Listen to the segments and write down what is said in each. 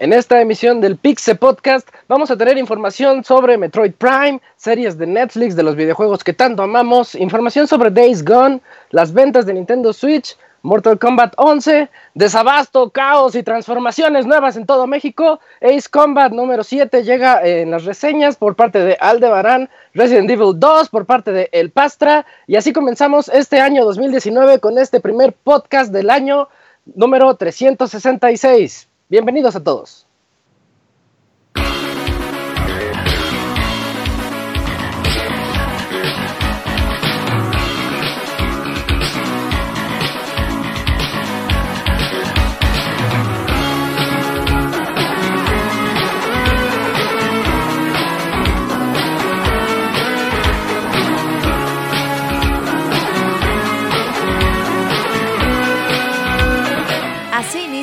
En esta emisión del Pixe Podcast vamos a tener información sobre Metroid Prime, series de Netflix de los videojuegos que tanto amamos, información sobre Days Gone, las ventas de Nintendo Switch, Mortal Kombat 11, desabasto, caos y transformaciones nuevas en todo México. Ace Combat número 7 llega en las reseñas por parte de Aldebarán, Resident Evil 2 por parte de El Pastra y así comenzamos este año 2019 con este primer podcast del año número 366. Bienvenidos a todos.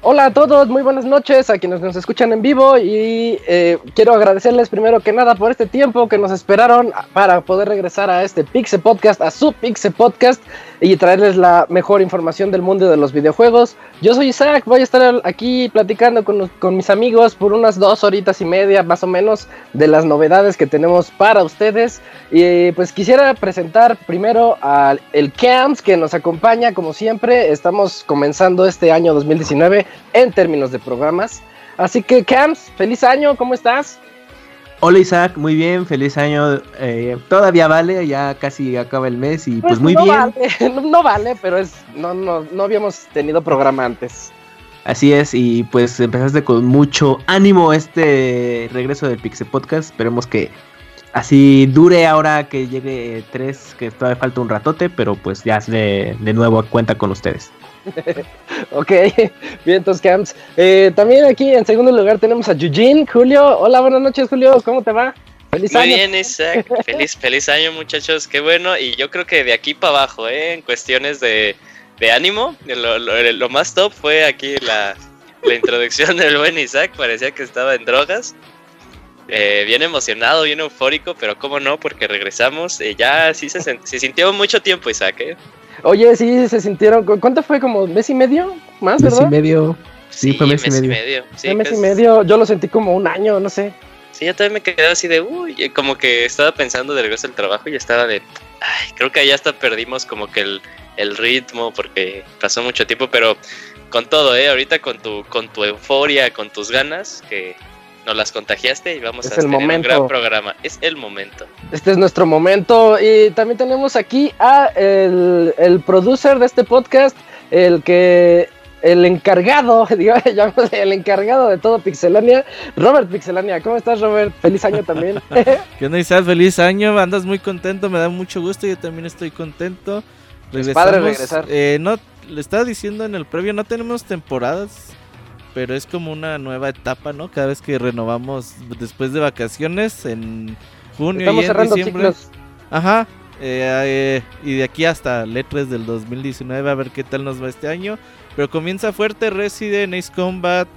Hola a todos, muy buenas noches a quienes nos escuchan en vivo y eh, quiero agradecerles primero que nada por este tiempo que nos esperaron para poder regresar a este Pixe Podcast, a su Pixe Podcast y traerles la mejor información del mundo de los videojuegos. Yo soy Isaac, voy a estar aquí platicando con, con mis amigos por unas dos horitas y media más o menos de las novedades que tenemos para ustedes y pues quisiera presentar primero al el Camps que nos acompaña como siempre, estamos comenzando este año 2019 en términos de programas. Así que Camps, feliz año, ¿cómo estás? Hola Isaac, muy bien, feliz año. Eh, todavía vale, ya casi acaba el mes y pues, muy no bien. Vale, no vale, pero es no, no, no habíamos tenido programa antes. Así es, y pues empezaste con mucho ánimo este regreso del Pixel Podcast. Esperemos que así dure ahora que llegue 3, que todavía falta un ratote, pero pues ya de, de nuevo cuenta con ustedes. Ok, bien, entonces Camps. Eh, también aquí en segundo lugar tenemos a Eugene, Julio. Hola, buenas noches, Julio, ¿cómo te va? Feliz Muy año. bien, Isaac. Feliz, feliz año, muchachos. Qué bueno. Y yo creo que de aquí para abajo, ¿eh? en cuestiones de, de ánimo, lo, lo, lo, más top fue aquí la, la introducción del buen Isaac. Parecía que estaba en drogas. Eh, bien emocionado, bien eufórico, pero cómo no, porque regresamos. Eh, ya sí se, se sintió mucho tiempo, Isaac. ¿eh? Oye, sí, se sintieron. ¿Cuánto fue? ¿Como mes y medio? ¿Más, mes verdad? y medio. Sí, Sí, fue mes, mes y y medio. Sí, Un mes y medio. Yo lo sentí como un año, no sé. Sí, yo también me quedé así de, uy, como que estaba pensando de regreso al trabajo y estaba de, ay, creo que ahí hasta perdimos como que el, el ritmo porque pasó mucho tiempo, pero con todo, ¿eh? Ahorita con tu, con tu euforia, con tus ganas, que nos las contagiaste y vamos Es a el tener momento. un gran programa. Es el momento. Este es nuestro momento. Y también tenemos aquí a el, el producer de este podcast, el que. El encargado, digamos, el encargado de todo Pixelania, Robert Pixelania. ¿Cómo estás, Robert? Feliz año también. ¿Qué onda, Isaac? Feliz año, andas muy contento, me da mucho gusto, yo también estoy contento. Es padre regresar. eh, no, le estaba diciendo en el previo, no tenemos temporadas, pero es como una nueva etapa, ¿no? Cada vez que renovamos después de vacaciones en junio Estamos y en cerrando diciembre. ciclos. Ajá. eh, eh, y de aquí hasta letras del 2019 a ver qué tal nos va este año. Pero comienza fuerte Resident, Ace Combat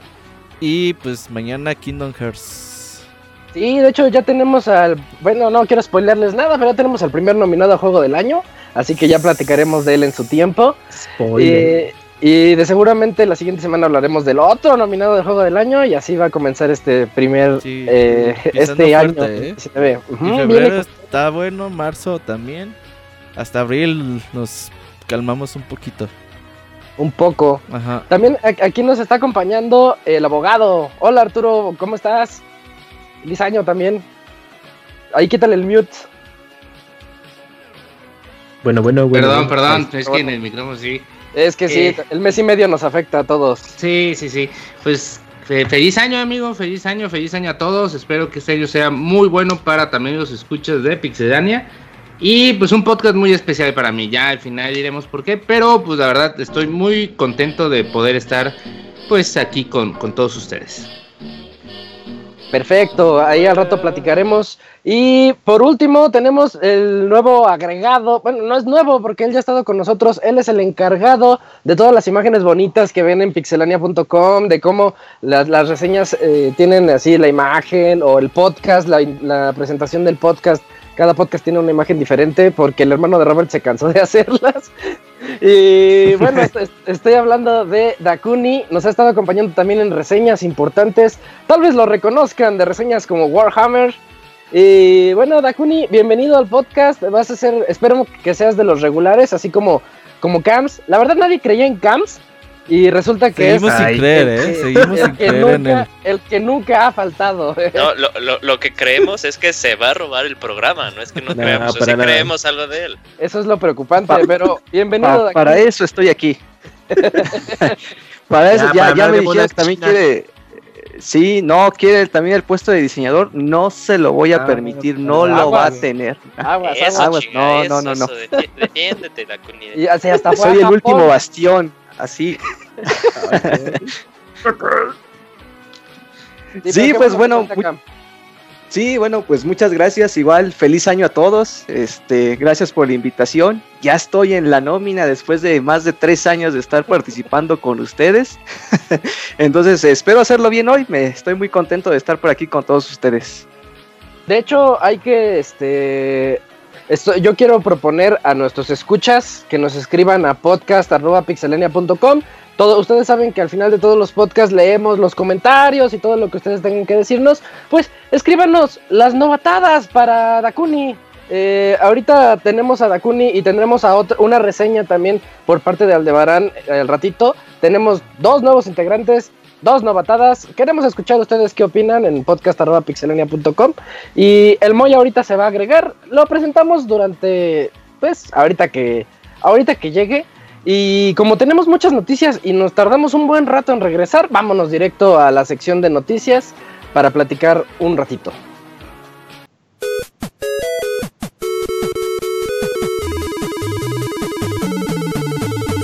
y pues mañana Kingdom Hearts. Sí, de hecho ya tenemos al, bueno, no quiero spoilerles nada, pero ya tenemos al primer nominado a Juego del Año, así que ya platicaremos de él en su tiempo. Spoiler. Eh, y de seguramente la siguiente semana hablaremos del otro nominado de Juego del Año y así va a comenzar este primer, Sí, eh, este año. fuerte, ¿eh? 19. Ujú, Y viene febrero con- está bueno, marzo también. Hasta abril nos calmamos un poquito. un poco. Ajá. También aquí nos está acompañando el abogado. Hola Arturo, ¿cómo estás? Feliz año también. Ahí quítale el mute. Bueno, bueno, bueno. Perdón, perdón, es que en el micrófono sí. Es que sí, Eh. el mes y medio nos afecta a todos. Sí, sí, sí. Pues fe- feliz año, amigo. Feliz año, feliz año a todos. Espero que este año sea muy bueno para también los escuchas de Pixedania. Y pues un podcast muy especial para mí. Ya al final diremos por qué. Pero pues la verdad estoy muy contento de poder estar pues aquí con, con todos ustedes. Perfecto, ahí al rato platicaremos. Y por último tenemos el nuevo agregado, bueno, no es nuevo porque él ya ha estado con nosotros, él es el encargado de todas las imágenes bonitas que ven en pixelania.com, de cómo las, reseñas eh, tienen así la imagen o el podcast, la presentación del podcast. Cada podcast tiene una imagen diferente porque el hermano de Robert se cansó de hacerlas. Y bueno, est- est- estoy hablando de Dakuni. Nos ha estado acompañando también en reseñas importantes. Tal vez lo reconozcan de reseñas como Warhammer. Y bueno, Dakuni, bienvenido al podcast. Vas a ser, espero que seas de los regulares, así como, como Cams. La verdad, nadie creía en Cams. Y resulta que Seguimos es sin Ay, creer, el ¿eh? que- Seguimos el sin que, creer en nunca, el... el que nunca ha faltado. No, lo, lo, lo que creemos es que se va a robar el programa, no es que no, No, creamos, o nada. creemos algo de él. Eso es lo preocupante, Pa- pero bienvenido. Pa- para eso estoy aquí. para eso, Ya, ya, para ya hablar me dijeron que también quiere. eh, Sí, no, quiere también el puesto de diseñador. No se lo voy a Ah, permitir, no lo va a tener. Aguas, Eso, aguas. aguas, no, eso, no, no, no. defiéndete, la cunida. Y así hasta fue a Soy el Japón. último bastión, así. Sí, pues, bueno. Sí, bueno, pues muchas gracias. Igual, feliz año a todos. Este, gracias por la invitación. Ya estoy en la nómina después de más de tres años de estar participando con ustedes. Entonces, espero hacerlo bien hoy. Me estoy muy contento de estar por aquí con todos ustedes. De hecho, hay que, este, esto- yo quiero proponer a nuestros escuchas que nos escriban a podcast.pixelania.com. Ustedes saben que al final de todos los podcasts leemos los comentarios y todo lo que ustedes tengan que decirnos. Pues escríbanos las novatadas para Dakuni. Eh, ahorita tenemos a Dakuni y tendremos a otra, una reseña también por parte de Aldebarán al ratito. Tenemos dos nuevos integrantes, dos novatadas. Queremos escuchar ustedes qué opinan en podcast.pixelania.com. Y el Moy ahorita se va a agregar. Lo presentamos durante, pues, ahorita que, ahorita que llegue. Y como tenemos muchas noticias y nos tardamos un buen rato en regresar, vámonos directo a la sección de noticias para platicar un ratito.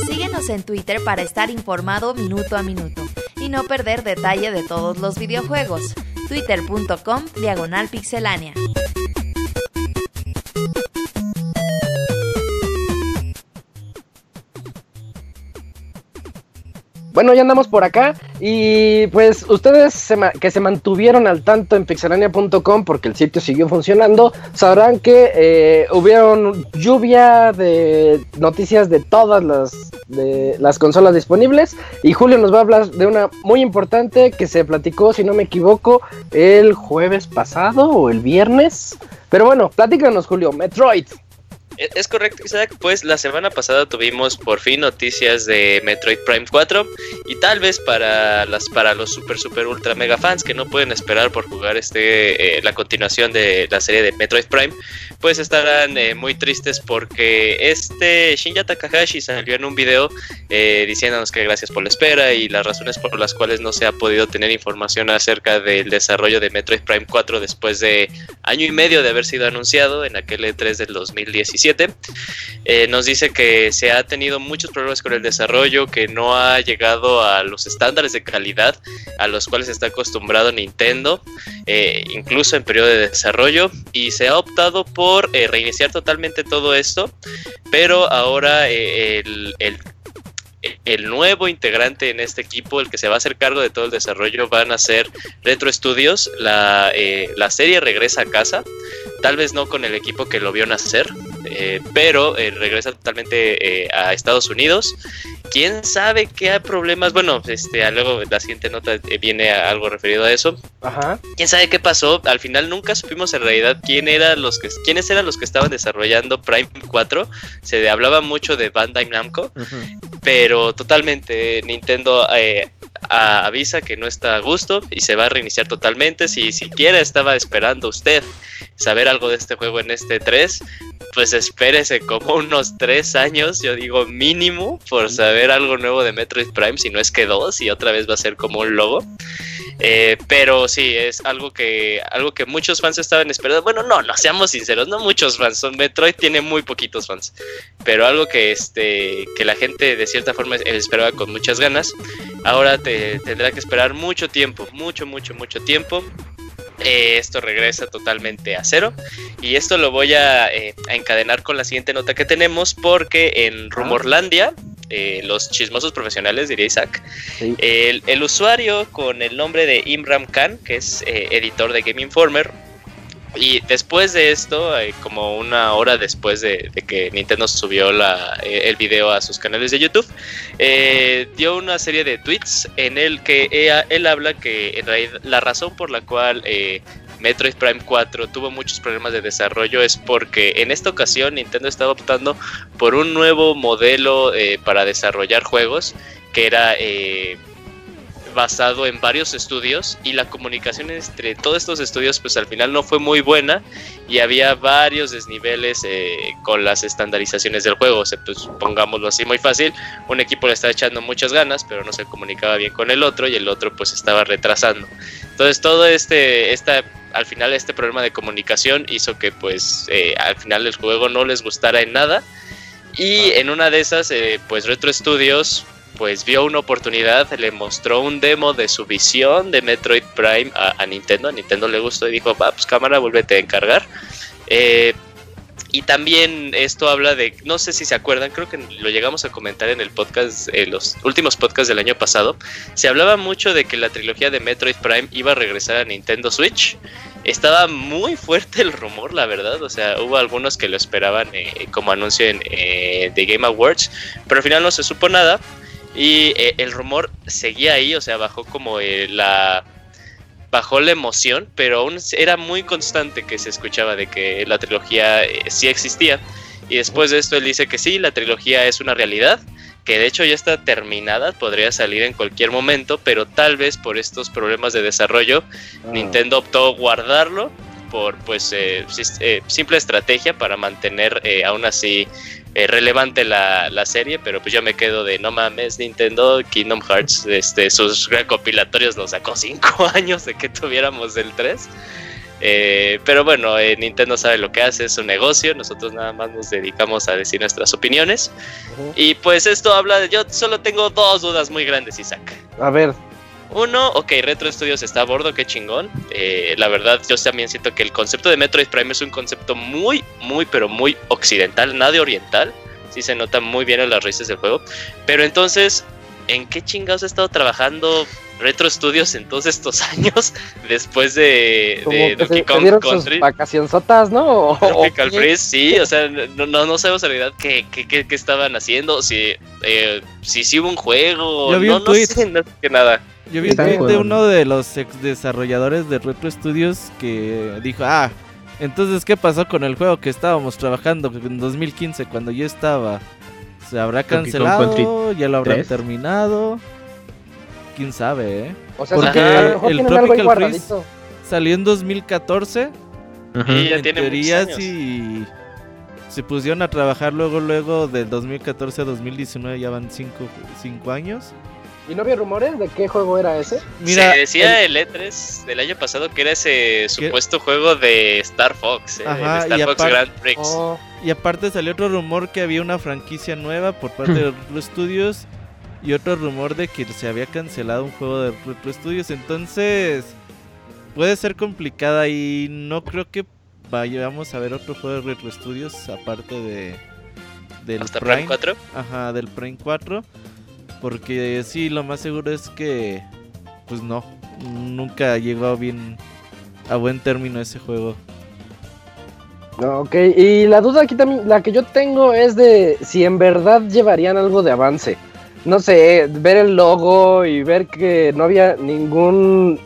Síguenos en Twitter para estar informado minuto a minuto y no perder detalle de todos los videojuegos. Twitter.com Diagonal Pixelánea. Bueno, ya andamos por acá y pues ustedes que se mantuvieron al tanto en pixelania.com porque el sitio siguió funcionando, sabrán que eh, hubieron lluvia de noticias de todas las, de las consolas disponibles y Julio nos va a hablar de una muy importante que se platicó, si no me equivoco, el jueves pasado o el viernes. Pero bueno, platícanos Julio, Metroid. E- Es correcto, Isaac. Pues la semana pasada tuvimos por fin noticias de Metroid Prime 4 y tal vez para las para los super super ultra mega fans que no pueden esperar por jugar este eh, la continuación de la serie de Metroid Prime, pues estarán eh, muy tristes porque este Shinya Takahashi salió en un video eh, diciéndonos que gracias por la espera y las razones por las cuales no se ha podido tener información acerca del desarrollo de Metroid Prime 4 después de año y medio de haber sido anunciado en aquel E3 del 2017. Eh, nos dice que se ha tenido muchos problemas con el desarrollo, que no ha llegado a los estándares de calidad a los cuales está acostumbrado Nintendo, eh, incluso en periodo de desarrollo, y se ha optado por eh, reiniciar totalmente todo esto, pero ahora el, nuevo integrante en este equipo, el que se va a hacer cargo de todo el desarrollo, van a ser Retro Studios. La serie regresa a casa, tal vez no con el equipo que lo vio nacer, eh, pero eh, regresa totalmente eh, a Estados Unidos. ¿Quién sabe qué hay problemas? Bueno, este, luego la siguiente nota viene a algo referido a eso. Ajá. ¿Quién sabe qué pasó? Al final nunca supimos en realidad quién era los que, quiénes eran los que estaban desarrollando Prime 4. Se hablaba mucho de Bandai Namco, pero totalmente Nintendo a- avisa que no está a gusto y se va a reiniciar totalmente. Si siquiera estaba esperando usted saber algo de este juego en este 3, pues espérese como unos tres años, yo digo mínimo, por saber algo nuevo de Metroid Prime, si no es que dos, y otra vez va a ser como un logo. Eh, pero sí, es algo que, algo que muchos fans estaban esperando. Bueno, no, no, seamos sinceros, no muchos fans. Son, Metroid tiene muy poquitos fans. Pero algo que, este, que la gente de cierta forma esperaba con muchas ganas. Ahora te tendrá que esperar mucho tiempo, mucho, mucho, mucho tiempo. Eh, esto regresa totalmente a cero. Y esto lo voy a, eh, a, encadenar con la siguiente nota que tenemos porque en Rumorlandia eh, los chismosos profesionales, diría Isaac. El, usuario con el nombre de Imram Khan, que es eh, editor de Game Informer, y después de esto, eh, como una hora después de, que Nintendo subió el video a sus canales de YouTube, dio una serie de tweets en el que él habla que en realidad la razón por la cual Metroid Prime 4 tuvo muchos problemas de desarrollo es porque en esta ocasión Nintendo estaba optando por un nuevo modelo eh, para desarrollar juegos que era eh, basado en varios estudios y la comunicación entre todos estos estudios pues al final no fue muy buena y había varios desniveles eh, con las estandarizaciones del juego, o sea, pues pongámoslo así muy fácil, un equipo le estaba echando muchas ganas pero no se comunicaba bien con el otro y el otro pues estaba retrasando. Entonces todo este, esta al final este problema de comunicación hizo que pues eh, al final el juego no les gustara en nada. Y en una de esas eh, pues Retro Studios pues vio una oportunidad, le mostró un demo de su visión de Metroid Prime a, Nintendo, a Nintendo le gustó y dijo, va, pues cámara, vuélvete a encargar. Eh, y también esto habla de, no sé si se acuerdan, creo que lo llegamos a comentar en el podcast, en los últimos podcasts del año pasado, se hablaba mucho de que la trilogía de Metroid Prime iba a regresar a Nintendo Switch. Estaba muy fuerte el rumor, la verdad, o sea, hubo algunos que lo esperaban eh, como anuncio en eh, The Game Awards, pero al final no se supo nada y eh, el rumor seguía ahí, o sea, bajó como la bajó la emoción, pero aún era muy constante que se escuchaba de que la trilogía eh, sí existía. Y después de esto él dice que sí, la trilogía es una realidad, que de hecho ya está terminada, podría salir en cualquier momento, pero tal vez por estos problemas de desarrollo, ah. Nintendo optó guardarlo por pues eh, eh, simple estrategia para mantener aún así eh, relevante la, serie, pero pues yo me quedo de no mames, Nintendo, Kingdom Hearts, este, sus recopilatorios los sacó cinco años de que tuviéramos el 3. Eh, pero bueno, eh, Nintendo sabe lo que hace, es un negocio, nosotros nada más nos dedicamos a decir nuestras opiniones. Y pues esto habla de, yo solo tengo dos dudas muy grandes, Isaac. A ver, uno, ok, Retro Studios está a bordo, qué chingón. Eh, la verdad, yo también siento que el concepto de Metroid Prime es un concepto muy, muy, pero muy occidental, nada de oriental. Sí se nota muy bien en las raíces del juego. Pero entonces, ¿en qué chingados ha estado trabajando Retro Studios en todos estos años después de, de Donkey Kong Country? vacacionzotas, ¿no? Tropical Freeze, sí, o sea, no, no, no sabemos en realidad qué, qué, qué, estaban haciendo, si, eh, si, si hubo un juego, Yo vi no, un tweet. no sé, no sé nada. Yo vi un tweet de uno de los ex desarrolladores de Retro Studios que dijo, ah, entonces, ¿qué pasó con el juego que estábamos trabajando en 2015 cuando yo estaba? ¿Se habrá cancelado? ¿Ya lo habrán terminado? ¿Quién sabe, eh? O sea, Porque el Tropical guardadito. Salió en 2014. Y ya en tiene teoría, muchos años. si se pusieron a trabajar luego, luego del 2014 a 2019, ya van 5 años. ¿Y no había rumores de qué juego era ese? Mira, se decía el... E3 del año pasado que era ese supuesto juego de Star Fox, eh, Ajá, Star Fox Grand Prix. Oh, Y aparte salió otro rumor que había una franquicia nueva por parte de Retro Studios y otro rumor de que se había cancelado un juego de Retro Studios. Entonces puede ser complicada y no creo que vayamos a ver otro juego de Retro Studios aparte de del Hasta Prime. Prime 4. Ajá, del Prime 4. Porque sí, lo más seguro es que pues no, nunca llegó bien a buen término ese juego. no, ok. Y la duda aquí también, la que yo tengo es de si en verdad llevarían algo de avance. No sé, ver el logo y ver que no había ningún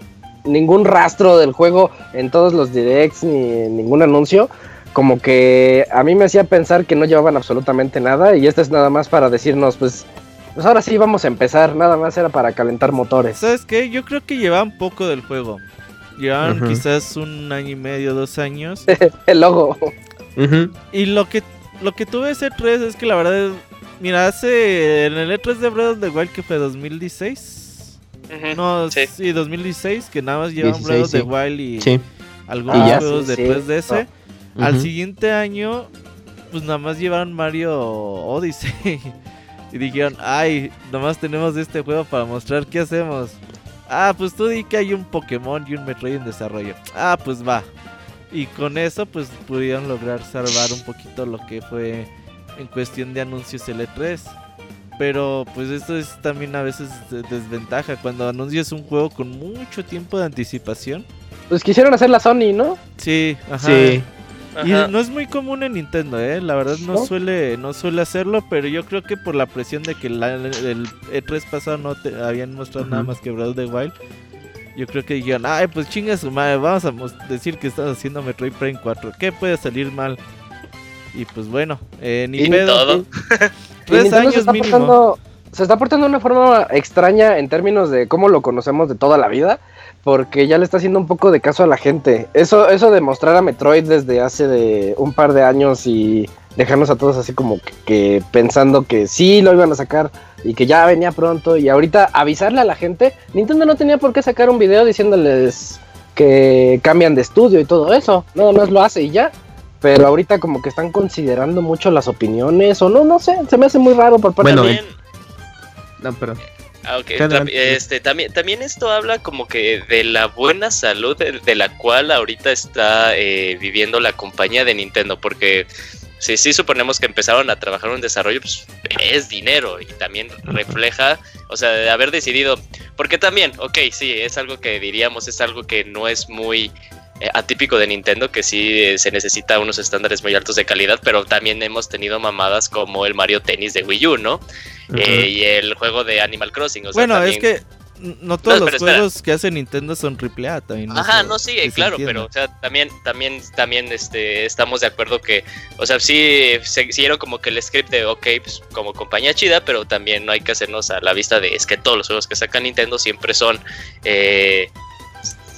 ningún rastro del juego en todos los directs ni ningún anuncio. Como que a mí me hacía pensar que no llevaban absolutamente nada y este es nada más para decirnos, pues, pues ahora sí vamos a empezar, nada más era para calentar motores. ¿Sabes qué? Yo creo que llevaban poco del juego. Llevaban quizás un año y medio, dos años. el logo. Y lo que lo que tuve ese 3 es que la verdad es- mira, hace en el E3 de Breath of the Wild que fue 2016. Ujú. No, sí. sí. 2016 que nada más llevaban 16, Breath of the. Wild y Sí. algunos ya. juegos de Sí, sí. 3DS. Al siguiente año pues nada más llevaron Mario Odyssey. y dijeron, "Ay, nomás tenemos este juego para mostrar qué hacemos." Ah, pues tú di que hay un Pokémon y un Metroid en desarrollo. Ah, pues va. Y con eso pues pudieron lograr salvar un poquito lo que fue en cuestión de anuncios L3. Pero pues esto es también a veces de- desventaja cuando anuncias un juego con mucho tiempo de anticipación. Pues quisieron hacer la Sony, ¿no? Sí, ajá. Sí. Y Ajá. no es muy común en Nintendo, ¿eh? La verdad no, ¿No? suele no suele hacerlo, pero yo creo que por la presión de que la- el E3 pasado no te habían mostrado nada Ujú. más que Breath of the Wild, yo creo que dijeron, ay, pues chinga su madre, vamos a decir que estás haciendo Metroid Prime 4, ¿qué puede salir mal? Y pues bueno, eh, ni pedo, todo. Tres Nintendo se años está mínimo. portando- se está portando de una forma extraña en términos de cómo lo conocemos de toda la vida, porque ya le está haciendo un poco de caso a la gente. Eso, eso de mostrar a Metroid desde hace de un par de años y dejarnos a todos así como que, que pensando que sí lo iban a sacar y que ya venía pronto y ahorita avisarle a la gente, Nintendo no tenía por qué sacar un video diciéndoles que cambian de estudio y todo eso, nada más lo hace y ya. Pero ahorita como que están considerando mucho las opiniones o no, no sé, se me hace muy raro por parte Bueno, de... También- No, pero. Ah, ok. Sí, adelante. Tam- Este, también, también esto habla como que de la buena salud de, de la cual ahorita está eh, viviendo la compañía de Nintendo, porque si sí suponemos que empezaron a trabajar un desarrollo, pues es dinero y también refleja, o sea, de haber decidido, porque también, ok, sí, es algo que diríamos, es algo que no es muy eh, atípico de Nintendo, que sí eh, se necesita unos estándares muy altos de calidad, pero también hemos tenido mamadas como el Mario Tennis de Wii U, ¿no? Eh, y el juego de Animal Crossing. O sea, Bueno, también- es que no todos No, los espera. juegos que hace Nintendo son AAA también. Ajá, no, sí, claro, pero o sea, también, también, también este, estamos de acuerdo que, o sea, sí se- siguieron como que el script de, ok, pues como compañía chida, pero también no hay que hacernos a la vista de, es que todos los juegos que saca Nintendo siempre son, eh,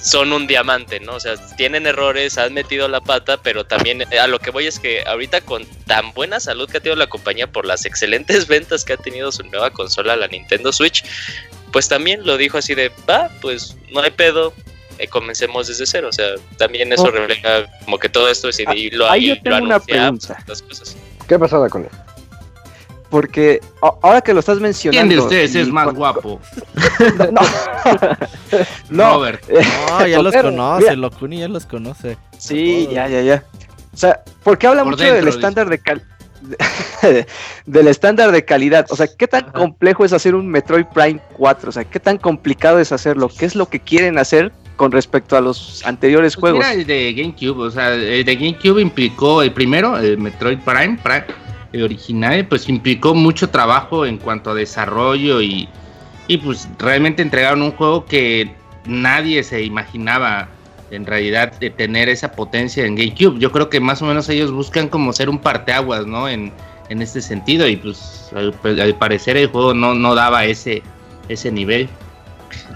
son un diamante, ¿no? O sea, tienen errores, han metido la pata, pero también eh, a lo que voy es que ahorita con tan buena salud que ha tenido la compañía por las excelentes ventas que ha tenido su nueva consola, la Nintendo Switch, pues también lo dijo así de, va, pues no hay pedo, eh, comencemos desde cero. O sea, también eso refleja como que todo esto es y lo, Ahí y yo lo una pregunta. cosas. ¿Qué pasó con él? Porque ahora que lo estás mencionando. ¿Quién de ustedes es más guapo? No, no Robert. No, ya los conoce, mira. Locuni ya los conoce. sí, ya, ya, ya. O sea, porque habla Por mucho dentro, del dice. estándar de cal- del estándar de calidad. O sea, ¿qué tan complejo es hacer un Metroid Prime 4? O sea, ¿qué tan complicado es hacerlo? ¿Qué es lo que quieren hacer con respecto a los anteriores Pues juegos? mira el de GameCube, o sea, el de GameCube implicó el primero, el Metroid Prime, Prime, original, pues implicó mucho trabajo en cuanto a desarrollo y, y pues realmente entregaron un juego que nadie se imaginaba en realidad de tener esa potencia en GameCube. Yo creo que más o menos ellos buscan como ser un parteaguas, ¿no? En, en este sentido y pues al, pues, parecer el juego no, no daba ese, ese nivel.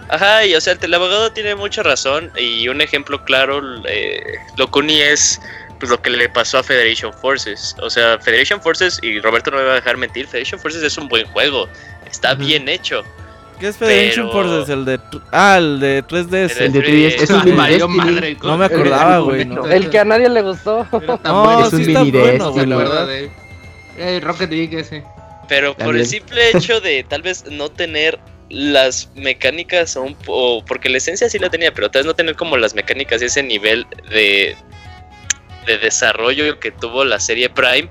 Ajá, y o sea, el abogado tiene mucha razón y un ejemplo claro, eh, Locuni es pues lo que le pasó a Federation Forces. O sea, Federation Forces, y Roberto no me va a dejar mentir, Federation Forces es un buen juego, está bien hecho. ¿Qué es Federation Pero- Forces? El de. Ah, el de 3DS. El de 3DS, es un valió Destiny. madre, No me acordaba, güey. ¿no? El que a nadie le gustó. No, es un sí mini bueno, Destiny. güey, la ¿Se acuerda verdad. de Eh, Rocket League ese. Pero por el simple hecho de tal vez no tener las mecánicas o, un po- o porque la esencia sí la tenía, pero tal vez no tener como las mecánicas y ese nivel de, de desarrollo que tuvo la serie Prime,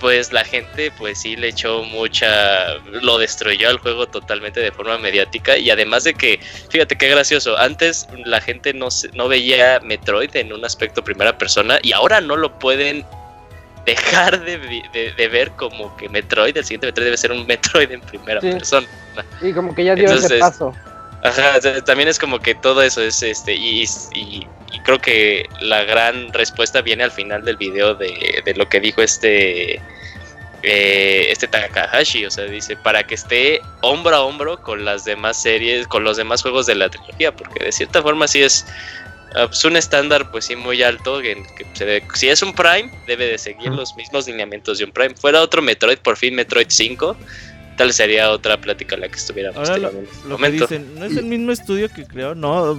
pues la gente pues sí le echó mucha, lo destruyó al juego totalmente de forma mediática y además de que, fíjate qué gracioso, antes la gente no, se- no veía Metroid en un aspecto primera persona y ahora no lo pueden dejar de, de- de ver como que Metroid, el siguiente Metroid debe ser un Metroid en primera Sí. persona. Y como que ya dio ese paso. Ajá, también es como que todo eso es este, y, y- y creo que la gran respuesta viene al final del video de, de lo que dijo este eh, este Takahashi, o sea, dice, para que esté hombro a hombro con las demás series, con los demás juegos de la trilogía, porque de cierta forma sí es ah, pues un estándar pues sí muy alto. Que se debe- si es un Prime, debe de seguir los mismos lineamientos de un Prime. Fuera otro Metroid, por fin Metroid 5, tal sería otra plática la que estuviéramos Ahora lo, este lo que dicen, ¿no es el mismo estudio que creó? No,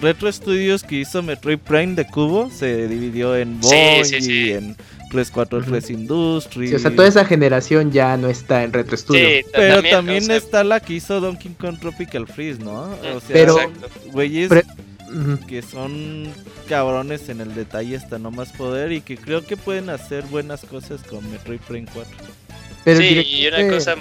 Retro Studios que hizo Metroid Prime de Cubo se dividió en Sí, Boy sí, sí. y en 343 Industries. Sí, o sea, toda esa generación ya no está en Retro Studio. Sí, Pero también, o sea, está la que hizo Donkey Kong Tropical Freeze, ¿no? O sea, Pero- exacto. güeyes que son cabrones en el detalle hasta no más poder y que creo que pueden hacer buenas cosas con Metroid Prime 4. Pero sí, y una cosa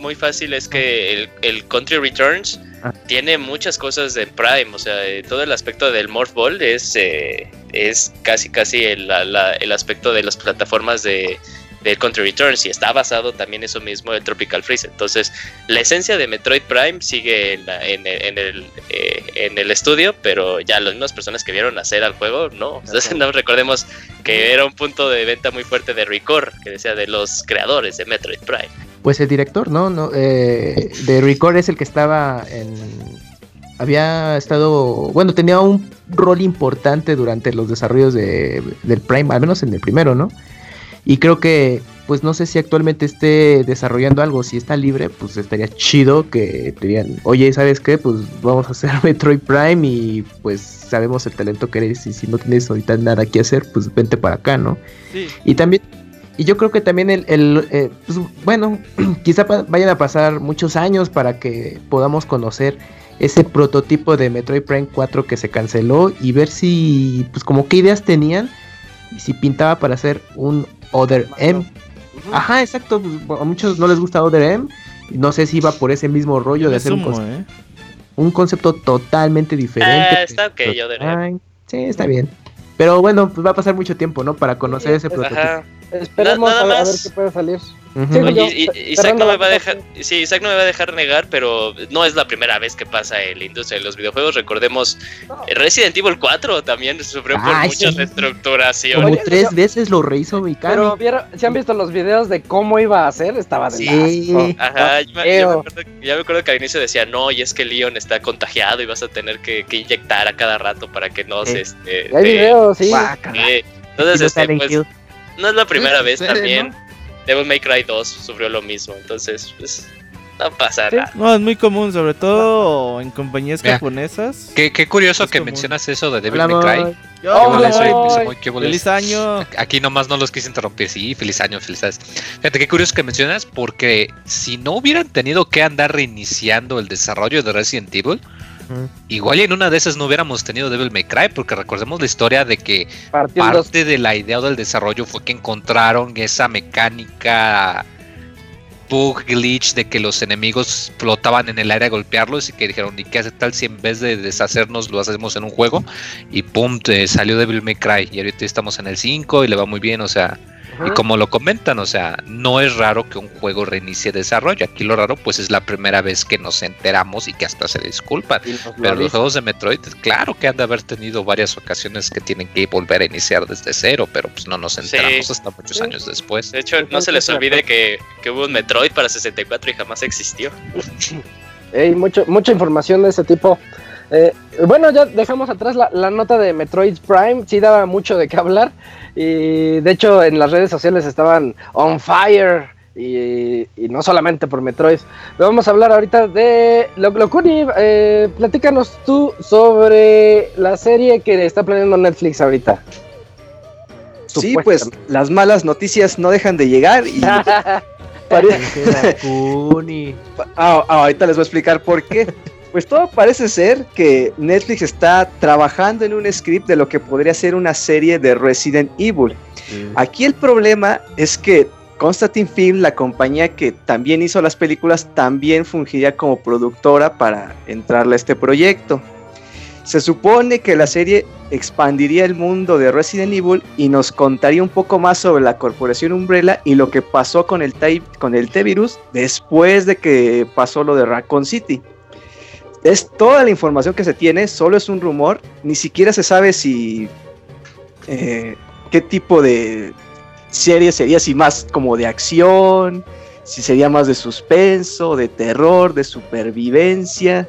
muy fácil es que el, el Country Returns Ah. tiene muchas cosas de Prime, o sea, eh, todo el aspecto del Morph Ball es, eh, es casi casi el, la- el aspecto de las plataformas de del Country Returns y está basado también eso mismo en Tropical Freeze. Entonces, la esencia de Metroid Prime sigue en, la- en el, en el, eh, en el estudio, pero ya las mismas personas que vieron hacer al juego, no. Entonces, no recordemos que era un punto de venta muy fuerte de Record, que decía de los creadores de Metroid Prime. Pues el director, ¿no? no eh, de Record es el que estaba en... Había estado... Bueno, tenía un rol importante durante los desarrollos de, del Prime, al menos en el primero, ¿no? Y creo que, pues no sé si actualmente esté desarrollando algo, si está libre, pues estaría chido que te digan, oye, ¿sabes qué? Pues vamos a hacer Metroid Prime y pues sabemos el talento que eres y si no tienes ahorita nada que hacer, pues vente para acá, ¿no? Sí, Y también, y yo creo que también el, el, eh, pues, bueno, quizá pa- vayan a pasar muchos años para que podamos conocer ese prototipo de Metroid Prime 4 que se canceló y ver si, pues como qué ideas tenían y si pintaba para hacer un Other M. Ajá, exacto, pues, a muchos no les gusta Other M. No sé si iba por ese mismo rollo de hacer un, sumo, conce- ¿eh? un concepto totalmente diferente. Ah, está ok, Other M. Sí, está bien. Pero bueno, pues va a pasar mucho tiempo, ¿no? Para conocer ese prototipo. Ajá. Esperemos Na- a, nada a ver más. qué puede salir. Sí, Oye, yo, y- y- ce- Isaac no me va a dejar, sí, Isaac no me va a dejar negar, pero no es la primera vez que pasa en la industria de los videojuegos. Recordemos No. Resident Evil 4 también sufrió por Ay, mucha sí. reestructuración. Como tres veces lo rehizo mi Pero vieron, si han visto los videos de cómo iba a ser, estaba de Sí. Ajá, yo me, yo me Feo. acuerdo, ya me acuerdo que al inicio decía, no, y es que Leon está contagiado y vas a tener que, que inyectar a cada rato para que no se... Este, Hay videos, sí. Eh, entonces, este, pues, Hill. No es la primera vez serio, también. Devil May Cry 2 sufrió lo mismo, entonces, pues, no pasa Sí. nada. No, es muy común, sobre todo en compañías Mira, japonesas. Qué, qué curioso Es que común. mencionas eso de Devil May Cry. ¿Qué. ¡Feliz año! Aquí nomás no los quise interrumpir. Sí, feliz año, felicidades. Fíjate qué curioso que mencionas, porque si no hubieran tenido que andar reiniciando el desarrollo de Resident Evil, Igual y en una de esas no hubiéramos tenido Devil May Cry, porque recordemos la historia de que parte de la idea del desarrollo fue que encontraron esa mecánica bug glitch de que los enemigos flotaban en el aire a golpearlos y que dijeron, ¿y qué hace tal si en vez de deshacernos lo hacemos en un juego? Y pum, te salió Devil May Cry. Y ahorita estamos en el 5 y le va muy bien, o sea, y como lo comentan, o sea, no es raro que un juego reinicie desarrollo. Aquí lo raro, pues es la primera vez que nos enteramos y que hasta se disculpan. Lo Pero los juegos de Metroid, claro que han de haber tenido varias ocasiones que tienen que volver a iniciar desde cero, pero pues no nos enteramos Sí. hasta muchos Sí. años después. De hecho, no se les olvide que, que hubo un Metroid para 64 y jamás existió. Ey, mucho, mucha información de ese tipo. Eh, bueno, ya dejamos atrás la, la nota de Metroid Prime. Sí daba mucho de qué hablar. Y de hecho en las redes sociales estaban on fire. Y, y no solamente por Metroid. Pero vamos a hablar ahorita de Lo- Locuni. Eh, platícanos tú sobre la serie que está planeando Netflix ahorita. Sí, pues las malas noticias no dejan de llegar y. Ah, ah, ahorita les voy a explicar por qué. Pues todo parece ser que Netflix está trabajando en un script de lo que podría ser una serie de Resident Evil. Aquí el problema es que Constantine Film, la compañía que también hizo las películas, también fungiría como productora para entrarle a este proyecto. Se supone que la serie expandiría el mundo de Resident Evil y nos contaría un poco más sobre la corporación Umbrella y lo que pasó con el, con el T-Virus después de que pasó lo de Raccoon City. Es toda la información que se tiene, solo es un rumor, ni siquiera se sabe si eh, qué tipo de serie sería, si más como de acción, si sería más de suspenso, de terror, de supervivencia.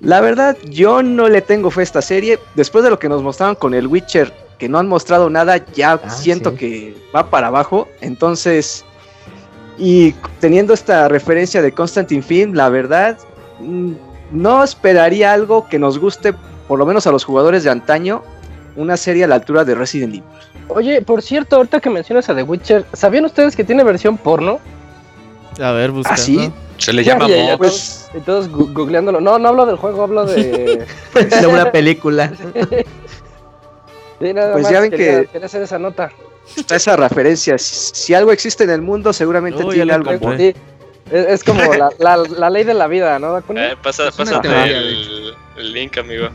La verdad, yo no le tengo fe a esta serie. Después de lo que nos mostraron con el Witcher, que no han mostrado nada, ya Ah, siento sí. que va para abajo. Entonces, y teniendo esta referencia de Constantine Film, la verdad, mm, no esperaría algo que nos guste, por lo menos a los jugadores de antaño, una serie a la altura de Resident Evil. Oye, por cierto, ahorita que mencionas a The Witcher, ¿sabían ustedes que tiene versión porno? A ver, buscando. ¿Ah, sí? Se le llama ya, ya, mod. Pues, Y todos gu- googleándolo. No, no hablo del juego, hablo de. De una película. Sí, nada Pues más ya ven quería, que- quería hacer esa nota. está esa referencia. Si, si algo existe en el mundo, seguramente Uy, tiene algo. Sí, es, es como la, la, la ley de la vida, ¿no? Eh, pasa, pásate teoría, el, el link, amigo.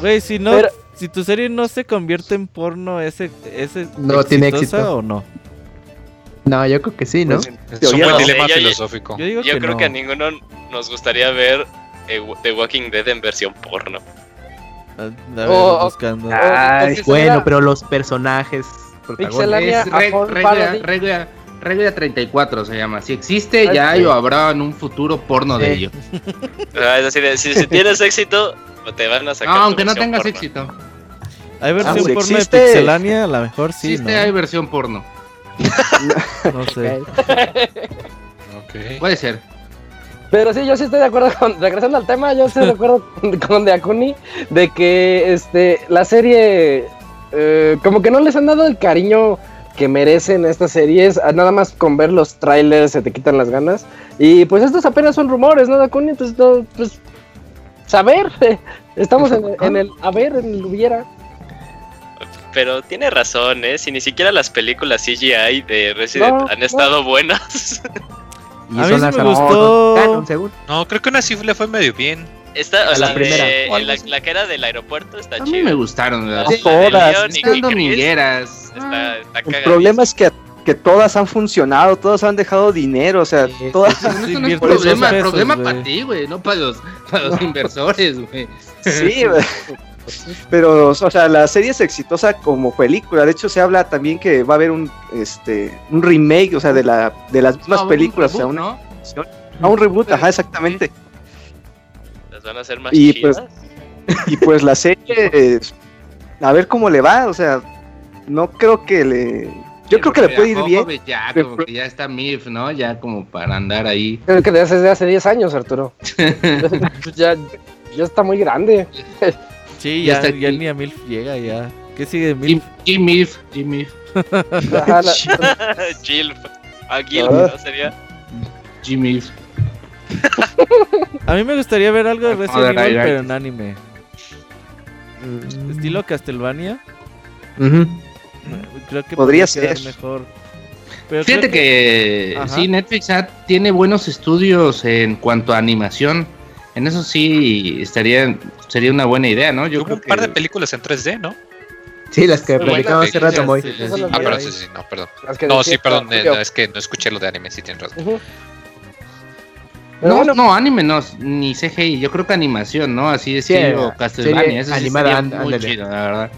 Güey, si no, Pero- si tu serie no se convierte en porno, ¿ese, ese No tiene éxito. o no? No, yo creo que sí, ¿no? Pues, Es un buen dilema Yo- yo- filosófico. Yo digo Yo que creo no. que a ninguno nos gustaría ver eh, The Walking Dead en versión porno. A, a ver, O- o- buscando. Ay, bueno, pero los personajes Pixelania. Es regla, regla, regla 34 se llama. Si existe, ya hay o habrá en un futuro porno de ello. Ah, es decir, si, si tienes éxito, te van a sacar. No, aunque no versión tengas porno. éxito. ¿Hay versión pues porno existe. de Pixelania? A lo mejor sí, existe, ¿no? hay versión porno. No sé. Puede ser. Pero sí, yo sí estoy de acuerdo con, regresando al tema, yo estoy de acuerdo con, con Deakuni de que este la serie eh, como que no les han dado el cariño que merecen estas series, a- nada más con ver los trailers se te quitan las ganas. Y pues estos apenas son rumores, ¿no, Deakuni? Pues, no, pues saber, estamos en, en el a ver, en el hubiera. Pero tiene razón, ¿eh? Si ni siquiera las películas CGI de Resident No, han no. estado buenas. Y A mí son sí las me no, gustó. según. No, creo que una sí le fue medio bien. Esta, A la la, primera, de- o la, la que era del aeropuerto está A mí chida. me gustaron. La las- Sí, todas, Están domingueras. Está, está El problema es que, que todas han funcionado, todas han dejado dinero, o sea, Sí, todas... Pero eso no es problema, esos pesos, problema güey. para ti, güey, no para los, para los inversores, güey. Sí, pero, o sea, la serie es exitosa como película. De hecho, se habla también que va a haber un, este, un remake, o sea, de, la, de las mismas No, un películas, o sea, reboot, una, ¿no? a un reboot, ajá, exactamente. Van a hacer más Y, chidas. Y pues la serie, eh, a ver cómo le va, o sea, no creo que le... Yo creo que le puede ir bien. Ya, como que ya está MIF, ¿no? Ya como para andar ahí. Creo que desde hace 10 años, Arturo. ya, ya está muy grande. Sí, Ya ya, está ya ni a MILF llega ya. ¿Qué sigue MILF? G-MIF, G-MIF, Ajá, la- Jill. A Ah. ¿no sería? G-MIF. A mí me gustaría ver algo de Resident Evil, ahí. pero en anime. Estilo Castlevania. Creo que Podría ser. mejor. Pero Fíjate que sí, Netflix ha- tiene buenos estudios en cuanto a animación. En eso sí estaría sería una buena idea, ¿no? Yo Hubo creo un par que de películas en 3D, ¿no? Sí, las que platicamos hace rato. Sí, sí, Ah, pero sí, sí, no, perdón. No, sí, perdón, eh, es que no escuché lo de anime, sí tienes razón. No, bueno, no, anime no, ni CGI, yo creo que animación, ¿no? Así de Sí, serie Castlevania, eso sí animada, sería and- muy chido, la verdad.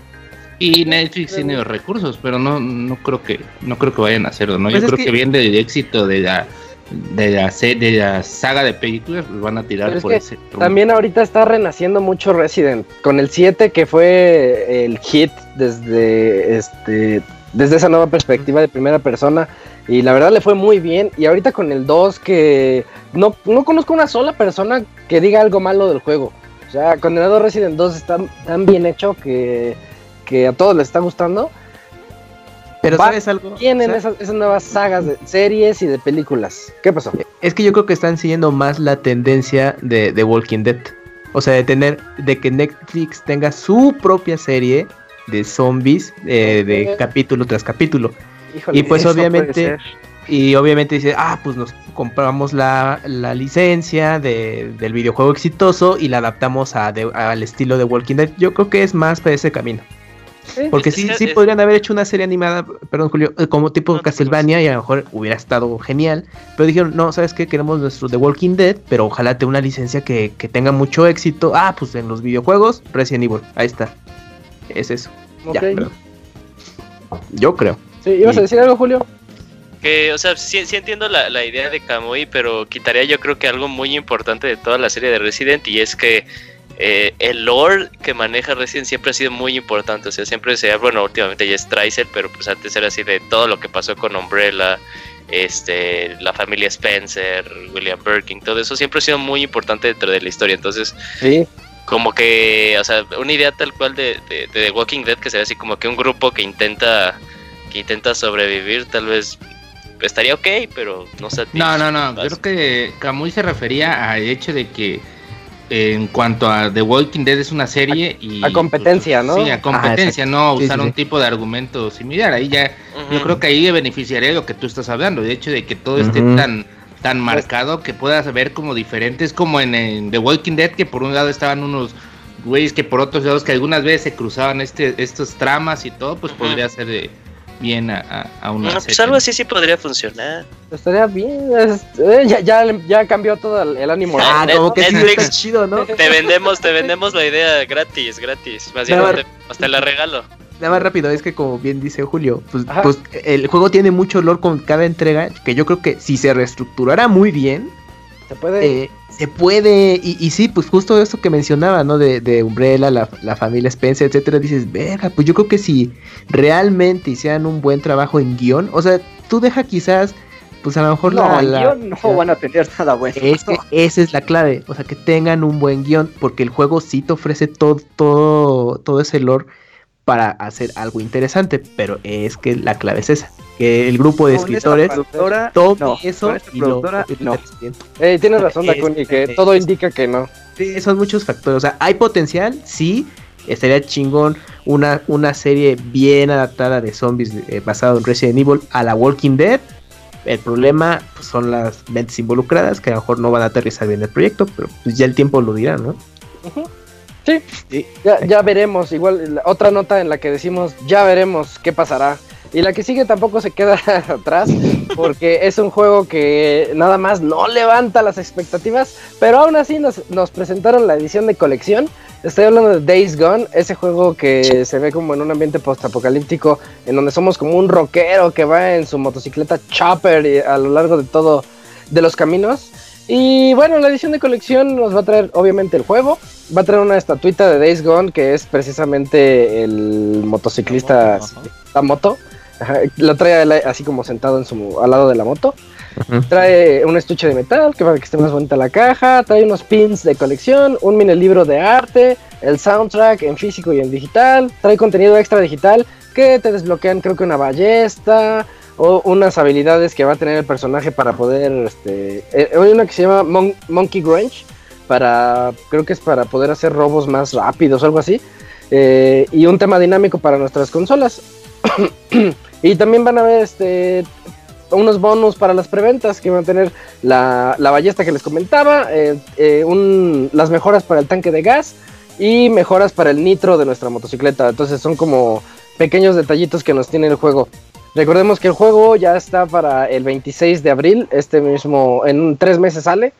Y Netflix tiene los recursos, pero no, no creo que, no creo que vayan a hacerlo, ¿no? Pues yo es creo que- que, viene del éxito de la, de la de la saga de películas, pues van a tirar Pero es por que ese. rumbo. También ahorita está renaciendo mucho Resident. Con el 7 que fue el hit desde este desde esa nueva perspectiva de primera persona. Y la verdad le fue muy bien. Y ahorita con el 2 que no, no conozco una sola persona que diga algo malo del juego. O sea, Condenado Resident 2 está tan bien hecho que, que a todos les está gustando. Pero Va- ¿sabes algo? Tienen ¿Sabes? esas, esas nuevas sagas de series y de películas. ¿Qué pasó? Es que yo creo que están siguiendo más la tendencia de, de Walking Dead. O sea, de tener, de que Netflix tenga su propia serie de zombies eh, de capítulo tras capítulo. Híjole. Y pues obviamente, y obviamente dice, ah, pues nos compramos la, la licencia de- del videojuego exitoso y la adaptamos a de- al estilo de Walking Dead. Yo creo que es más para ese camino. Porque sí, sí podrían haber hecho una serie animada, perdón Julio, eh, como tipo No, Castlevania y a lo mejor hubiera estado genial. Pero dijeron, no, ¿sabes qué? Queremos nuestro The Walking Dead, pero ojalá tenga una licencia que, que tenga mucho éxito. Ah, pues en los videojuegos, Resident Evil, ahí está. Es eso. Ya, Ok. perdón. Yo creo. Sí, ¿Ibas a decir algo, Julio? Que, o sea, sí, sí entiendo la, la idea de Kamui, pero quitaría yo creo que algo muy importante de toda la serie de Resident y es que eh, el lore que maneja Resident siempre ha sido muy importante. O sea, siempre se bueno, últimamente ya es Tracer, pero pues antes era así de todo lo que pasó con Umbrella, este, la familia Spencer, William Birkin, todo eso siempre ha sido muy importante dentro de la historia. Entonces, Sí, como que, o sea, una idea tal cual de, de, de The Walking Dead que sería así como que un grupo que intenta que intenta sobrevivir, tal vez estaría ok, pero no sé. No, no, no. Creo que Camuy se refería al hecho de que eh, en cuanto a The Walking Dead es una serie y a competencia, pues, ¿no? Sí, a competencia, exacto. no Sí, usar sí, un sí. tipo de argumento similar. Ahí ya, yo creo que ahí beneficiaría lo que tú estás hablando, de hecho de que todo esté tan tan marcado que puedas ver como diferentes, como en, en The Walking Dead, que por un lado estaban unos güeyes que por otros lados que algunas veces se cruzaban este estos tramas y todo, pues podría ser de bien a, a, a una No, pues algo así sí podría funcionar. estaría bien. es- eh, ya, ya, ya cambió todo el, el ánimo. Ah, Net- como que sí Netflix. está chido, ¿no? Te vendemos, te vendemos la idea gratis, gratis. Más bien, No, te- hasta la regalo. Nada más rápido, es que como bien dice Julio, pues, pues el juego tiene mucho lore con cada entrega, que yo creo que si se reestructurara muy bien, Se puede. eh, se puede, y, y sí, pues justo eso que mencionaba, ¿no? De, de Umbrella, la, la familia Spencer, etcétera, dices, verga, pues yo creo que si realmente hicieran un buen trabajo en guion, o sea, tú deja quizás, pues a lo mejor No, la... guion no van a tener nada bueno. es que esa es la clave, o sea, que tengan un buen guion, porque el juego sí te ofrece todo, todo, todo ese lore para hacer algo interesante, pero es que la clave es esa, que el grupo de escritores tome no, eso y lo no. Eh, tienes razón, es- Dakuni, que es- todo es- indica que no. Sí, son muchos factores, o sea, hay potencial, sí, estaría chingón una, una serie bien adaptada de zombies eh, basado en Resident Evil a la Walking Dead. El problema pues, son las mentes involucradas que a lo mejor no van a aterrizar bien el proyecto, pero pues, ya el tiempo lo dirá, ¿no? Ya, ya veremos, igual otra nota en la que decimos ya veremos qué pasará. Y la que sigue tampoco se queda atrás porque es un juego que nada más no levanta las expectativas, pero aún así nos, nos presentaron la edición de colección. Estoy hablando de Days Gone, ese juego que se ve como en un ambiente postapocalíptico en donde somos como un rockero que va en su motocicleta chopper a lo largo de todo de los caminos. Y bueno, la edición de colección nos va a traer obviamente el juego, va a traer una estatuita de Days Gone que es precisamente el motociclista la moto. Ajá, lo trae así como sentado en su, al lado de la moto. Trae un estuche de metal que para que esté más bonita la caja. Trae unos pins de colección, un mini libro de arte, el soundtrack en físico y en digital. Trae contenido extra digital que te desbloquean, creo que una ballesta o unas habilidades que va a tener el personaje para poder. Este, eh, hay una que se llama Mon- Monkey Wrench para, creo que es para poder hacer robos más rápidos algo así. Eh, y un tema dinámico para nuestras consolas. y también van a ver este unos bonus para las preventas que van a tener la, la ballesta que les comentaba, eh, un- las mejoras para el tanque de gas y mejoras para el nitro de nuestra motocicleta. Entonces son como pequeños detallitos que nos tiene el juego. Recordemos que el juego ya está para el 26 de abril, este mismo, en tres meses sale.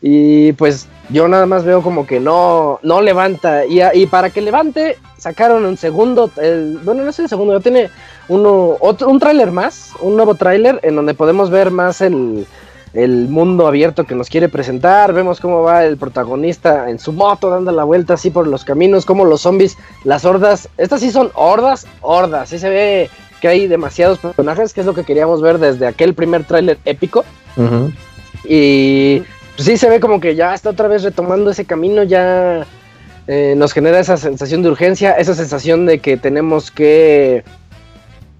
Y pues yo nada más veo como que no, no levanta. Y, para que levante, sacaron un segundo, el- bueno, no es el segundo, ya tiene uno, otro, un tráiler más, un nuevo tráiler en donde podemos ver más el, el mundo abierto que nos quiere presentar. Vemos cómo va el protagonista en su moto dando la vuelta así por los caminos, como los zombies, las hordas. Estas sí son hordas, hordas. Sí se ve que hay demasiados personajes, que es lo que queríamos ver desde aquel primer tráiler épico. Y pues, sí se ve como que ya está otra vez retomando ese camino, ya eh, nos genera esa sensación de urgencia, esa sensación de que tenemos que...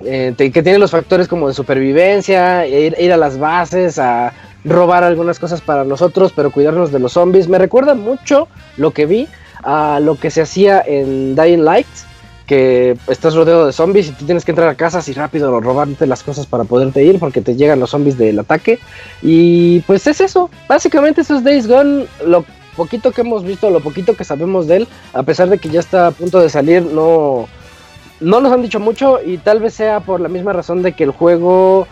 eh, que tiene los factores como de supervivencia, ir, ir a las bases, a robar algunas cosas para nosotros, pero cuidarnos de los zombies. Me recuerda mucho lo que vi a lo que se hacía en Dying Light, que estás rodeado de zombies y tú tienes que entrar a casas y rápido robarte las cosas para poderte ir porque te llegan los zombies del ataque. Y pues es eso, básicamente eso es Days Gone, lo poquito que hemos visto, lo poquito que sabemos de él, a pesar de que ya está a punto de salir, no, no nos han dicho mucho y tal vez sea por la misma razón de que el juego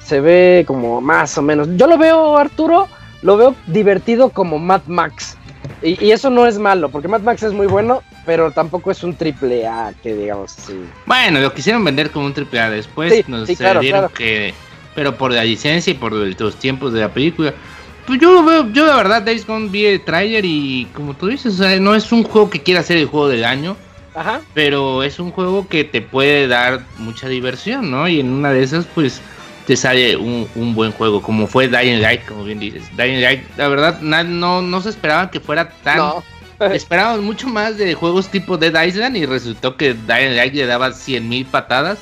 se ve como más o menos. Yo lo veo, Arturo, lo veo divertido como Mad Max. Y, y eso no es malo, porque Mad Max es muy bueno, pero tampoco es un triple A, que digamos así. Bueno, lo quisieron vender como un triple A después, Sí, nos sí, claro, dieron claro. que, pero por la licencia y por los tiempos de la película. pues yo lo veo, yo la verdad Days Gone vi el trailer y como tú dices, o sea, no es un juego que quiera ser el juego del año, Ajá. pero es un juego que te puede dar mucha diversión, ¿no? Y en una de esas, pues, te sale un, un buen juego, como fue Dying Light, como bien dices. Dying Light, la verdad, na- no, no se esperaba que fuera tan... No. Esperábamos mucho más de juegos tipo Dead Island y resultó que Dying Light le daba 100.000 patadas.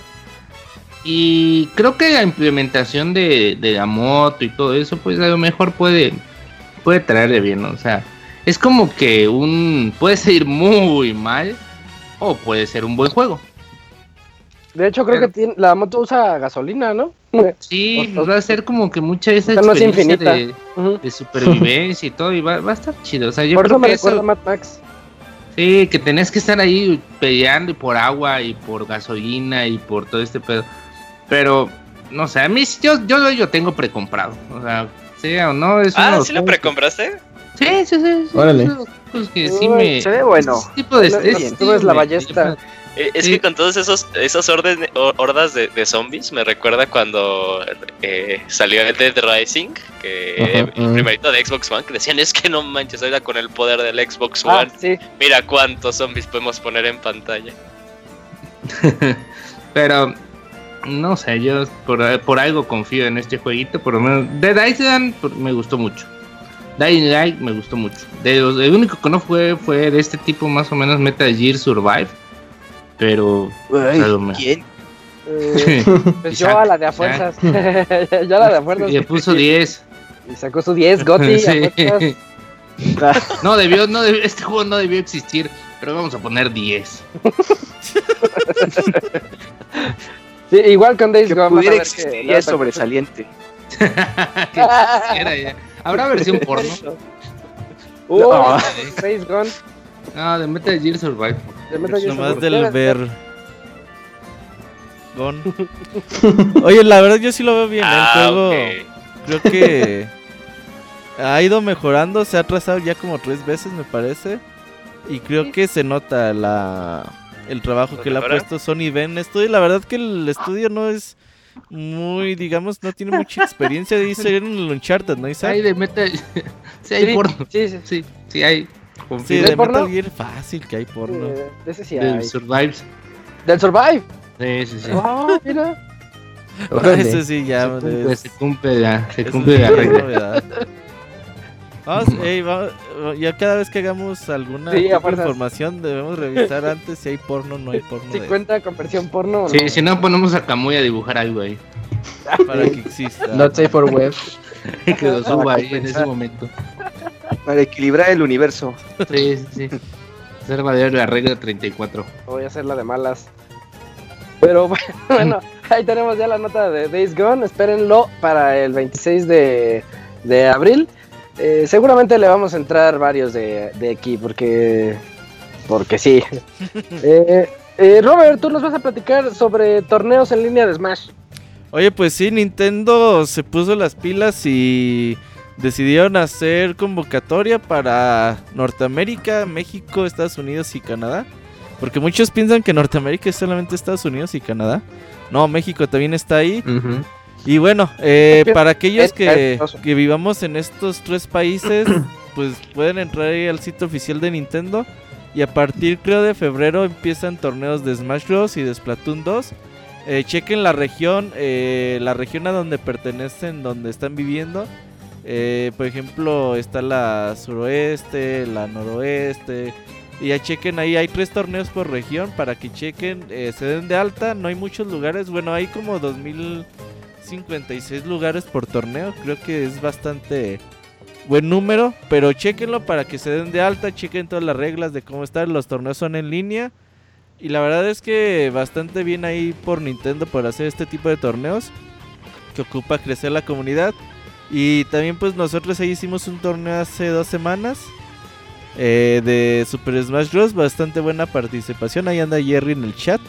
Y creo que la implementación de, de la moto y todo eso, pues a lo mejor puede, puede traerle bien, ¿no? O sea, es como que un... puede ser muy mal o puede ser un buen juego. De hecho, creo Pero- que tiene- la moto usa gasolina, ¿no? Sí, O- pues va a ser como que mucha de esa O sea, no es experiencia infinita. de, de supervivencia y todo, y va, va a estar chido. O sea, yo Por eso creo me que recuerda a eso, Mad Max. sí, que tenés que estar ahí peleando y por agua y por gasolina y por todo este pedo. Pero, no sé, a mí yo, yo, yo tengo precomprado. O sea, sea o no, es Ah, ¿sí lo que- precompraste? Sí, sí, sí. sí, Órale. es uno de los juegos que sí Uy, me... Se ve bueno. tipo de... No, no, ese tú ves la ballesta. Es Sí. que con todos esos esos orden, hor- hordas de, de zombies me recuerda cuando eh, salió el Dead Rising, que Ajá, el ajá. primerito de Xbox One, que decían es que no manches, ahora con el poder del Xbox Ah, One, sí. mira cuántos zombies podemos poner en pantalla. Pero no sé, yo por, por algo confío en este jueguito, por lo menos. Dead Island me gustó mucho. Dying Light me gustó mucho. De los- el único que no fue fue de este tipo más o menos Metal Gear Survive. Pero Ay, a lo mejor- ¿Quién? Eh, pues yo a la de a fuerzas. ya la de a fuerzas. le puso 10. Y sacó su 10 Gotti. a Sí. No debió, no debió, este juego no debió existir, pero vamos a poner 10. Sí, igual con Days Gone. a pudiera existir no, es sobresaliente. Ya. Habrá versión porno. Uh, No. Days Gone. No, de Metal Gear Survive. Gear Nomás del ver. Gon. Oye, la verdad yo sí lo veo bien. Ah, el juego ok. creo que ha ido mejorando. Se ha atrasado ya como tres veces, me parece. Y creo que se nota la el trabajo ¿Lo que le ha puesto Sony Ben Estudio. La verdad que el estudio no es muy, digamos, no tiene mucha experiencia. Dice en el Uncharted, ¿no, Isaac? De sí, hay Sí, porno. Sí, sí. Sí, sí hay. Sí, Confío. de ¿Hay porno? Metal Gear fácil que hay porno. De ese sí Del hay. Survives. Del Survive. Sí, sí, sí. Ah, mira. Ese sí ya se, cumple, es- se cumple la, se cumple la regla. Vamos, ey, va- ya cada vez que hagamos alguna Sí, de información debemos revisar antes si hay porno o no hay porno Si de- cuenta con versión porno o Sí, no. si no ponemos a Camuy a dibujar algo ahí. para que exista. Not safe for web. que lo suba ahí en ese momento. Para equilibrar el universo. Sí, sí, sí. Hacer valer la regla 34. Voy a hacer la de malas. Pero bueno, ahí tenemos ya la nota de Days Gone. Espérenlo para el 26 de, de abril. Eh, seguramente le vamos a entrar varios de, de aquí porque porque sí. Eh, eh, Robert, tú nos vas a platicar sobre torneos en línea de Smash. Oye, pues sí, Nintendo se puso las pilas y decidieron hacer convocatoria para Norteamérica, México, Estados Unidos y Canadá. Porque muchos piensan que Norteamérica es solamente Estados Unidos y Canadá. No, México también está ahí. Y bueno, eh, para aquellos que vivamos en estos tres países, pues pueden entrar ahí al sitio oficial de Nintendo. Y a partir, creo, de febrero empiezan torneos de Smash Bros. y de Splatoon 2. Eh, chequen la región, eh, la región a donde pertenecen, donde están viviendo. Eh, por ejemplo, está la suroeste, la noroeste. Y ya chequen ahí, hay tres torneos por región para que chequen, eh, se den de alta. No hay muchos lugares, bueno, hay como 2056 lugares por torneo. Creo que es bastante buen número, pero chequenlo para que se den de alta. Chequen todas las reglas de cómo están. Los torneos son en línea. Y la verdad es que bastante bien ahí por Nintendo por hacer este tipo de torneos que ocupa crecer la comunidad. Y también pues nosotros ahí hicimos un torneo hace dos semanas eh, de Super Smash Bros. Bastante buena participación. Ahí anda Jerry en el chat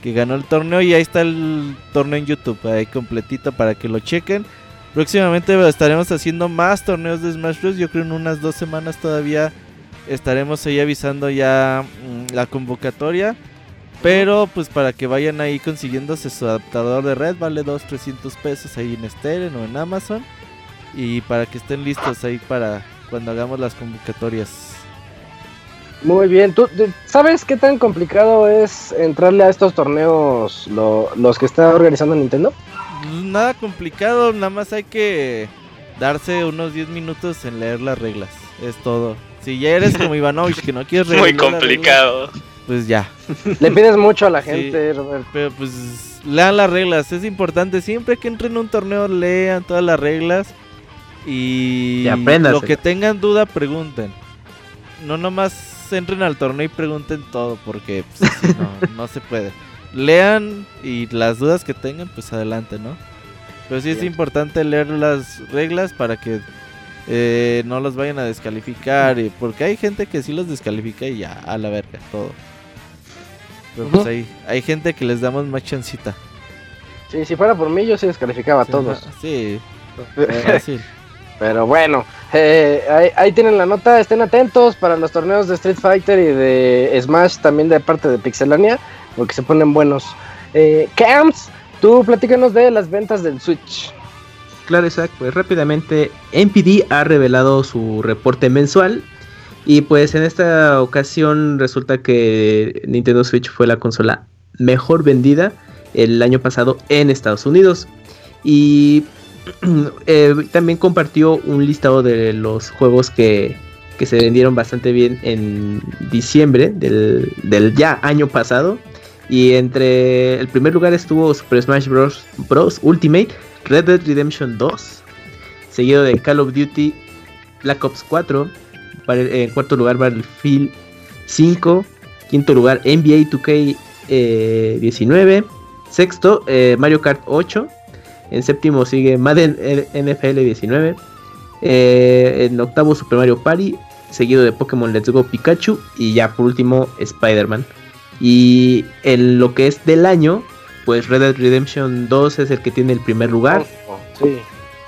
que ganó el torneo y ahí está el torneo en YouTube ahí completito para que lo chequen. Próximamente estaremos haciendo más torneos de Smash Bros. Yo creo en unas dos semanas todavía estaremos ahí avisando ya mm, la convocatoria. Pero pues para que vayan ahí consiguiéndose su adaptador de red, vale 2, 300 pesos ahí en Steren o en Amazon. Y para que estén listos ahí para cuando hagamos las convocatorias. Muy bien, ¿tú sabes qué tan complicado es entrarle a estos torneos lo- los que está organizando Nintendo? Pues Nada complicado, nada más hay que darse unos 10 minutos en leer las reglas. Es todo. Si ya eres como Ivanovich que no quieres Muy reglas, complicado. pues ya. Le pides mucho a la Sí. gente, Robert. Pero pues lean las reglas, es importante. Siempre que entren a un torneo, lean todas las reglas. Y, Y que tengan duda, pregunten. No nomás entren al torneo y pregunten todo, porque pues, así no, no se puede. Lean y las dudas que tengan, pues adelante, ¿no? Pero sí es Bien. importante leer las reglas para que eh, no los vayan a descalificar. Y, porque hay gente que sí los descalifica y ya, a la verga, todo. Pero pues hay, hay gente que les damos más chancita. Sí, si fuera por mí, yo sí descalificaba a Sí, todos. ajá, Sí, fácil. Pero bueno, eh, ahí, tienen la nota. Estén atentos para los torneos de Street Fighter y de Smash, también de parte de Pixelania, porque se ponen buenos. Eh, Camps, tú platícanos de las ventas del Switch. Claro, Isaac, pues rápidamente NPD ha revelado su reporte mensual y pues en esta ocasión resulta que Nintendo Switch fue la consola mejor vendida el año pasado en Estados Unidos y eh, también compartió un listado de los juegos que, que se vendieron bastante bien en diciembre del, del ya año pasado y entre el primer lugar estuvo Super Smash Bros. Bros. Ultimate Red Dead Redemption 2, seguido de Call of Duty Black Ops 4, para- en cuarto lugar Battlefield 5, quinto lugar NBA 2K eh, 19, sexto eh, Mario Kart 8, en séptimo sigue Madden NFL 19, eh, en octavo Super Mario Party, seguido de Pokémon Let's Go Pikachu y ya por último Spider-Man. Y en lo que es del año, pues Red Dead Redemption 2 es el que tiene el primer lugar. Sí.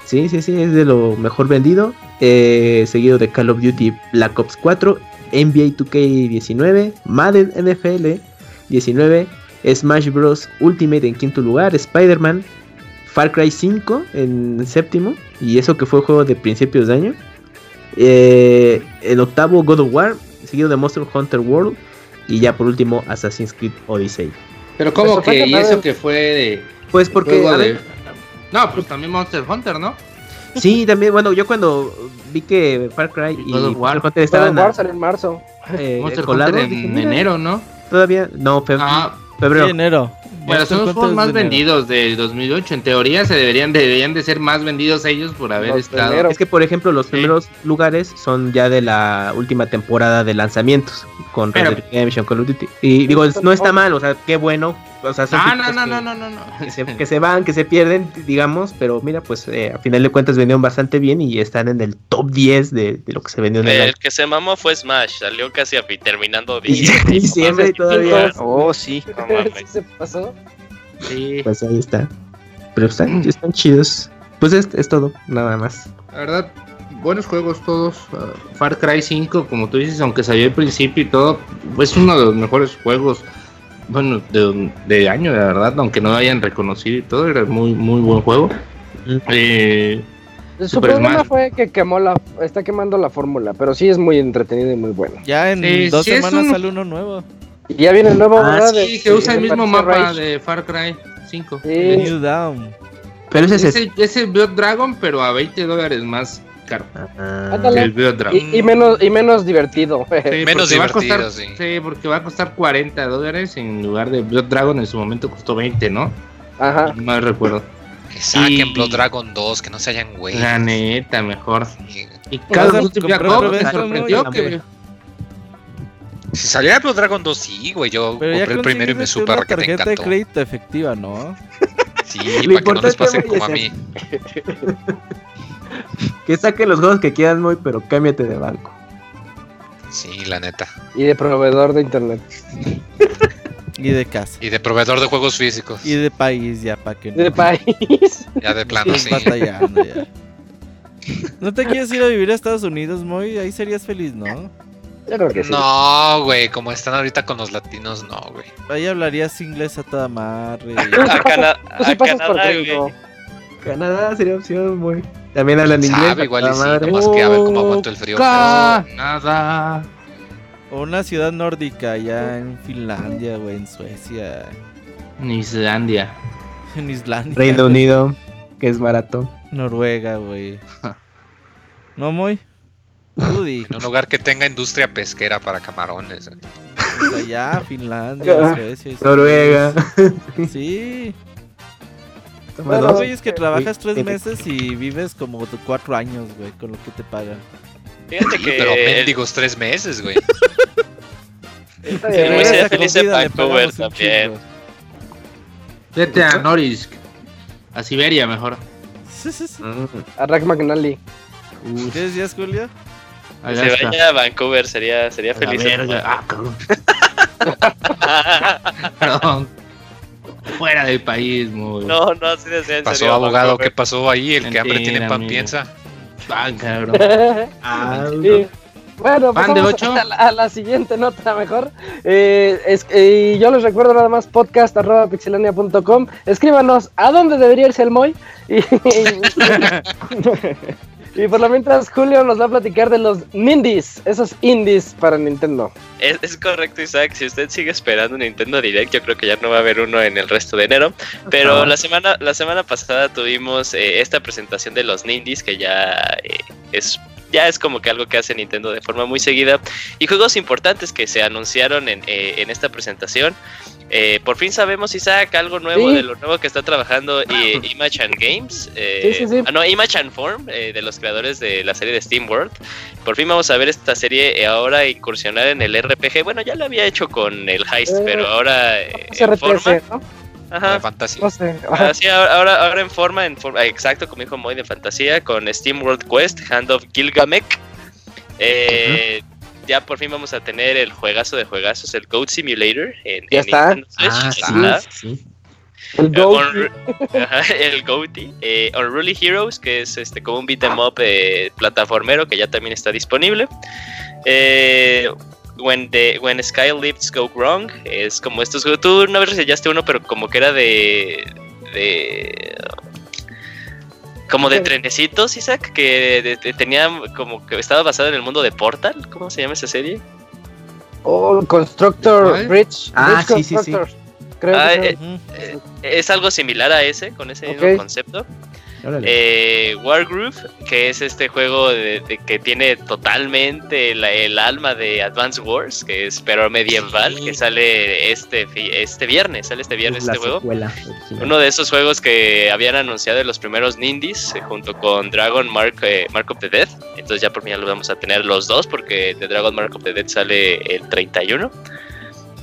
Sí, sí, sí, es de lo mejor vendido. eh, seguido de Call of Duty Black Ops 4, NBA 2K 19, Madden NFL 19, Smash Bros. Ultimate en quinto lugar, Spider-Man, Far Cry 5 en séptimo, y eso que fue juego de principios de año. Eh, en octavo God of War, seguido de Monster Hunter World, y ya por último Assassin's Creed Odyssey. Pero como Pues, que, y eso que fue de... Pues porque... de- ver, No, pues también Monster Hunter, ¿no? Sí, también, bueno, yo cuando vi que Far Cry y God of War. Monster Hunter God of estaban War en marzo. eh, Monster colados, Hunter dije, en enero, ¿no? Todavía, no, feb- Ah, febrero. Sí, enero. Pero Monster son los juegos más de enero. vendidos del 2008. En teoría se deberían, deberían de ser más vendidos ellos por haber Los estado... primeros. Es que, por ejemplo, los Sí. primeros lugares son ya de la última temporada de lanzamientos con Red Dead Redemption, Call of Duty. Y digo, no está mal, o sea, qué bueno. O sea, son Ah, no, no, que- no, no, no, no. Que se, que se van, que se pierden, digamos, pero mira, pues eh, a final de cuentas vendieron bastante bien y están en el top 10 de, de lo que se vendió en el El año. que se mamó fue Smash, salió casi a terminando Y diciembre y todavía. Oh, sí. No mames. Sí se pasó. Sí, Pues ahí está. Pero están, están chidos. Pues es, es todo, nada más. la verdad, buenos juegos todos. Ah, Far Cry 5, como tú dices, aunque salió al principio y todo, es uno de los mejores juegos, bueno, de, de año, la verdad, aunque no lo hayan reconocido y todo, era muy, muy buen juego. Eh, Su Super problema Smash. fue que quemó la, está quemando la fórmula, pero sí es muy entretenido y muy bueno. Ya en Sí, dos sí es semanas un- sale uno nuevo. Y ya viene el nuevo, Ah, ¿verdad? sí, De- que usa el de mismo Patricia mapa Rage. de Far Cry 5. Sí. New Down. Pero ese es. Ese, ese Blood Dragon, pero a 20 dólares más caro. Ah, Ándale. que El Blood Dragon. Y, y menos, y menos divertido. Sí, Menos porque va a costar- divertido, sí. porque va a costar 40 dólares en lugar de Blood Dragon en su momento costó 20, ¿no? Ajá. No mal recuerdo. Que saquen Y- Blood Dragon 2, que no se hayan güey. La neta, mejor. Sí. Y Vas Call a of Duty Black comprar Ops me sorprendió que... Si saliera Blood Dragon 2, sí, güey. Yo Pero compré el primero y me una que te tarjeta de encantó. crédito efectiva, ¿no? Sí, para que no les pase como a mí. Que saquen los juegos que quieran muy, pero cámbiate de banco. Sí, la neta. Y de proveedor de internet. Y de casa. Y de proveedor de juegos físicos. Y de país, ya para que no. De país. Ya de plano, sí. batallando ya. ¿No te quieres ir a vivir a Estados Unidos, Moy? Ahí serías feliz, ¿no? Yo creo que sí. No, güey, como están ahorita con los latinos, no, güey. Ahí hablarías inglés a toda madre. A, Cana- sí a Canadá, güey. Canadá sería opción muy. También hablan inglés. Sabe, igual y sí, madre. nomás que a ver cómo aguanto el frío. Canadá. O una ciudad nórdica allá en Finlandia, güey, en Suecia, En Islandia. en Islandia. Reino Unido, que es barato. Noruega, güey. ¿No, muy? Rudy. En un lugar que tenga industria pesquera para camarones. eh. Pues allá, Finlandia, Suecia. Noruega. Sí. Bueno, Los dos. güeyes que trabajas tres Sí. meses y vives como cuatro años, güey, con lo que te pagan. Fíjate Sí, que. pero mendigos tres meses, güey. Sí, ¿eh? sería feliz en Vancouver también. Vete a Norilsk. A Siberia mejor. Mm. A Rack McNally. ¿Qué decías, Julio? Que se vaya a Vancouver sería, sería A feliz. verga. Ah, cabrón. Perdón. Fuera del país, muy. no, no, sí decía en Pasó serio, abogado. ¿qué pasó ahí? El que hambre tiene pan amigo. piensa. Cabrón. Ah, Sí. Bueno, ¿Pan de pasamos ocho? A, la, a la siguiente nota mejor. Eh, es, eh, y yo les recuerdo nada más podcast arroba pixelania.com. Escríbanos a dónde debería irse el Moy. Y, y por lo mientras Julio nos va a platicar de los Nindies, esos indies para Nintendo. Es, es correcto, Isaac. Si usted sigue esperando un Nintendo Direct, yo creo que ya no va a haber uno en el resto de enero. Pero la semana, la semana pasada tuvimos eh, esta presentación de los Nindies, que ya eh, es ya es como que algo que hace Nintendo de forma muy seguida. Y juegos importantes que se anunciaron en, eh, en esta presentación. Eh, por fin sabemos, Isaac, algo nuevo Sí. de lo nuevo que está trabajando eh, Image and Games. eh, Sí, sí, sí. ah, no, Image and Form, eh, de los creadores de la serie de Steam World. Por fin vamos a ver esta serie eh, ahora incursionar en el RPG. Bueno, ya lo había hecho con el Heist, Eh, pero ahora eh, Es en forma. ¿no? Ajá. De fantasía. No sé. Ah, sí, ahora, ahora, ahora en forma, en forma, exacto, como dijo Moy de fantasía, con Steam World Quest, Hand of Gilgamesh. Eh, Ya por fin vamos a tener el juegazo de juegazos, el Goat Simulator. En, Ya en está. Ah, sí, sí. El Eh, Go. Unru- Ajá, el Goaty. Eh, Unruly Heroes, que es este como un beat 'em up eh, plataformero que ya también está disponible. Eh, when, the, when Sky Lifts Go Wrong, es como estos juegos. Tú una vez reseñaste uno, pero como que era de. de como de trenecitos, Isaac, que de- de- tenía como que estaba basado en el mundo de Portal. ¿Cómo se llama esa serie? Oh, Constructor. Bridge. Ah, Bridge sí, sí, sí. Creo Ah, que eh, Ujú. Es algo similar a ese, con ese mismo concepto. Eh, Wargroove, que es este juego de, de que tiene totalmente la- el alma de Advance Wars, que es pero medieval, que sale este, este viernes, sale este viernes Es este juego. secuela. Uno de esos juegos que habían anunciado en los primeros Nindies, eh, junto con Dragon Mark, eh, Mark of the Dead. Entonces ya por fin ya los vamos a tener los dos, porque The Dragon Mark of the Dead sale el 31.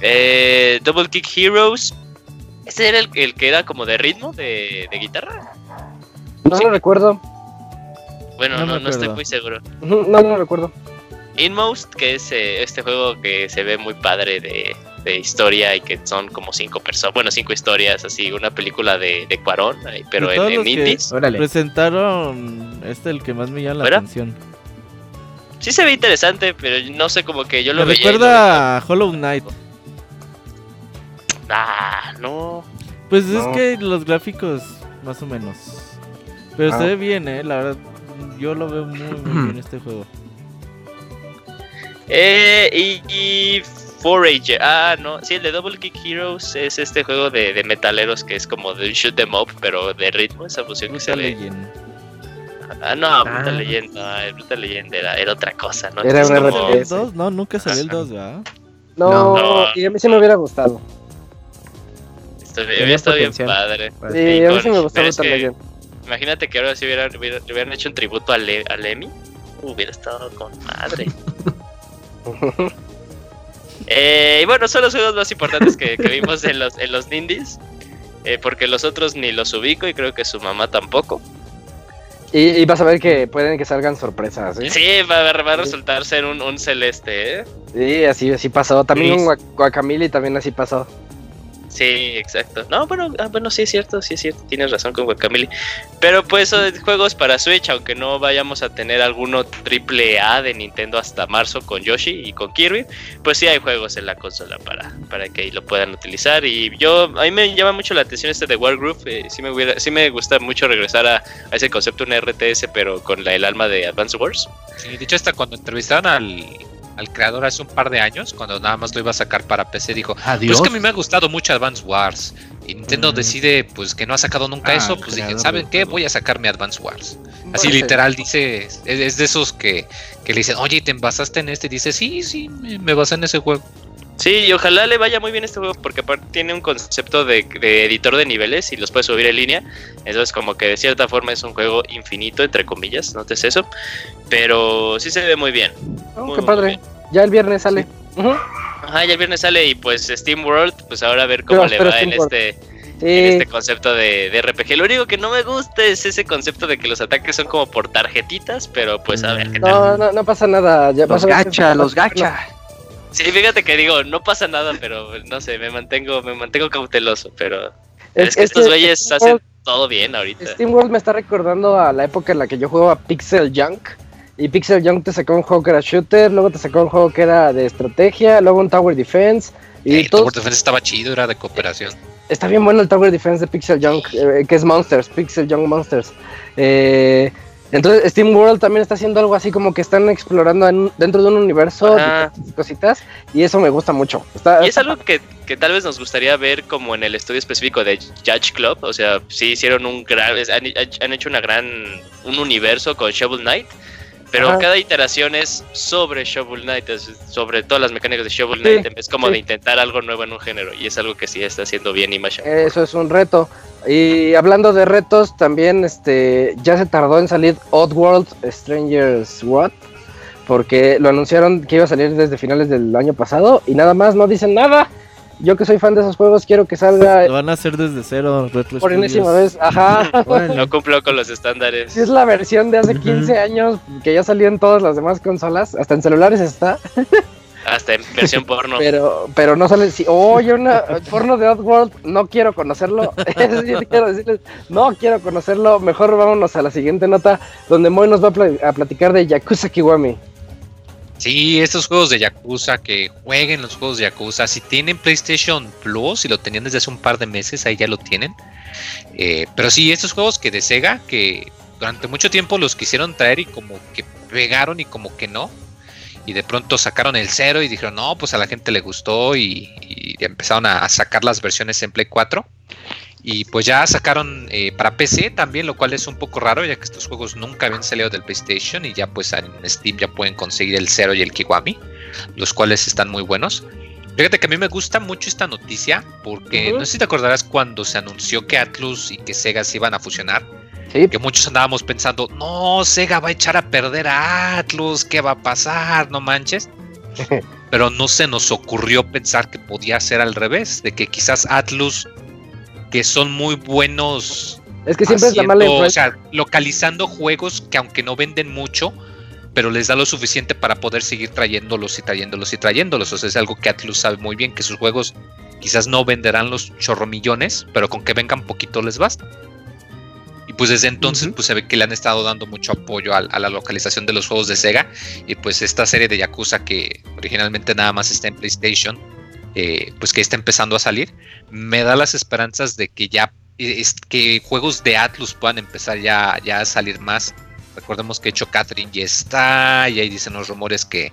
Eh, Double Kick Heroes. Ese era el, el que era como de ritmo, de, de guitarra. No lo recuerdo. Bueno, No no, estoy muy seguro. No lo recuerdo. Inmost, que es eh, este juego que se ve muy padre de, de historia y que son como cinco personas, bueno, cinco historias, así, una película de, de Cuarón, pero De en, en indies. Presentaron este el que más me llama la ¿Fuera? atención. Sí se ve interesante, pero no sé, como que yo lo Me veía. y lo recuerda a Hollow Knight. Ah, no. Pues No. es que los gráficos, más o menos. Pero Ah. se ve bien, eh, la verdad. Yo lo veo muy, muy bien este juego. Eh, y, y Forager. Ah, no. Sí, el de Double Kick Heroes es este juego de, de metaleros que es como de un shoot them up, pero de ritmo, esa fusión que se Brutal ve. Ah, no, Brutal Ah. Legend, no, el Brutal Legend era, era otra cosa, ¿no? Era Es un como- RPG. ¿El 2? No, nunca salió el Ajá. 2, ¿verdad? No, No. y a mí sí me hubiera gustado. Esto había estado bien padre. Sí, Sí, a mí sí me gustó Brutal que- Legend. Imagínate que ahora si hubieran, hubieran, le hubieran hecho un tributo a, Le, a Lemmy. Hubiera estado con madre. Eh, y bueno, son los juegos más importantes que, que vimos en los, en los Nindies. eh, porque los otros ni los ubico y creo que su mamá tampoco. Y, y vas a ver que pueden que salgan sorpresas, ¿sí? Sí, va, a- va a resultar ser un, un celeste, ¿eh? Sí, así, así pasó. También Guac- Guacamole también así pasó. Sí, exacto. No, bueno, ah, bueno, sí es cierto, sí es cierto, tienes razón con Guacamole. Pero pues juegos para Switch, aunque no vayamos a tener alguno triple A de Nintendo hasta marzo con Yoshi y con Kirby, pues sí hay juegos en la consola para, para que lo puedan utilizar. Y yo, a mí me llama mucho la atención este de Wargroove, eh, sí, me hubiera, sí me gusta mucho regresar a, a ese concepto, un RTS, pero con la, el alma de Advance Wars. Sí, de hasta cuando entrevistaron al, al creador hace un par de años, cuando nada más lo iba a sacar para PC, dijo, Adiós. pues que a mí me ha gustado mucho Advance Wars. Y Nintendo Mm. decide pues que no ha sacado nunca Ah, eso, pues dije, ¿saben qué? Voy a sacar mi Advance Wars. Pues, Así literal dice, es, es de esos que, que le dicen, oye, ¿te basaste en este? Y dice, sí, sí, me, me basé en ese juego. Sí, y ojalá le vaya muy bien este juego porque aparte tiene un concepto de, de editor de niveles y los puedes subir en línea. Entonces como que de cierta forma es un juego infinito, entre comillas, notes eso. Pero sí se ve muy bien. Oh, Muy, qué padre. bien. Ya el viernes sale. Ajá, ya el viernes sale y pues Steam World, pues ahora a ver cómo Pero le va en World. este, Sí. en este concepto de, de RPG. Lo único que no me gusta es ese concepto de que los ataques son como por tarjetitas, pero pues a ver qué tal. No, no, no pasa nada. Ya Los gacha, los gacha. Sí, fíjate que digo, no pasa nada, pero no sé, me mantengo, me mantengo cauteloso, pero es, que estos güeyes Steam hacen World- todo bien ahorita. Steam World me está recordando a la época en la que yo jugaba Pixel Junk. Y Pixel Junk te sacó un juego que era shooter, luego te sacó un juego que era de estrategia, luego un Tower Defense. Y Y todo Tower Defense estaba chido, era de cooperación. está bien bueno el Tower Defense de Pixel Junk, eh, que es Monsters, Pixel Junk Monsters. Eh, entonces Steam World también está haciendo algo así como que están explorando en- dentro de un universo cositas y eso me gusta mucho. Está, Y es algo que, que tal vez nos gustaría ver como en el estudio específico de Judge Club. O sea, sí hicieron un gran. Han, han hecho una gran. un universo con Shovel Knight. Pero Ajá. cada iteración es sobre Shovel Knight, es sobre todas las mecánicas de Shovel Sí, Knight, en vez como sí. de intentar algo nuevo en un género. Y es algo que sí está haciendo bien Image. Eso es un reto. Y hablando de retos, también este ya se tardó en salir Oddworld Strangers What porque lo anunciaron que iba a salir desde finales del año pasado y nada más no dicen nada. Yo que soy fan de esos juegos quiero que salga Lo van a hacer desde cero, Retro por enésima vez. Ajá. Órale. No cumplió con los estándares. Si es la versión de hace Ujú. 15 años que ya salió en todas las demás consolas, hasta en celulares está, Hasta en versión porno. pero pero no sale si oye una porno de Oddworld, no quiero conocerlo. Quiero decirles, no quiero conocerlo. Mejor vámonos a la siguiente nota donde Moy nos va a, pla- a platicar de Yakuza Kiwami. Sí, estos juegos de Yakuza, que jueguen los juegos de Yakuza. Si tienen PlayStation Plus, si lo tenían desde hace un par de meses, ahí ya lo tienen. Eh, pero sí, estos juegos que de Sega, que durante mucho tiempo los quisieron traer y como que pegaron y como que no. Y de pronto sacaron el cero y dijeron, no, pues a la gente le gustó y, y empezaron a, a sacar las versiones en Play 4. Y pues ya sacaron eh, para PC también, lo cual es un poco raro, ya que estos juegos nunca habían salido del PlayStation y ya pues en Steam ya pueden conseguir el Zero y el Kiwami, los cuales están muy buenos. Fíjate que a mí me gusta mucho esta noticia porque no sé si te acordarás cuando se anunció que Atlus y que Sega se iban a fusionar, Sí, que muchos andábamos pensando, no, Sega va a echar a perder a Atlus, ¿qué va a pasar? No manches. Pero no se nos ocurrió pensar que podía ser al revés, de que quizás Atlus, que son muy buenos es que siempre es la mala o sea, localizando juegos que aunque no venden mucho, pero les da lo suficiente para poder seguir trayéndolos y trayéndolos y trayéndolos. O sea, es algo que Atlus sabe muy bien, que sus juegos quizás no venderán los chorromillones, pero con que vengan poquito les basta. Y pues desde entonces pues se ve que le han estado dando mucho apoyo al- a, la localización de los juegos de Sega. Y pues esta serie de Yakuza que originalmente nada más está en PlayStation, eh, pues que está empezando a salir, me da las esperanzas de que ya es que juegos de Atlus puedan empezar ya, ya a salir más. Recordemos que hecho Catherine ya está, y ahí dicen los rumores que,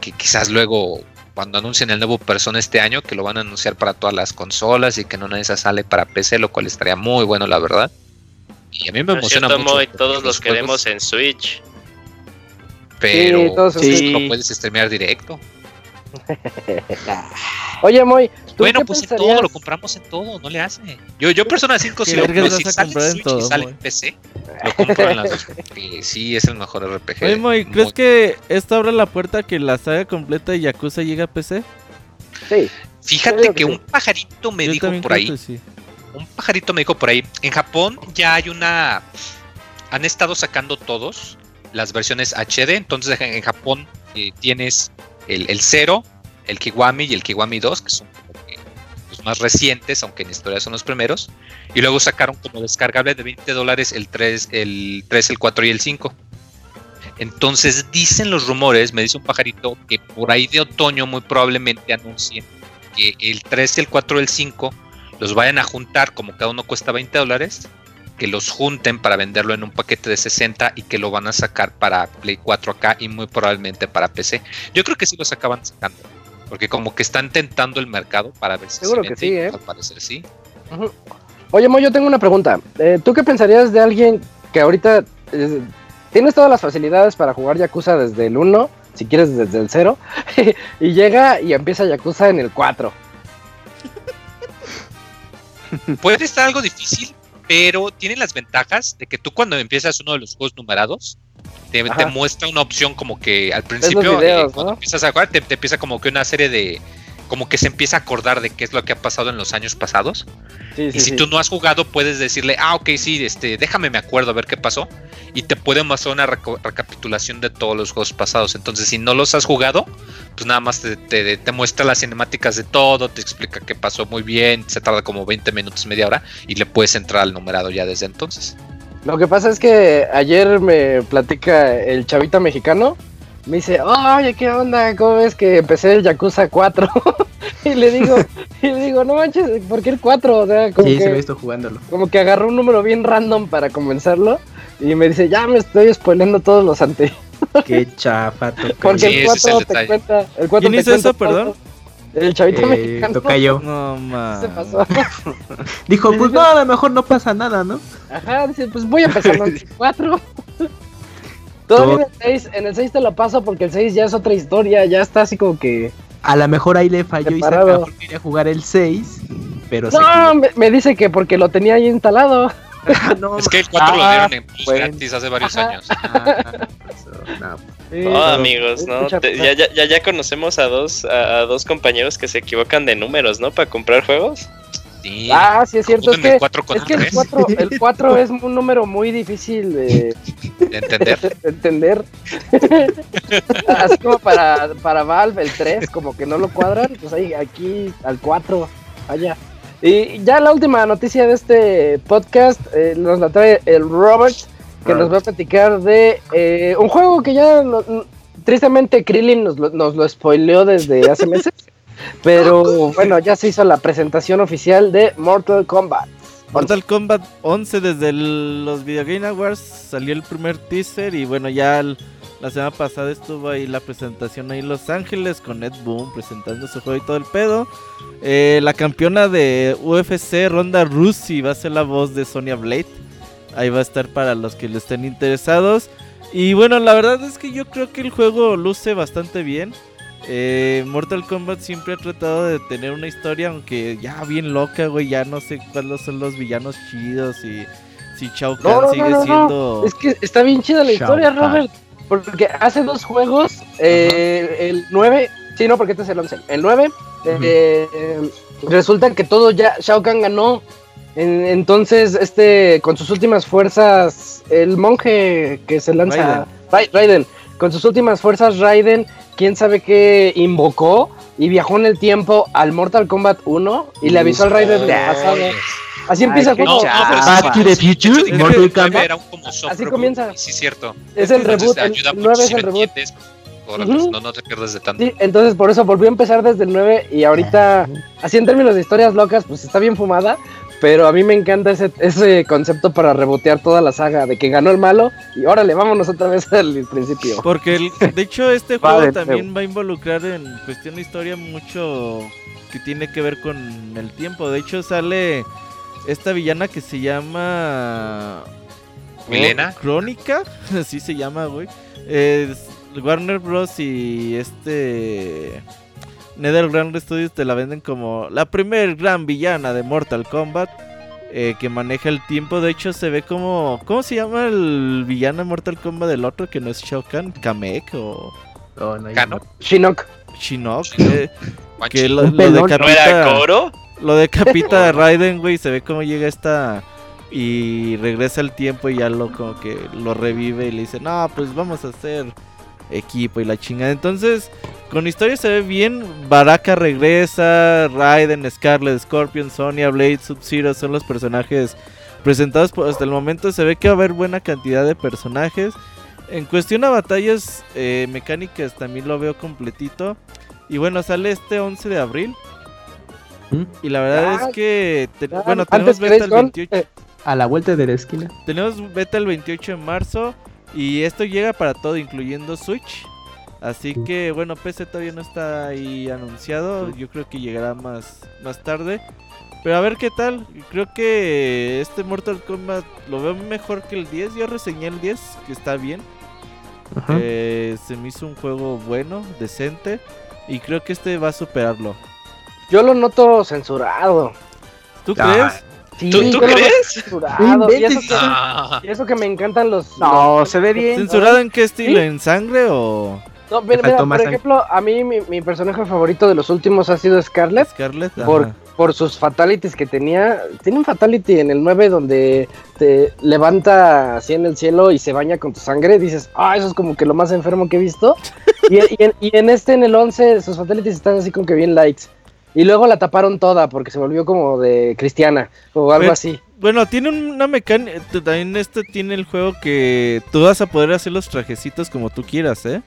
que quizás luego cuando anuncien el nuevo Persona este año, que lo van a anunciar para todas las consolas y que no esa sale para PC, lo cual estaría muy bueno, la verdad. Y a mí me Por emociona mucho. Todos los queremos en Switch. Pero Sí, todos lo puedes streamear directo. Oye, Moy, ¿tú Bueno, qué pues en todo, lo compramos en todo, no le hace. Yo, yo Persona 5 si ¿Qué lo vas si sale en Switch todo, y sale en PC, lo compro en las dos. porque sí, es el mejor RPG. Oye, Moy, ¿crees Muy- que esto abre la puerta a que la saga completa de Yakuza llegue a PC? Sí, Fíjate que que sí. un pajarito me Yo dijo por ahí, sí. un pajarito me dijo por ahí, en Japón ya hay una, han estado sacando todos las versiones HD, entonces en en Japón eh, tienes el, el 0, el Kiwami y el Kiwami 2, que son los más recientes, aunque en historia son los primeros. Y luego sacaron como descargable de 20 dólares el 3, el 3, el 4 y el 5. Entonces dicen los rumores, me dice un pajarito, que por ahí de otoño muy probablemente anuncien que el 3, el 4 y el 5 los vayan a juntar, como cada uno cuesta 20 dólares, que los junten para venderlo en un paquete de 60 y que lo van a sacar para Play 4 acá y muy probablemente para PC. Yo creo que sí los acaban sacando, porque como que están tentando el mercado para ver si Seguro se que sí, ¿eh? Al parecer sí. Oye, Mo, yo tengo una pregunta. Eh, ¿Tú qué pensarías de alguien que ahorita eh, tienes todas las facilidades para jugar Yakuza desde el 1, si quieres desde el 0, y llega y empieza Yakuza en el 4? Puede estar algo difícil, pero tiene las ventajas de que tú cuando empiezas uno de los juegos numerados, te, muestra una opción como que al principio, videos, eh, cuando ¿no? empiezas a jugar, te, te empieza como que una serie de... Como que se empieza a acordar de qué es lo que ha pasado en los años pasados. Sí, y si tú no has jugado, puedes decirle, ah, ok, sí, este, déjame me acuerdo a ver qué pasó. Y te puede mostrar una recapitulación de todos los juegos pasados. Entonces, si no los has jugado, pues nada más te, te- te muestra las cinemáticas de todo, te explica qué pasó muy bien, se tarda como 20 minutos, media hora, y le puedes entrar al numerado ya desde entonces. Lo que pasa es que ayer me platica el chavita mexicano. Me dice, oye, ¿qué onda? ¿Cómo ves que empecé el Yakuza 4? y le digo, y le digo, no manches, ¿por qué el 4? O sea, como Sí, se que, ve esto jugándolo. como que agarró un número bien random para comenzarlo. Y me dice, ya me estoy spoileando todos los anteriores. Qué chafa, tocayo. Porque Sí, el ese es el 4 te detalle. cuenta. El 4 ¿Quién te hizo cuenta eso, perdón? El chavita Eh, mexicano. tocayo. No mames. Se pasó. Dijo, pues no, a lo mejor no pasa nada, ¿no? Ajá, dice, pues voy a empezar con el 4. Todavía en el 6, en el 6 te lo paso porque el 6 ya es otra historia, ya está así como que... A lo mejor ahí le falló y se Separado. mejor quería jugar el 6, pero No, me, me dice que porque lo tenía ahí instalado. equivocó. No, Es que el 4 lo ah, dieron en plus bueno. gratis hace varios Ajá. años. ah, eso, no. Sí, No, amigos, no. Te- ya, ya, ya, ya conocemos a dos, a, a dos compañeros que se equivocan de números, ¿no? Para comprar juegos. Sí. Ah, sí es cierto, es Confunden el que, 4 con es que el 3, 4, el 4 es un número muy difícil de, de entender. de entender. Así como para, para Valve el 3, como que no lo cuadran, pues ahí aquí al 4, allá. Y ya la última noticia de este podcast eh, nos la trae el Robert, que nos va a platicar de eh, un juego que ya no- tristemente Krillin nos lo, nos lo spoileó desde hace meses. Pero bueno, ya se hizo la presentación oficial de Mortal Kombat. Mortal Kombat 11 desde el- los Video Game Awards salió el primer teaser y bueno ya el- la semana pasada estuvo ahí la presentación ahí en Los Ángeles con Ed Boon presentando su juego y todo el pedo. Eh, la campeona de UFC Ronda Rousey va a ser la voz de Sonya Blade. Ahí va a estar para los que le estén interesados. Y bueno, la verdad es que yo creo que el juego luce bastante bien. Eh, Mortal Kombat siempre ha tratado de tener una historia, aunque ya bien loca, güey. Ya no sé cuáles son los villanos chidos y si Shao Kahn No, no, sigue no, no, no. siendo. Es que está bien chida la Shao historia, Kahn. Robert. Porque hace dos juegos, eh, el 9, sí, no, porque este es el 11. El 9, eh, eh, resulta que todo ya, Shao Kahn ganó. En- entonces, este, con sus últimas fuerzas, el monje que se lanza, Ra- Raiden, con sus últimas fuerzas, Raiden, quién sabe qué invocó y viajó en el tiempo al Mortal Kombat 1 y le avisó al Raiden del pasado. Así empieza el juego. No, no, Back to the Future, Mortal Kombat. nueve era un como soft Así comienza. Sí, cierto. Es el reboot, 9 es el reboot. entiendes. Órale, Ujú. no, no te pierdas de tanto. Sí, entonces por eso volvió a empezar desde el 9 y ahorita, así en términos de historias locas, pues está bien fumada, pero a mí me encanta ese, ese concepto para rebotear toda la saga, de que ganó el malo y órale, vámonos otra vez al principio. Porque el- de hecho este juego también va a involucrar en cuestión de historia mucho que tiene que ver con el tiempo. De hecho sale esta villana que se llama ¿Milena? Crónica, así se llama, güey. Es Warner Bros y este NetherRealm Studios te la venden como la primer gran villana de Mortal Kombat. eh, que maneja el tiempo, de hecho se ve como... ¿Cómo se llama el villano de Mortal Kombat del otro que no es Shao Kahn? ¿Kamek o Oh, no, Cano. Shinnok. Shinnok? eh, que lo, lo pelón. ¿No era decapita, Coro? lo decapita a Raiden, güey, se ve cómo llega esta... Y regresa al tiempo y ya lo como que lo revive y le dice, no, pues vamos a hacer equipo y la chingada. Entonces, con historia se ve bien. Baraka regresa, Raiden, Scarlet, Scorpion, Sonya, Blade, Sub-Zero son los personajes presentados por- hasta el momento. Se ve que va a haber buena cantidad de personajes. En cuestión a batallas eh, mecánicas también lo veo completito. Y bueno, sale este 11 de abril. ¿Mm? Y la verdad Ah, es que, te- Ah, bueno, tenemos beta el Gone, 28. eh, A la vuelta de la esquina. Tenemos beta el 28 de marzo y esto llega para todo, incluyendo Switch. Así que bueno, PC todavía no está ahí anunciado, yo creo que llegará más, más tarde. Pero a ver qué tal, creo que este Mortal Kombat lo veo mejor que el 10, yo reseñé el 10, que está bien. Ajá. Eh, se me hizo un juego bueno, decente, y creo que este va a superarlo. Yo lo noto censurado. ¿Tú Ah, crees? Sí, ¿Tú- crees? censurado. Y eso, inventes. que, Ah, y eso que me encantan los. No, los- se ve bien. ¿Censurado en qué estilo? ¿Sí? ¿En sangre o No, mira, por sangre. ejemplo, a mí mi, mi personaje favorito de los últimos ha sido Scarlet. Scarlet? Por, Ajá. por sus fatalities que tenía. Tiene un fatality en el 9 donde te levanta así en el cielo y se baña con tu sangre. Dices, ah, eso es como que lo más enfermo que he visto. y, y en, y en este, en el 11, sus fatalities están así como que bien lights. Y luego la taparon toda porque se volvió como de cristiana o algo Pero- así. Bueno, tiene una mecánica. También este tiene el juego que tú vas a poder hacer los trajecitos como tú quieras, ¿eh?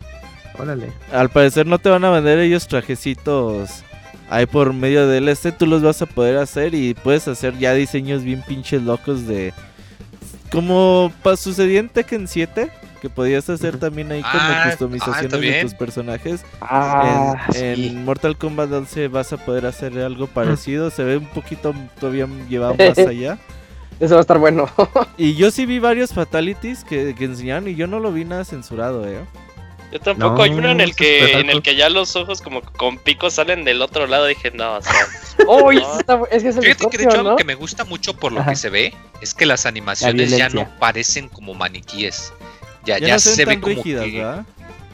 Órale. Al parecer no te van a vender ellos trajecitos ahí por medio del este. Tú los vas a poder hacer y puedes hacer ya diseños bien pinches locos de. Como pa- sucedía en Tekken 7, que podías hacer también ahí como Ah, ah, customizaciones de bien. tus personajes. Ah, en, sí. en Mortal Kombat 11 vas a poder hacer algo parecido. Se ve un poquito todavía llevado más allá. Eso va a estar bueno. Y yo sí vi varios fatalities que, que enseñaron y yo no lo vi nada censurado, eh. Yo tampoco. No, Hay uno en el que en el que ya los ojos como con picos salen del otro lado. Dije, no, o sea, No. está- es que es el Fíjate que me gusta mucho por lo Ajá. que se ve es que las animaciones ya no parecen como maniquíes. Ya, Ya, ya, no se, se, ven ve como rígidas, que- ¿verdad?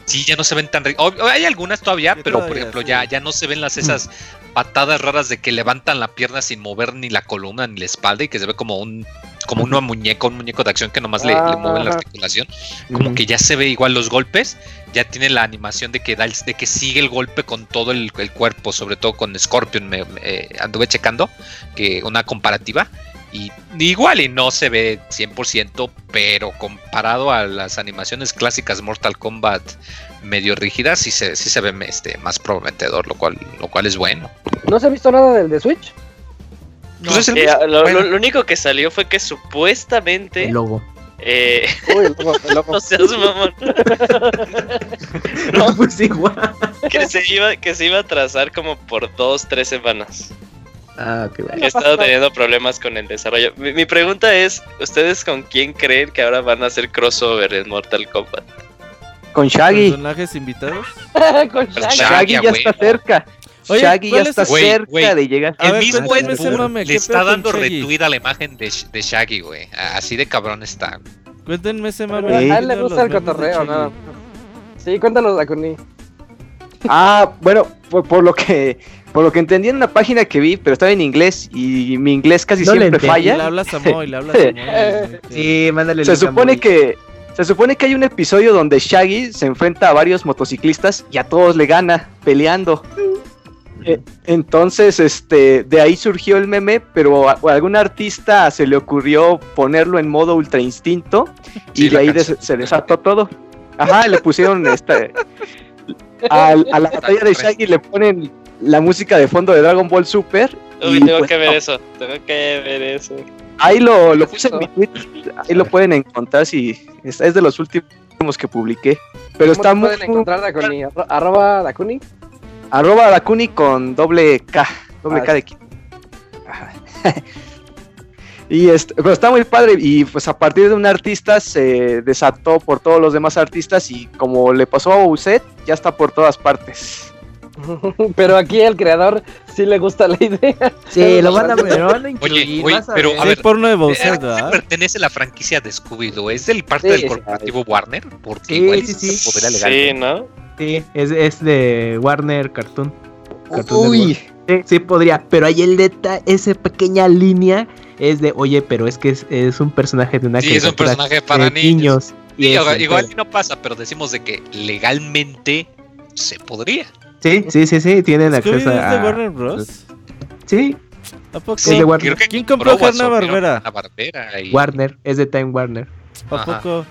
Sí, ya no se ven tan ri- ob- Hay algunas todavía, pero por ejemplo sí. ya, ya no se ven las esas patadas raras de que levantan la pierna sin mover ni la columna ni la espalda y que se ve como un como una muñeca, un muñeco de acción que nomás le, le mueven la articulación. Como que ya se ve igual los golpes, ya tiene la animación de que da el- de que sigue el golpe con todo el, el cuerpo, sobre todo con Scorpion me, me- eh, anduve checando que una comparativa y igual y no se ve 100%, pero comparado a las animaciones clásicas Mortal Kombat medio rígidas sí se, sí se ve este, más prometedor, lo cual lo cual es bueno. ¿No se ha visto nada del de Switch? Pues eh, lo, Bueno. lo- lo único que salió fue que supuestamente. El logo. eh, Uy, el logo, el logo. no seas mamón. No, pues igual. que se iba que se iba a trazar como por dos tres semanas Ah, qué bueno. he estado teniendo problemas con el desarrollo mi, mi pregunta es ustedes con quién creen que ahora van a hacer crossover en Mortal Kombat Con Shaggy. Personajes invitados. Con Pero Shaggy. Ya está cerca. Oye, Shaggy ya ¿cuál es- está cerca de llegar. A el ver, mismo Ed ese Boon mame, ¿qué le está dando Shaggy? retweet a la imagen de, Sh- de Shaggy, güey. Así de cabrón está. Cuéntenme ese Pero mame. A él le gusta el cotorreo, ¿no? Sí, cuéntanos, Dakuni. Ah, bueno, por, por lo que por lo que entendí en una página que vi, pero estaba en inglés y mi inglés casi No le siempre le falla. hablas a Moy, le hablas a Moy. Sí, mándale el Se supone que se supone que hay un episodio donde Shaggy se enfrenta a varios motociclistas y a todos le gana peleando. Eh, Entonces, este, de ahí surgió el meme, pero a, a algún artista se le ocurrió ponerlo en modo ultra instinto y Sí, de ahí des- se desató todo. Ajá, le pusieron este a, la batalla de Shaggy le ponen la música de fondo de Dragon Ball Super. Uy, y, tengo pues, que ver no, eso tengo que ver eso Ahí lo, lo puse en mi Twitter, ahí lo pueden encontrar si es, es de los últimos que publiqué. Pero ¿Cómo está te muy pueden encontrar, Dakuni? Arro- Arroba Dakuni. Arroba Dakuni con doble K, doble Ah, K de K. Ajá. y este, pero está muy padre y pues a partir de un artista se desató por todos los demás artistas y como le pasó a Bowsette, ya está por todas partes. Pero aquí el creador sí le gusta la idea. Sí, lo van a, lo van a incluir. oye, a pero, ver. a Sí, ver, porno de ¿A qué ¿verdad? pertenece la franquicia de Scooby-Doo? ¿Es del parte Sí, del sí, corporativo Warner? Porque Sí, igual sí, sí, sí. se podría legal. sí no Sí, es, es de Warner Cartoon. Cartoon Uy, Network. Sí, sí podría, pero ahí el detalle, esa pequeña línea es de, oye, pero es que es, es un personaje de una Sí, es un personaje para de niños. Y Sí, igual no pasa, pero decimos de que legalmente se podría. Sí, sí, sí, sí, tienen ¿Scooby acceso es de a... Warner Bros? Sí, ¿A poco? Sí, de Warner. ¿Quién compró Watson, Hanna-Barbera? Hanna-Barbera y- Warner, es de Time Warner. ¿A Ajá. poco?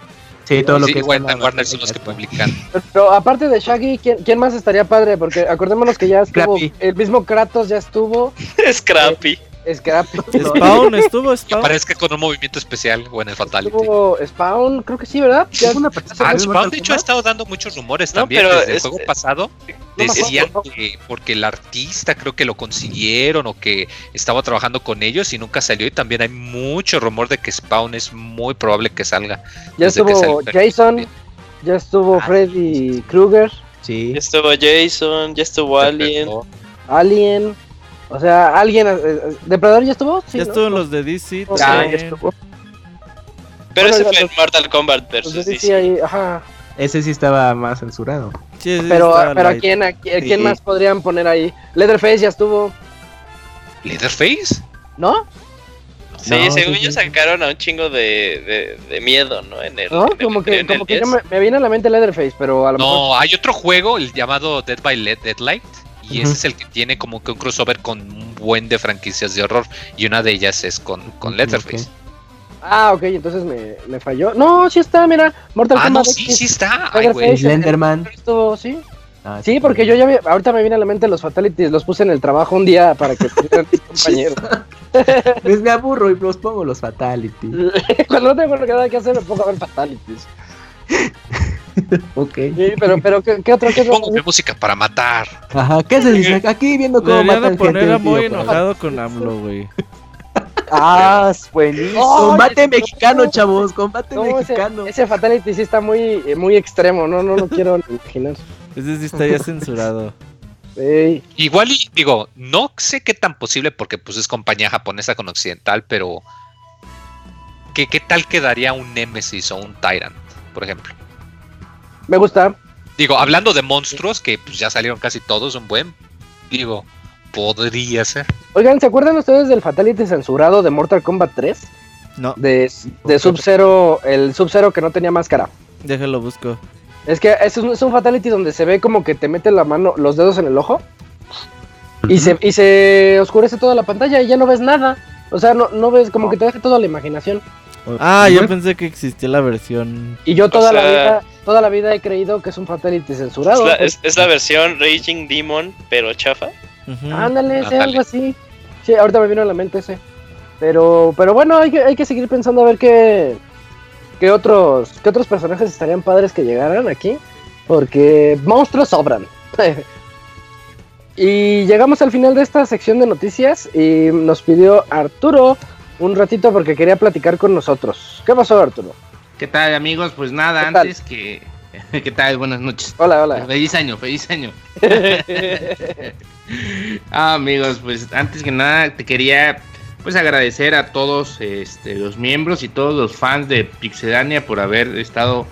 Sí, todo lo Sí, que Warner, Hanna-Barbera Warner son los que publican. Pero aparte de Shaggy, ¿quién, quién más estaría padre? Porque acordémonos que ya estuvo. Scrappy. El mismo Kratos ya estuvo. Scrappy. Scrappy. Spawn, estuvo Que Spawn. aparezca con un movimiento especial o en el Fatality. Estuvo Spawn, creo que sí, ¿verdad? Ya ¿Alguna persona Ah, Spawn, de hecho, ha estado dando muchos rumores No, también. pero Desde el es- juego pasado decían acuerdo. que porque el artista creo que lo consiguieron o que estaba trabajando con ellos y nunca salió. Y también hay mucho rumor de que Spawn es muy probable que salga. Ya que estuvo. Jason, ya estuvo Ah, Freddy Krueger, Sí. Ya estuvo Jason, ya estuvo Alien. Alien. O sea, alguien. eh, eh, ¿Depredador ya estuvo? Sí, Ya ¿no? estuvo en los de DC. Ok. Ya, estuvo. Pero Bueno, ese fue en los- Mortal Kombat versus DC. sí, ahí, ajá. Ese sí estaba más censurado. Sí, sí, Pero, pero ¿a quién, a quién, Sí. quién más podrían poner ahí? Leatherface ya estuvo, ¿Leatherface? ¿no? Sí, No, según sí, yo sí. sacaron a un chingo de, de, de miedo, ¿no? En el, ¿No? en el- Como que, en como el que ya 10. me, me viene a la mente Leatherface, pero a lo mejor. No, hay otro juego, el llamado Dead by Deadlight. Y ese es el que tiene como que un crossover con un buen de franquicias de horror. Y una de ellas es con, con Ok. Leatherface. Ah, ok, entonces me, me falló. No, sí está, mira. Mortal Ah, no, Kombat sí, X, sí está. Ay, güey. Leatherface, Slenderman. estuvo, sí. Ah, Sí, porque yo ya vi- ahorita me viene a la mente los fatalities, los puse en el trabajo un día para que pudieran mis compañeros. Pues me aburro y los pongo los Fatality. Cuando no tengo nada que hacer me pongo a ver fatalities. Ok. Sí, pero, pero ¿qué, qué otro? ¿Qué mi música para matar. Ajá, ¿qué se dice? Aquí viendo cómo Deberían de matan poner gente a muy tío enojado con AMLO, güey. Ah, buenísimo. Combate mexicano, no. chavos, combate No, ese, mexicano. ese fatality sí está muy, eh, muy extremo, no, no, no quiero imaginar. Ese sí está ya censurado. Ey, Igual y digo, no sé qué tan posible porque pues es compañía japonesa con occidental, pero ¿qué, qué tal quedaría un Nemesis o un Tyrant, por ejemplo? Me gusta. Digo, hablando de monstruos, que pues ya salieron casi todos, un buen, digo, podría ser. Oigan, ¿se acuerdan ustedes del fatality censurado de Mortal Kombat 3? No, De, de Sub-Zero, el Sub-Zero que no tenía máscara. déjalo busco. Es que es un, es un fatality donde se ve como que te mete la mano, los dedos en el ojo y se, y se oscurece toda la pantalla y ya no ves nada. O sea, no, no ves, como que te deja toda la imaginación. Ah, yo pensé que existía la versión. Y yo toda la sea- vida, toda la vida he creído que es un fatality Es censurado. la, pues. es, es la versión Raging Demon, pero chafa. Ándale, Ándale. algo así. Sí, ahorita me vino a la mente ese. Pero, pero bueno, hay que, hay que seguir pensando a ver qué, qué otros, qué otros personajes estarían padres que llegaran aquí. Porque monstruos sobran. y llegamos al final de esta sección de noticias y nos pidió Arturo un ratito porque quería platicar con nosotros. ¿Qué pasó, Arturo? ¿Qué tal, amigos? Pues nada, antes que. ¿Qué tal? Buenas noches. Hola, hola. Feliz año, feliz año. ah, amigos, pues antes que nada te quería pues agradecer a todos este, los miembros y todos los fans de Pixedania por haber estado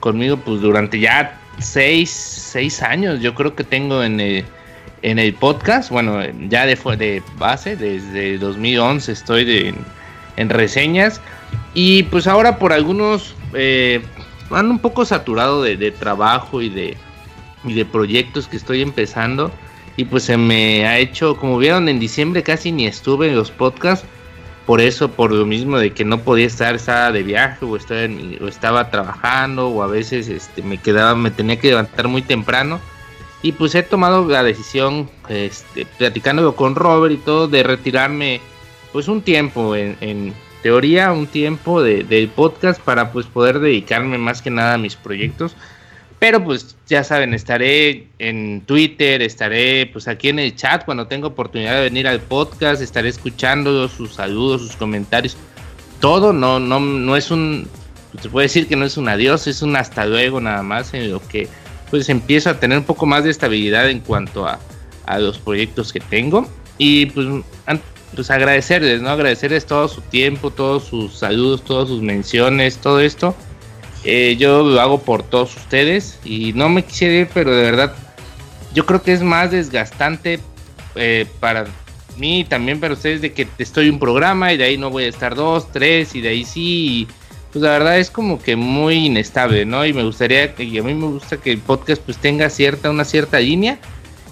conmigo pues durante ya seis, seis años yo creo que tengo en el, en el podcast, bueno, ya de, de base, desde 2011 estoy de- en reseñas y pues ahora por algunos eh, ando un poco saturado de, trabajo y de, y de proyectos que estoy empezando. Y pues se me ha hecho, como vieron en diciembre casi ni estuve en los podcasts. Por eso, por lo mismo de que no podía estar, estaba de viaje o estaba trabajando o a veces este, me quedaba, me tenía que levantar muy temprano. Y pues he tomado la decisión, este, platicándolo con Robert y todo, de retirarme pues un tiempo en, teoría un tiempo de, podcast para pues poder dedicarme más que nada a mis proyectos. Pero pues ya saben estaré en Twitter estaré pues aquí en el chat cuando tenga oportunidad de venir al podcast estaré escuchando sus saludos sus comentarios. Todo no no no es un se puede decir que no es un adiós es un hasta luego nada más en lo que pues empiezo a tener un poco más de estabilidad en cuanto a, a los proyectos que tengo. Y pues pues agradecerles, ¿no? Agradecerles todo su tiempo, todos sus saludos, todas sus menciones, todo esto. Eh, yo lo hago por todos ustedes y no me quisiera ir, pero de verdad yo creo que es más desgastante eh, para mí y también para ustedes de que estoy un programa y de ahí no voy a estar dos, tres y de ahí sí. y pues la verdad es como que muy inestable, ¿no? Y me gustaría, y a mí me gusta que el podcast pues tenga cierta, una cierta línea.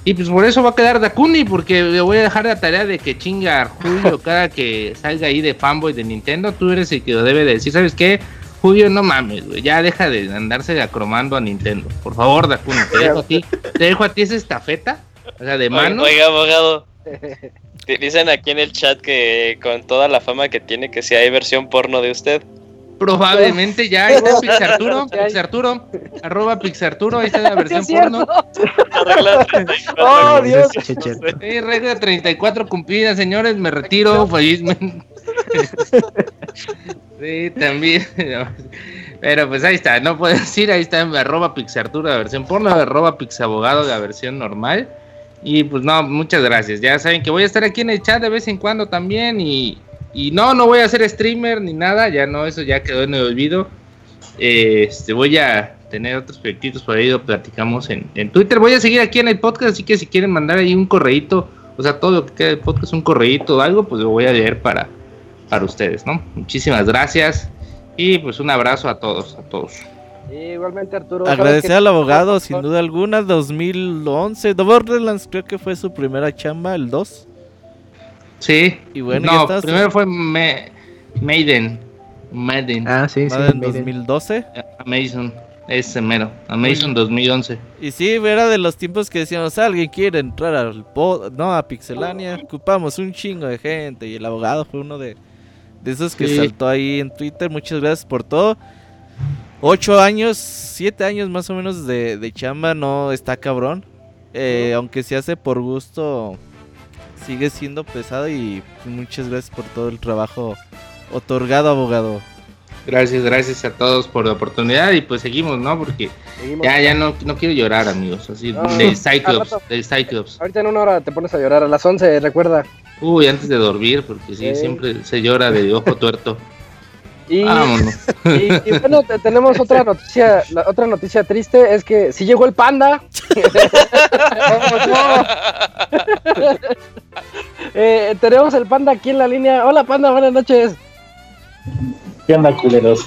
Y pues por eso va a quedar Dakuni, porque le voy a dejar la tarea de que chinga a Julio cada que salga ahí de fanboy de Nintendo. Tú eres el que lo debe de decir, ¿sabes qué? Julio, no mames, güey. Ya deja de andarse acromando a Nintendo. Por favor, Dakuni, te dejo a ti. Te dejo a ti esa estafeta. O sea, de mano. Oiga, abogado. Dicen aquí en el chat que con toda la fama que tiene, que si hay versión porno de usted. Probablemente ya. Ahí está Pixarturo, Pixarturo, arroba Pixarturo, ahí está la versión es cierto. porno. Regla 34. Oh, Dios. Sí, regla 34 cumplida, señores, me retiro felizmente. Sí, también. Pero pues ahí está, no puedo decir, ahí está arroba Pixartura la versión porno, arroba Pixabogado la versión normal. Y pues no, muchas gracias. Ya saben que voy a estar aquí en el chat de vez en cuando también. Y, y no, no voy a ser streamer ni nada, ya no, eso ya quedó en el olvido. Eh, Este, voy a tener otros proyectitos por ahí, lo platicamos en, en Twitter. Voy a seguir aquí en el podcast, así que si quieren mandar ahí un correíto, o sea, todo lo que queda del podcast, un correíto o algo, pues lo voy a leer para, para ustedes, ¿no? Muchísimas gracias y pues un abrazo a todos, a todos. Igualmente, Arturo. Agradecer que- al abogado, sin duda alguna, 2011. The Borderlands creo que fue su primera chamba, el 2. Sí, Y bueno, no, estás. primero fue Me- Maiden, Maiden, Ah, sí, sí. Maiden. 2012. Amazon, ese mero, Amazon 2011. Y sí, era de los tiempos que decíamos, alguien quiere entrar al pod, no, a Pixelania, ocupamos un chingo de gente. Y el abogado fue uno de, de esos que Sí. saltó ahí en Twitter. Muchas gracias por todo. Ocho años, siete años más o menos de, de chamba, no está cabrón. Eh, aunque se hace por gusto, sigue siendo pesado y muchas gracias por todo el trabajo otorgado, abogado. Gracias, gracias a todos por la oportunidad y pues seguimos, ¿no? Porque Seguimos. ya, ya no, no quiero llorar, amigos, así, No. del Cyclops, rato. del Cyclops. Ahorita en una hora te pones a llorar. A las 11, recuerda. Uy, antes de dormir, porque sí, Sí. siempre se llora de ojo tuerto. Y, Vámonos. y- y bueno, te- tenemos otra noticia. La otra noticia triste es que si llegó el panda. Eh, tenemos el panda aquí en la línea. Hola, panda, buenas noches. ¿Qué onda, culeros?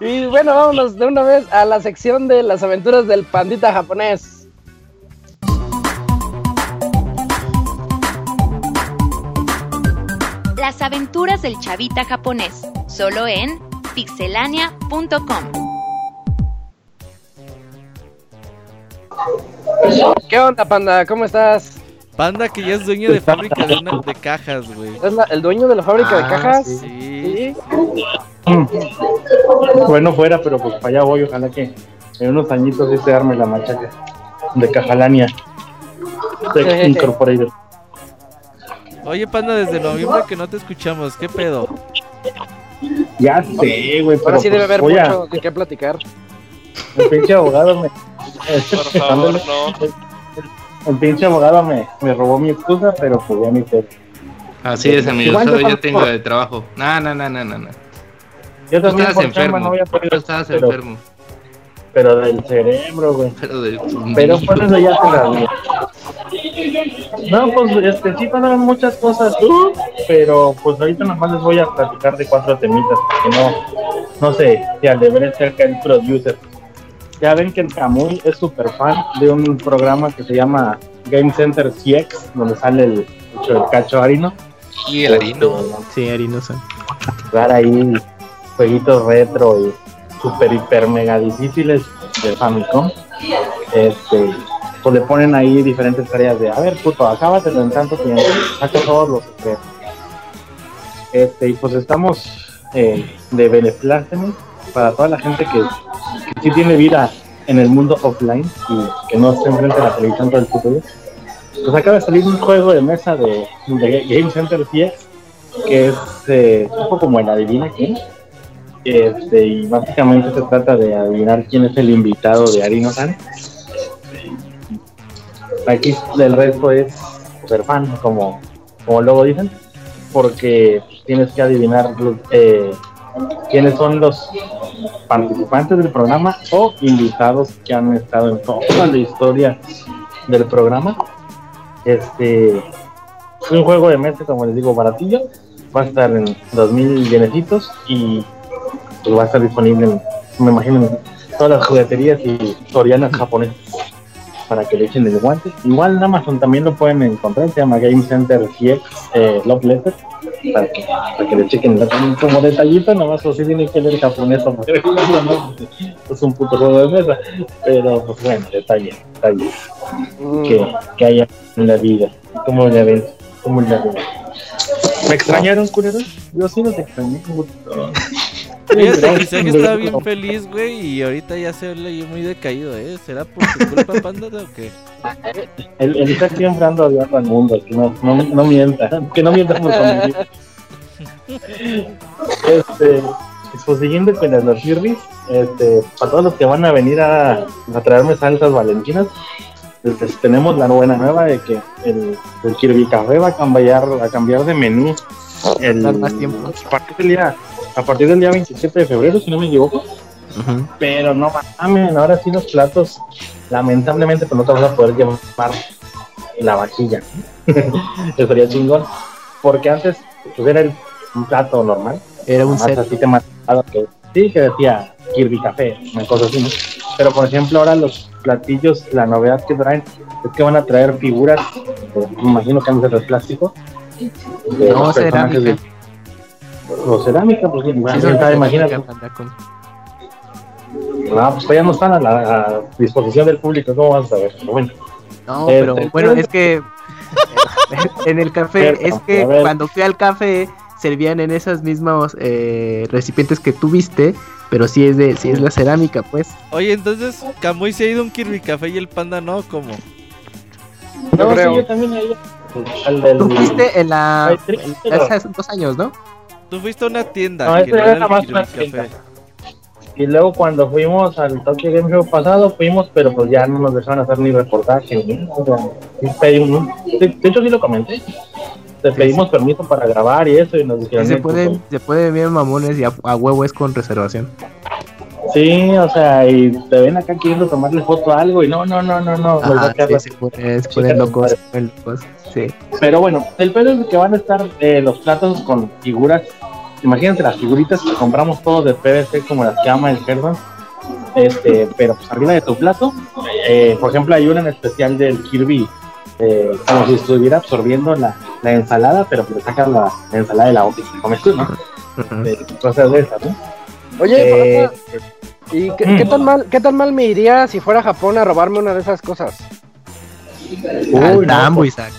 Y bueno, vámonos de una vez a la sección de las aventuras del pandita japonés. Las aventuras del chavita japonés, solo en pixelania.com. ¿Qué onda, panda? ¿Cómo estás? Panda que ya es dueño de fábrica de, una- de cajas, güey. ¿Es la- el dueño de la fábrica de Ah, cajas? sí. Sí. Sí. Bueno, fuera, pero pues para allá voy. Ojalá que en unos añitos sí se arme la machaca de Cajalania. Tech Incorporated. Oye, Panda, desde noviembre que no te escuchamos, ¿qué pedo? Ya sé, güey, pero Ahora sí debe pues, haber a- mucho de qué platicar. El pinche abogado me. Por favor, no. El pinche abogado me, me robó mi excusa, pero pues ya ni sé. Así es, amigos, solo yo tengo el trabajo. No, no, no, no, no. Yo Tú también estabas enfermo. no. Tú estabas pero, enfermo. pero del cerebro, güey. Pero de Pero por eso ya se la vi. No, pues este, sí pasaron muchas cosas, pero pues ahorita nomás les voy a platicar de cuatro temitas, porque no, no sé, si alebré cerca el producer. Ya ven que el Camuy es súper fan de un programa que se llama Game Center CX, donde sale el, el cacho harino. Y el harino. Sí, Arinosa. Dar ahí jueguitos retro y super hiper mega difíciles de Famicom. Este, pues le ponen ahí diferentes tareas de, a ver, puto, acábate en tanto tiempo, saca todos los. Este, y pues estamos eh, de beneplácemes para toda la gente que, que sí tiene vida en el mundo offline y que no se enfrenta a la televisión todo el puto. Pues acaba de salir un juego de mesa de, Game Center 10 que es eh, un poco como el adivina quién. Este, y básicamente se trata de adivinar quién es el invitado de Arino. Aquí el resto es ser fan, como, como luego dicen, porque tienes que adivinar eh, quiénes son los participantes del programa o invitados que han estado en toda la historia del programa. Este es un juego de mesa, como les digo, baratillo, va a estar en 2000 yenecitos y pues, va a estar disponible, en, me imagino, en todas las jugueterías y sorianas japonesas para que le echen el guante. Igual en Amazon también lo pueden encontrar, se llama Game Center CX eh, Love Letter, para que, para que le chequen como detallito, nomás o sí tiene que leer japonés o no, es un puto juego de mesa, pero pues bueno, detalle, detalle que, que haya en la vida, como la ven, como la ven. ¿Me extrañaron, culeros? Yo sí los extrañé. Fíjate que estaba bien feliz, güey, y ahorita ya se le muy decaído, ¿eh? ¿Será por tu culpa, Panda, o qué? El, el Isaac siempre anda odiando al mundo, que no, no, no mienta, que no mienta por convivir. Este, pues siguiendo con los Kirby's, este, para todos los que van a venir a, a traerme salsas valentinas, pues, tenemos la buena nueva de que el, el Kirby Café va a cambiar, a cambiar de menú el, más tiempo. a partir del día a partir del día 27 de febrero, si no me equivoco. Pero no mames, ahora sí los platos, lamentablemente, pues no te vas a poder llevar la vajilla. Estaría chingón. Porque antes, pues era el, un plato normal. Era un set. así te que sí, que decía Kirby Café, una cosa así, ¿no? Pero por ejemplo, ahora los platillos, la novedad que traen es que van a traer figuras, pues, me imagino que han de ser plástico. de No, de- o cerámica, pues Sí, imagínate, imagínate. No, pues todavía no están a la a disposición del público, ¿cómo vas a ver? Pero bueno, No, Eh, pero eh, bueno, es que en el café, es que cuando fui al café servían en esos mismos eh, recipientes que tuviste, pero sí es de, sí es la cerámica, pues. Oye, entonces, Camuy se ha ido a un Kirby Café y el Panda no, ¿cómo? no, creo. sí, yo también. Al del. Tú fuiste en la en- hace dos años, ¿no? Tú fuiste a una tienda No, que este no era era más una tienda. Y luego cuando fuimos al Tokyo Game Show pasado, fuimos, pero pues ya no nos dejaron hacer ni reportaje. ni nada, o sea, sí pedimos- de, de hecho, sí lo comenté. Te pedimos permiso para grabar y eso, y nos Sí, dijeron. se "No, puede, pues, se puede bien mamones y a, a huevo es con reservación. Sí, o sea, y te ven acá queriendo tomarle foto a algo, y no, no, no, no, no. nos va Ajá, a quedar sí, ponen, locos, se ponen locos, sí. Pero bueno, el pedo es que van a estar eh, los platos con figuras. Imagínate las figuritas que compramos todos de PVC como las que ama el Herdon. Este, pero pues arriba de tu plato, eh, por ejemplo, hay una en especial del Kirby, eh, como si estuviera absorbiendo la, la ensalada, pero le sacas la, la ensalada de la boca y te comes tú, ¿no? Ujú. Eh, cosas de esas, ¿no? Oye, Eh, ¿y qué, qué tan mal, qué tan mal me iría si fuera a Japón a robarme una de esas cosas? Al uy, no, tambo, pues, Isaac.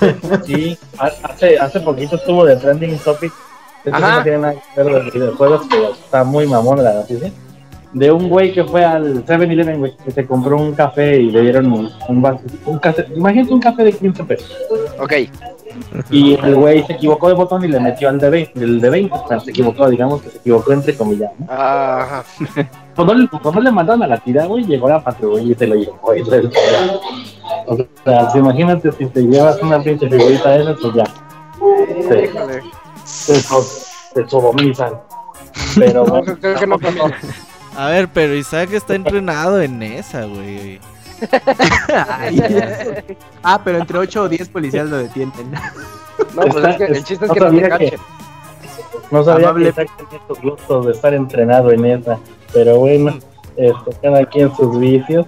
Sí, ha- hace, hace poquito estuvo de trending topic. Esto no tiene nada que ver los videojuegos, pero está muy mamón la noticia. De un güey que fue al 7-Eleven, güey, que se compró un café y le dieron un, un vaso. Un café, imagínate un café de 15 pesos. Ok. Y el güey se equivocó de botón y le metió al de 20. Del de 20 o sea, se equivocó, digamos que se equivocó entre comillas. ¿no? Ajá. Cuando, le- cuando le mandaron a la tira, güey, llegó la patrulla y se lo llevó. güey. O sea, si imagínate si te llevas una pinche figurita de esas, pues ya. Te, te, so- te sodomizan. Pero No, bueno, creo que no conviene. A ver, pero Isaac está entrenado en esa, güey. Ay, ah, pero entre 8 o 10 policías lo detienen. No, pues es que el chiste es No que no te sabía que- cachen. no sabía Amable. que Isaac tenía estos gustos de estar entrenado en esa. Pero bueno, este, cada quien sus vicios.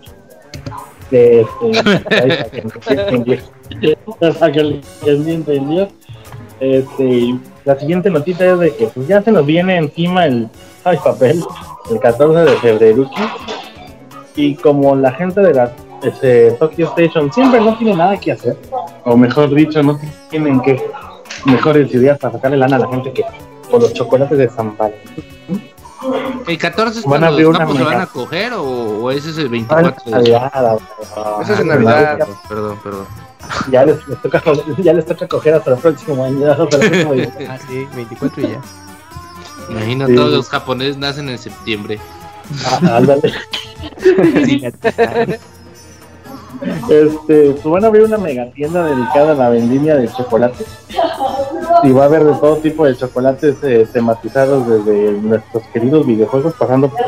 Este, ahí para que. Este, la siguiente notita es de que pues, ya se nos viene encima el ay, papel, el 14 de febrero. Y como la gente de la este, Tokyo Station siempre no tiene nada que hacer, o mejor dicho, no tienen que mejores ideas para sacarle lana a la gente que por los chocolates de San. ¿El 14 es Van a cuando abrir los una capos se van a coger o, o ese es el Ah, 24 de Navidad, ah, Eso es en ah, Navidad. Perdón, perdón. Ya les, les toca, ya les toca coger hasta el próximo año. hasta el próximo día. Ah, sí, 24 y ya. Imagina, Sí. todos los japoneses nacen en septiembre. Ah, ándale. Este, pues van a abrir una mega tienda dedicada a la vendimia de chocolate. Y va a haber de todo tipo de chocolates eh, tematizados desde nuestros queridos videojuegos, pasando por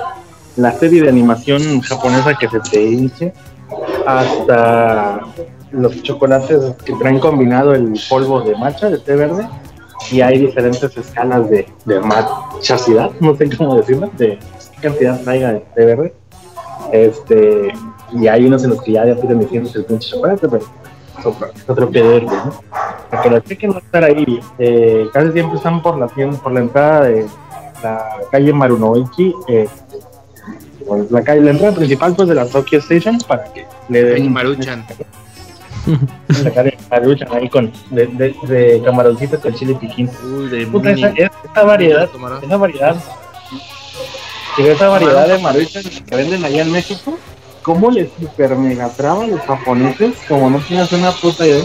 la serie de animación japonesa que se te hinche, hasta los chocolates que traen combinado el polvo de matcha, de té verde, y hay diferentes escalas de, de machacidad, no sé cómo decirlo, de cantidad traiga de, de verde. Este, y hay unos en los que ya ya piden diciendo el pinche chocolate, pero es otro pedo, ¿no? Para que la chequen no estar ahí, eh, casi siempre están por la tienda, por la entrada de la calle Marunoichi, eh, pues, la calle, la entrada principal pues de la Tokyo Station para que le den Maruchan. la calle Maruchan ahí con de, de, de camaroncitos con chile piquín. Uy, de Puta, esa, esa variedad, esa variedad, esa variedad de maruchan que venden allá en México, ¿cómo les super mega traban los japoneses? Como no tienes una puta idea.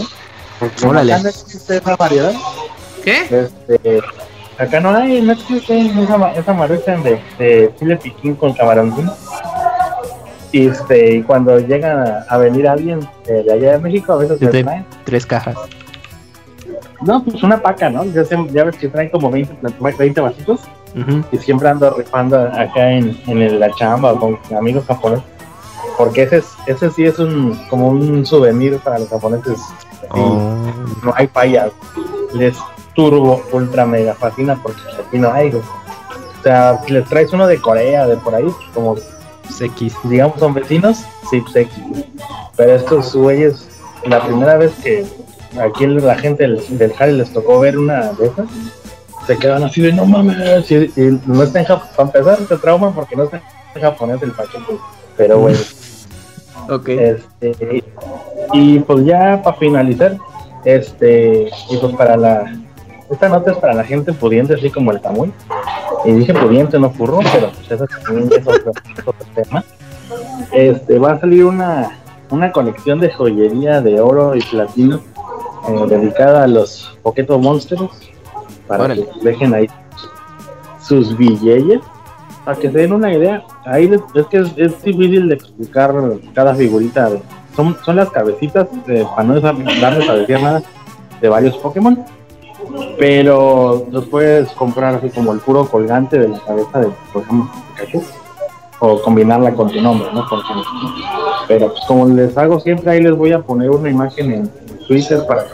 Porque Órale. acá no existe esa variedad. ¿Qué? Este, acá no hay, no existe esa, esa maruchan de, de chile piquín con camaroncín. Y, este, y cuando llegan a, a venir alguien de allá de México, a veces te- traen. Tres cajas. No, pues una paca, ¿no? Ya, se- ya ves que traen como 20, plat- 20 vasitos y siempre ando rifando acá en, en el- la chamba con amigos japoneses. Porque ese, es, ese sí es un como un souvenir para los japoneses. Sí, Oh. No hay falla. Les turbo, ultra, mega fascina porque aquí no hay. O sea, si les traes uno de Corea, de por ahí, como X. digamos son vecinos, sí, pues X. Pero estos güeyes, la primera vez que aquí la gente del, del Jale les tocó ver una de esas, se quedan así de no mames, y, y no está en japonés, para empezar te trauma porque no está en japonés el paquete, pero bueno, Ok. este, y pues ya para finalizar, este, y pues para la, esta nota es para la gente pudiente así como el Tamuy, y dije pudiente, no furro, pero pues eso también es otro, otro tema. Este, va a salir una, una colección de joyería de oro y platino eh, dedicada a los Poketo Monsters para Órale. que dejen ahí sus billetes para que se den una idea ahí les- es que es, difícil de explicar cada figurita son, son las cabecitas eh, para no darles a decir nada de varios Pokémon pero los puedes comprar así como el puro colgante de la cabeza de por ejemplo Pikachu o combinarla con tu nombre, ¿no? Pero pues como les hago siempre, ahí les voy a poner una imagen en Twitter para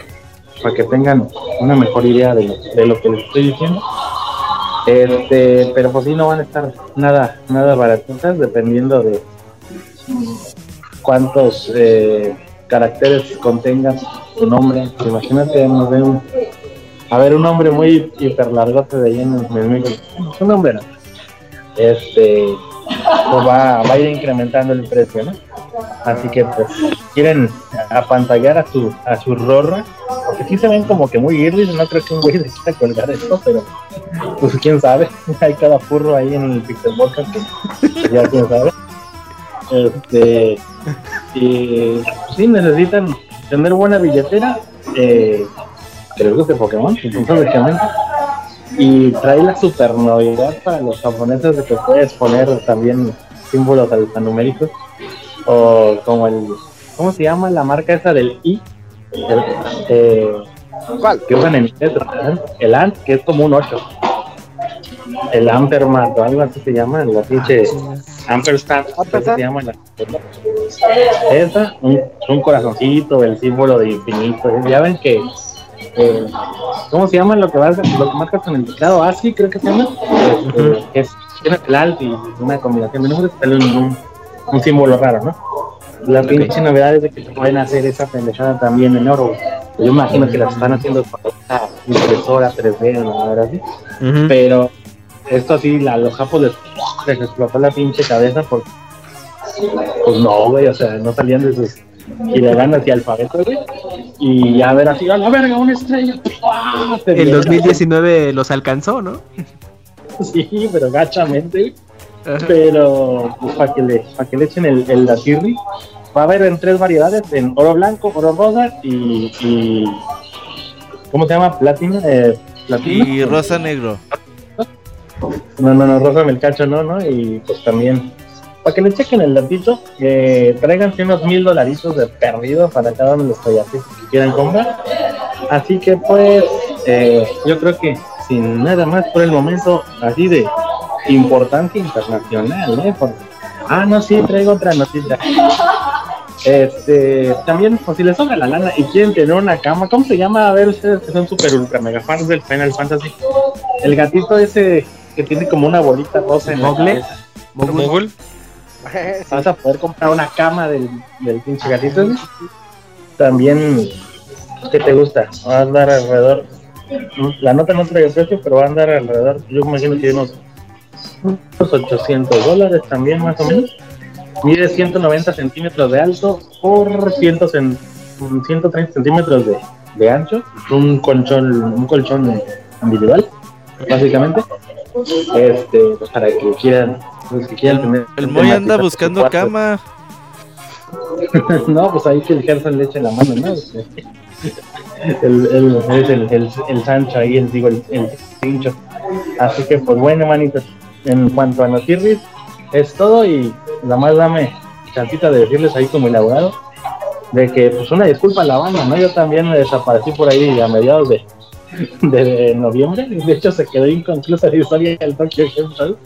para que tengan una mejor idea de de lo que les estoy diciendo. Este, pero pues sí no van a estar nada, nada baratitas dependiendo de cuántos eh, caracteres contengan tu nombre. Imagínate, un, a ver, un nombre muy hiper largote de ahí en el. Un nombre, no. Este, pues va, va a ir incrementando el precio, ¿no? Así que pues quieren apantallar a su a su rorra, porque sí se ven como que muy girlis, no creo que un güey se quita colgar esto, pero pues quién sabe, hay cada furro ahí en el Pixel Podcast que ya quién sabe. Este y pues, sí necesitan tener buena billetera, eh, que les guste Pokémon, lógicamente. Y trae la super novedad para los japoneses de que puedes poner también símbolos alfanuméricos o como el ¿cómo se llama la marca esa del I? El, eh, ¿Cuál? que usan en inglés, el ANT, que es como un 8. El Ampermat o algo así se llama, la pinche Ampersand, así se llama la esa, un, un corazoncito, el símbolo de infinito. Ya ven que eh, ¿cómo se llama lo que vas lo que marcas con el teclado? ASCII creo que se llama. Que es tiene el alt y una combinación de números, sale un, un, un símbolo raro, ¿no? La pinche novedad es de que se pueden hacer esa pendejada también en oro. Yo imagino que las están haciendo con una impresora 3D o una madre así. Ujú. Pero esto sí, la, los japos les, les explotó la pinche cabeza porque, pues no, güey, o sea, no salían de sus y alfabetos, güey. Y ya ver así, a la verga, una estrella. El viene 2019 los alcanzó, ¿no? Sí, pero gachamente, güey. Pero pues, para que, le, para que le echen el, el latirri, va a haber en tres variedades, en oro blanco, oro rosa y, y ¿cómo se llama? Platina, eh, platino. Y rosa negro. No, no, no, rosa el cacho, no, no, y pues también, para que le chequen el datito, eh, tráiganse unos mil dolaritos de perdido para cada uno de los collacitos que quieran comprar. Así que pues, eh, yo creo que sin nada más por el momento, así de importancia internacional, ¿eh? Porque- ah, no, sí, traigo otra noticia. Este, también, pues si les sobra la lana y quieren tener una cama, ¿cómo se llama? A ver, ustedes que son super ultra mega fans del Final Fantasy. El gatito ese que tiene como una bolita rosa en ¿Mogle? Mogul. Vas a poder comprar una cama del, del pinche gatito. También, ¿qué te gusta? Va a andar alrededor. La nota no trae el precio, pero va a andar alrededor. Yo me imagino que unos, unos 800 dólares también, más o menos. Mide 190 centímetros de alto por 100 cen- 130 centímetros de, de ancho. Un colchón, un colchón individual, básicamente. Este, pues para que quieran, los que quieran tener. El Moy anda buscando cama. no, pues ahí que el Gerson le eche la mano, ¿no? El, el, es el, el, el Sancho ahí, el, digo, el, el pincho. Así que, pues bueno, manitos, en cuanto a Notirris, es todo y nada más dame chancita de decirles ahí como elaborado de que, pues una disculpa a la banda, ¿no? Yo también me desaparecí por ahí a mediados de, de noviembre, de hecho se quedó inconclusa la historia del Tokyo Game Show,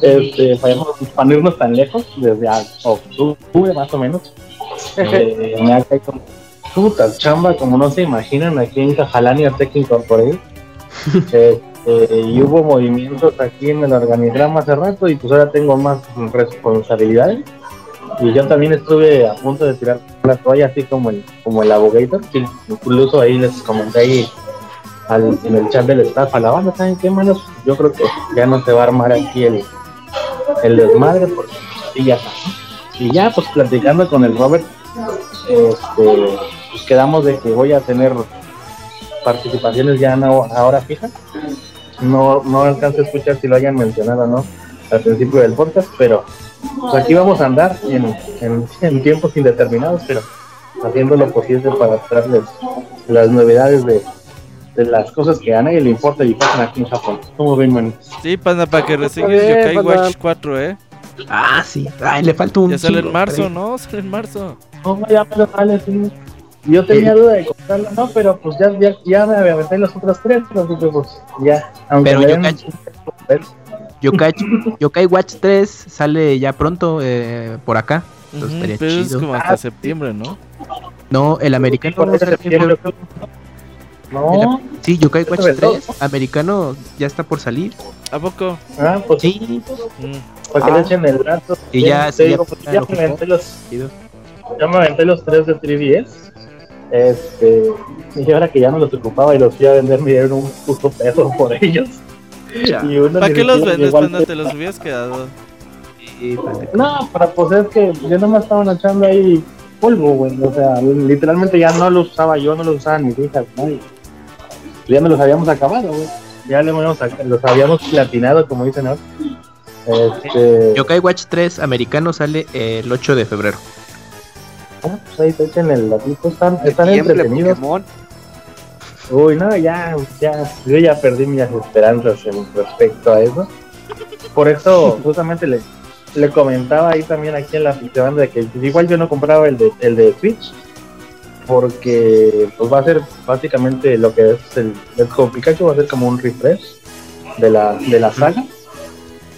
este, para, no- para no irnos tan lejos, desde octubre más o menos, eh, me ha caído puta chamba como no se imaginan aquí en Cajalania Tech Incorporated. Este, y hubo movimientos aquí en el organigrama hace rato y pues ahora tengo más responsabilidades. Y yo también estuve a punto de tirar la toalla así como el, como el abogator, que incluso ahí les comenté ahí al- en el chat del staff a la banda, ¿saben qué manos? Yo creo que ya no se va a armar aquí el, el desmadre porque sí ya. Y ya pues platicando con el Robert, este, pues quedamos de que voy a tener participaciones ya no ahora fijas. No, no alcanzo a escuchar si lo hayan mencionado o no al principio del podcast, pero pues aquí vamos a andar en, en, en tiempos indeterminados, pero haciendo lo posible para traerles las novedades de, de las cosas que a nadie le importa y pasan aquí en Japón. ¿Cómo ven, man? Sí, panda, para que reseñes Yokai panda. Watch 4, ¿eh? Ah, sí. Ay, le falta un. Ya sale en marzo, pero- ¿no? Sale en marzo. No, ya me lo sale, sí. Yo tenía duda de comprarlo, no, pero pues ya, ya, ya me aventé los otros tres, así que pues ya. Aunque Pero yo cacho. Yokai, Yokai Watch 3 sale ya pronto eh, por acá. Entonces Ujú, estaría pero es chido. como hasta septiembre, ¿no? No, el americano. por no septiembre. No, Sí, Yokai Watch ¿Este 3 americano ya está por salir. ¿A poco? ah, pues Sí, Mm. para que Ah. le echen el rato. Y ya, sí, ya- digo, pues, ya ya lo me aventé los, ya me aventé los tres de 3DS. Este, y ahora que ya no los ocupaba y los fui a vender, me dieron un puto peso por ellos. Y uno ¿Para qué los vendes, panda? Te los hubieras quedado. Panda. No, para pues es que yo nomás estaban echando ahí polvo, güey. O sea, literalmente ya no los usaba yo, no los usaban mis hijas, nadie. Ya me los habíamos acabado, güey. Ya le habíamos saca- los habíamos platinado, como dicen ahora. Este. Yokai Watch 3 americano sale el 8 de febrero. Ah, pues ahí te echen el latito, están, están entretenidos. Pokémon. Uy, no, ya, ya, yo ya perdí mis esperanzas en respecto a eso. Por eso, justamente le, le comentaba ahí también aquí en la afición de que igual yo no compraba el de, el de Switch, porque pues va a ser básicamente lo que es el, el Pikachu, va a ser como un refresh de la, de la saga.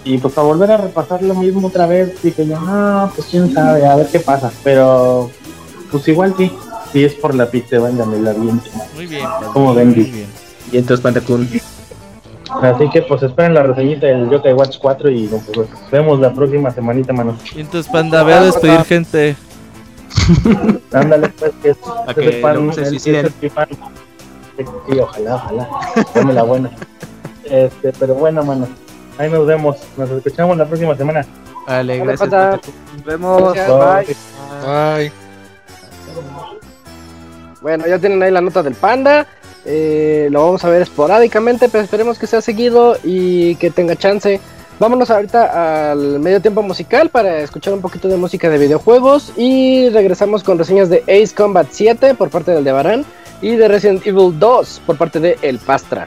Y pues para volver a repasar lo mismo otra vez, dije yo, no, pues quién sabe, a ver qué pasa. Pero, pues igual sí, si es por la pizza, venga, me la bien. Muy bien. ¿Cómo ven, Muy Vic? bien. Y entonces Panda Kun. Así que pues esperen la reseñita del Yokai Watch 4 y pues, nos vemos la próxima semanita, mano. Y entonces, panda, ve a despedir gente. Ándale, pues, que es, que pan, se el- suiciden. pan. Sí, ojalá, ojalá. Dame la buena. Este, pero bueno, mano. Ahí nos vemos. Nos escuchamos la próxima semana. Vale, gracias. Nos vemos. Gracias. Bye. Bye. Bueno, ya tienen ahí la nota del panda. Eh, lo vamos a ver esporádicamente, pero esperemos que sea seguido y que tenga chance. Vámonos ahorita al medio tiempo musical para escuchar un poquito de música de videojuegos y regresamos con reseñas de Ace Combat 7 por parte del Debaran y de Resident Evil 2 por parte de El Pastra.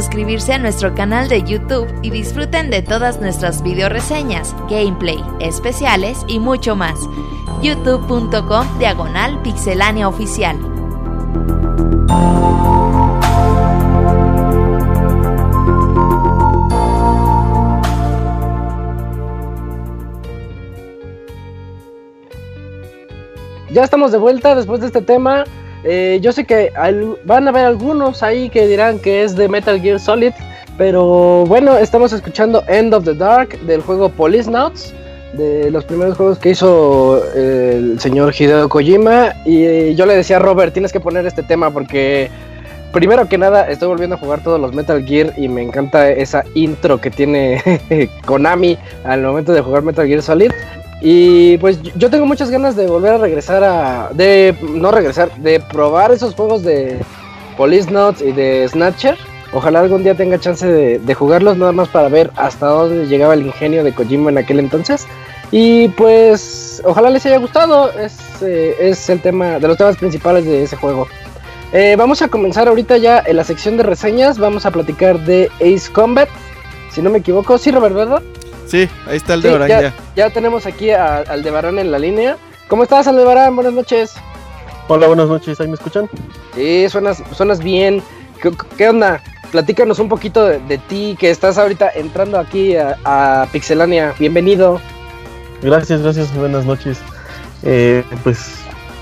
suscribirse a nuestro canal de YouTube y disfruten de todas nuestras video reseñas, gameplay, especiales y mucho más. youtube.com diagonal pixelánea oficial. Ya estamos de vuelta después de este tema. Eh, yo sé que van a haber algunos ahí que dirán que es de Metal Gear Solid, pero bueno, estamos escuchando End of the Dark del juego Policenauts, de los primeros juegos que hizo eh, el señor Hideo Kojima. Y eh, yo le decía a Robert, tienes que poner este tema porque primero que nada estoy volviendo a jugar todos los Metal Gear y me encanta esa intro que tiene Konami al momento de jugar Metal Gear Solid. Y pues yo- tengo muchas ganas de volver a regresar a. de. no regresar, de probar esos juegos de Police Notes y de Snatcher. Ojalá algún día tenga chance de, de jugarlos, nada más para ver hasta dónde llegaba el ingenio de Kojima en aquel entonces. Y pues, ojalá les haya gustado. Es, eh, es el tema de los temas principales de ese juego. Eh, vamos a comenzar ahorita ya en la sección de reseñas. Vamos a platicar de Ace Combat. Si no me equivoco, sí, Robert, ¿verdad? Sí, ahí está el Sí, ya, ya. ya tenemos aquí a Aldebarán en la línea. ¿Cómo estás, Aldebarán? Buenas noches. Hola, buenas noches, ¿ahí me escuchan? Sí, suenas, suenas bien. ¿Qué, qué onda? Platícanos un poquito de, de ti, que estás ahorita entrando aquí a, a Pixelania. Bienvenido. Gracias, gracias, buenas noches. Eh, pues,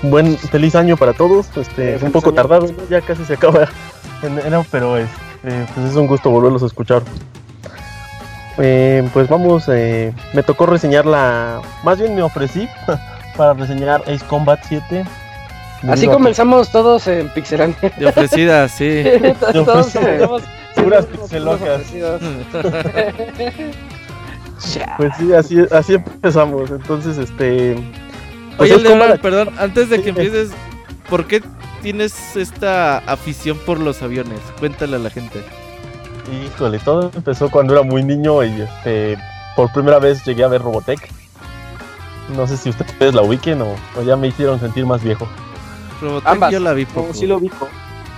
buen, feliz año para todos. Este, Eh, es un poco año. tardado, ya casi se acaba enero, pero es, eh, pues es un gusto volverlos a escuchar. Eh, pues vamos, eh, me tocó reseñar la, más bien me ofrecí para reseñar Ace Combat 7. Así comenzamos todos en Pixelania. De ofrecida, sí. todos todos comenzamos. Puras siempre somos pixelocas. Pues sí, así, así empezamos. Entonces, este. pues Oye, perdón, antes de que empieces, ¿por qué tienes esta afición por los aviones? Cuéntale a la gente. Híjole, todo empezó cuando era muy niño y este por primera vez llegué a ver Robotech. No sé si ustedes la ubiquen o, o ya me hicieron sentir más viejo. Robotech Ambas. yo la vi poco. sí lo ubico.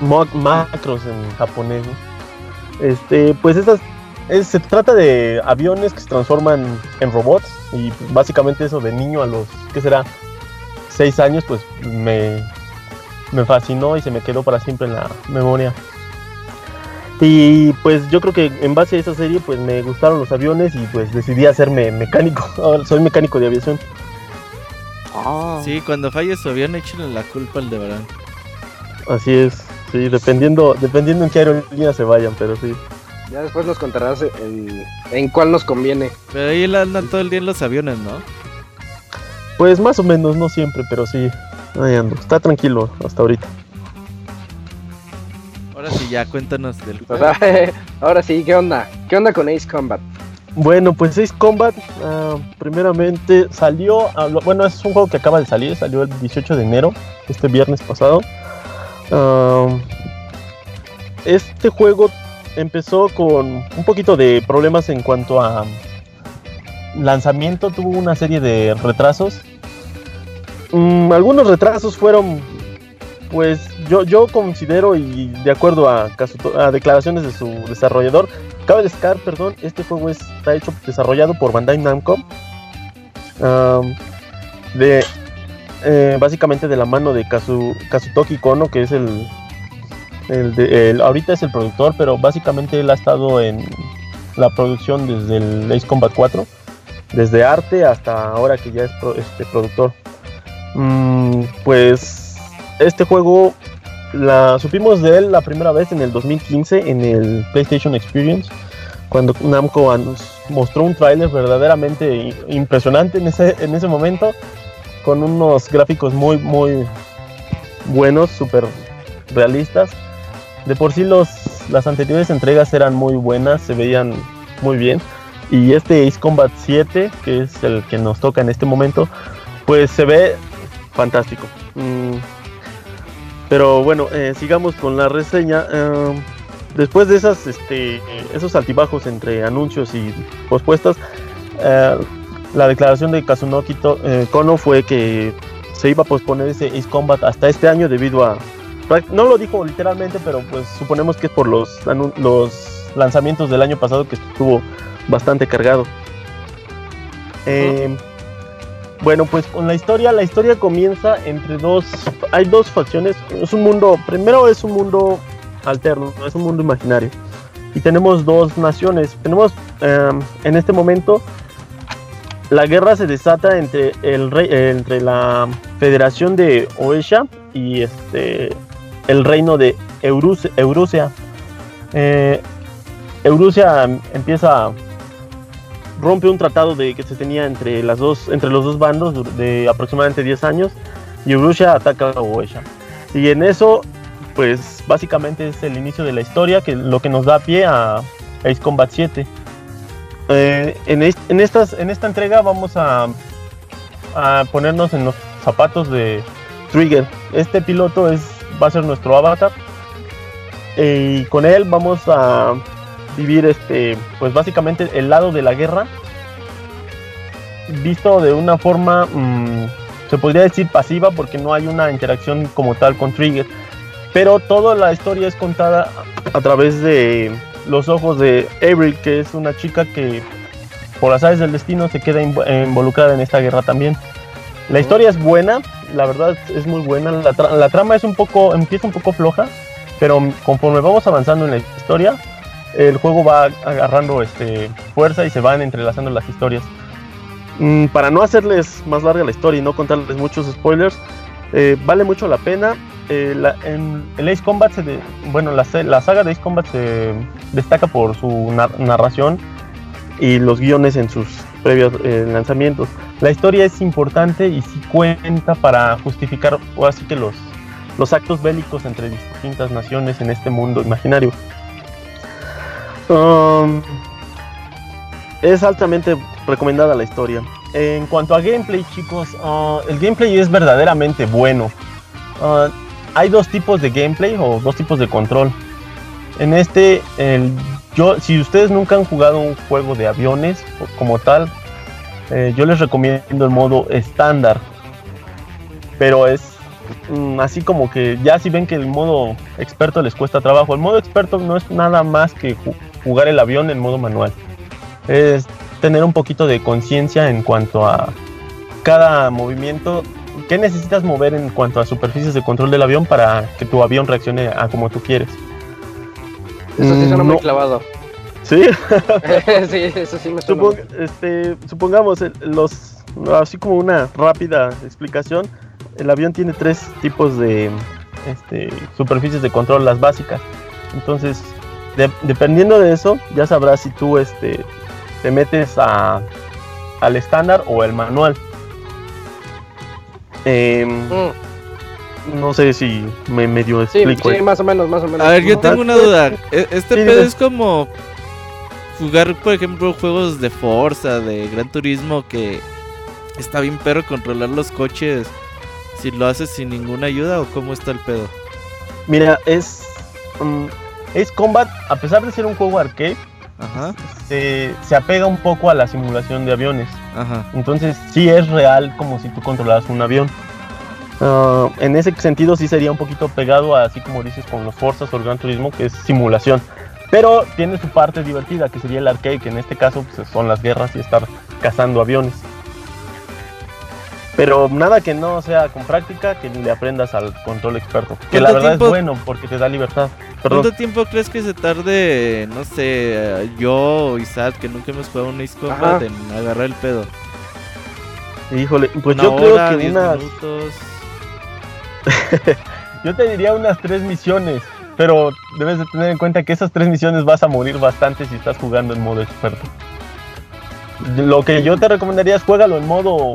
Mo- macros en japonés. ¿no? Este, pues estas es- se trata de aviones que se transforman en robots y básicamente eso de niño a los ¿qué será? seis años pues me me fascinó y se me quedó para siempre en la memoria. Y pues yo creo que en base a esa serie pues me gustaron los aviones y pues decidí hacerme mecánico. Ahora soy mecánico de aviación. Sí, cuando falle su avión, échenle la culpa al Aldebarán. Así es. Sí, dependiendo dependiendo en qué aerolínea se vayan, pero sí. Ya después nos contarás en, en cuál nos conviene. Pero ahí él anda todo el día en los aviones, ¿no? Pues más o menos, no siempre, pero sí. Ahí ando. Está tranquilo hasta ahorita. Ahora sí, ya cuéntanos del O juego. sea, ahora sí, ¿qué onda? ¿Qué onda con Ace Combat? Bueno, pues Ace Combat, ah, primeramente salió, ah, lo- bueno, es un juego que acaba de salir, salió el 18 de enero, este viernes pasado. Ah, este juego empezó con un poquito de problemas en cuanto a lanzamiento, tuvo una serie de retrasos. Mm, algunos retrasos fueron, pues yo, yo considero y de acuerdo a, declaraciones de su desarrollador, Cabe destacar, perdón, este juego está hecho desarrollado por Bandai Namco. Am, de eh, básicamente de la mano de Kazu, Kazutoki Kono, que es el, de- ahorita es el productor, pero básicamente él ha estado en la producción desde el Ace Combat 4, desde arte hasta ahora que ya es este productor. Mm, pues este juego la supimos de él la primera vez en el 2015 en el PlayStation Experience cuando Namco nos mostró un tráiler verdaderamente impresionante en ese, en ese momento con unos gráficos muy muy buenos, súper realistas. De por sí los, las anteriores entregas eran muy buenas, se veían muy bien. Y este Ace Combat 7, que es el que nos toca en este momento, pues se ve fantástico. Mm, pero bueno, eh, sigamos con la reseña. Eh, después de esas, este, esos altibajos entre anuncios y pospuestas, eh, la declaración de Kazunori To- eh, Kono fue que se iba a posponer ese Ace Combat hasta este año debido a no lo dijo literalmente, pero pues suponemos que es por los, los lanzamientos del año pasado que estuvo bastante cargado. Eh, bueno, pues con la historia, la historia comienza entre dos, hay dos facciones, es un mundo, primero es un mundo alterno, es un mundo imaginario. Y tenemos dos naciones, tenemos em, en este momento la guerra se desata entre el rey, eh, entre la Federación de Oesha y este el reino de Eurus- Eurusia. Eh, Eurusia empieza rompe un tratado de que se tenía entre las dos entre los dos bandos de aproximadamente 10 años y Eurusia ataca a Oesha. Y en eso pues básicamente es el inicio de la historia que lo que nos da pie a Ace Combat 7. Eh, en, en estas, en esta entrega vamos a, a ponernos en los zapatos de Trigger. Este piloto es, va a ser nuestro avatar. Eh, y con él vamos a vivir este, pues básicamente el lado de la guerra. Visto de una forma, mm, se podría decir pasiva porque no hay una interacción como tal con Trigger. Pero toda la historia es contada a través de los ojos de Avery, que es una chica que por las aves del destino se queda invo- involucrada en esta guerra también. La historia es buena, la verdad es muy buena. La trama es un poco, empieza un poco floja, pero conforme vamos avanzando en la historia, el juego va agarrando este, fuerza y se van entrelazando las historias. Mm, para no hacerles más larga la historia y no contarles muchos spoilers, eh, vale mucho la pena. Eh, la- en Ace Combat, se bueno, la, saga de Ace Combat se destaca por su nar- narración y los guiones en sus previos eh, lanzamientos. La historia es importante y sí cuenta para justificar, o así que los, los actos bélicos entre distintas naciones en este mundo imaginario. Um, es altamente recomendada la historia. En cuanto a gameplay, chicos, ah, el gameplay es verdaderamente bueno. Ah, hay dos tipos de gameplay o dos tipos de control. En este, yo, si ustedes nunca han jugado un juego de aviones como tal, eh, yo les recomiendo el modo estándar. Pero es así como que ya si ven que el modo experto les cuesta trabajo, el modo experto no es nada más que ju- jugar el avión en modo manual. Es tener un poquito de conciencia en cuanto a cada movimiento. ¿Qué necesitas mover en cuanto a superficies de control del avión para que tu avión reaccione a como tú quieres? Eso sí suena Mm, muy no. clavado. Sí. sí, eso sí me. Supong- este, supongamos, el- los, así como una rápida explicación, el avión tiene tres tipos de este, superficies de control, las básicas. Entonces, de- dependiendo de eso, ya sabrás si tú este, te metes a, al estándar o el manual. Em, No sé si me medio Mm. Sí, explico. sí, más o menos, más o menos. A ver, yo tengo una duda. E- Este Sí, pedo es como jugar, por ejemplo, juegos de Forza, de Gran Turismo, que está bien perro controlar los coches si lo haces sin ninguna ayuda o cómo está el pedo. Mira, es. mm, Ace Combat, a pesar de ser un juego arcade, Ajá, se, se apega un poco a la simulación de aviones. ajá. Entonces, sí es real como si tú controlaras un avión. Ah, en ese sentido, sí sería un poquito pegado a, así como dices, con los Forzas o el Gran Turismo, que es simulación. Pero tiene su parte divertida, que sería el arcade, que en este caso pues, son las guerras y estar cazando aviones. Pero nada que no sea con práctica, que le aprendas al control experto. Que la ¿Cuánto verdad tiempo- es bueno porque te da libertad. Perdón. ¿Cuánto tiempo crees que se tarde, no sé, yo o Isaac, que nunca hemos jugado un Ace Combat, en agarrar el pedo? Híjole, pues Una yo creo que diez unas. minutos. Yo te diría unas tres misiones, pero debes de tener en cuenta que esas tres misiones vas a morir bastante si estás jugando en modo experto. Lo que yo te recomendaría es juégalo en modo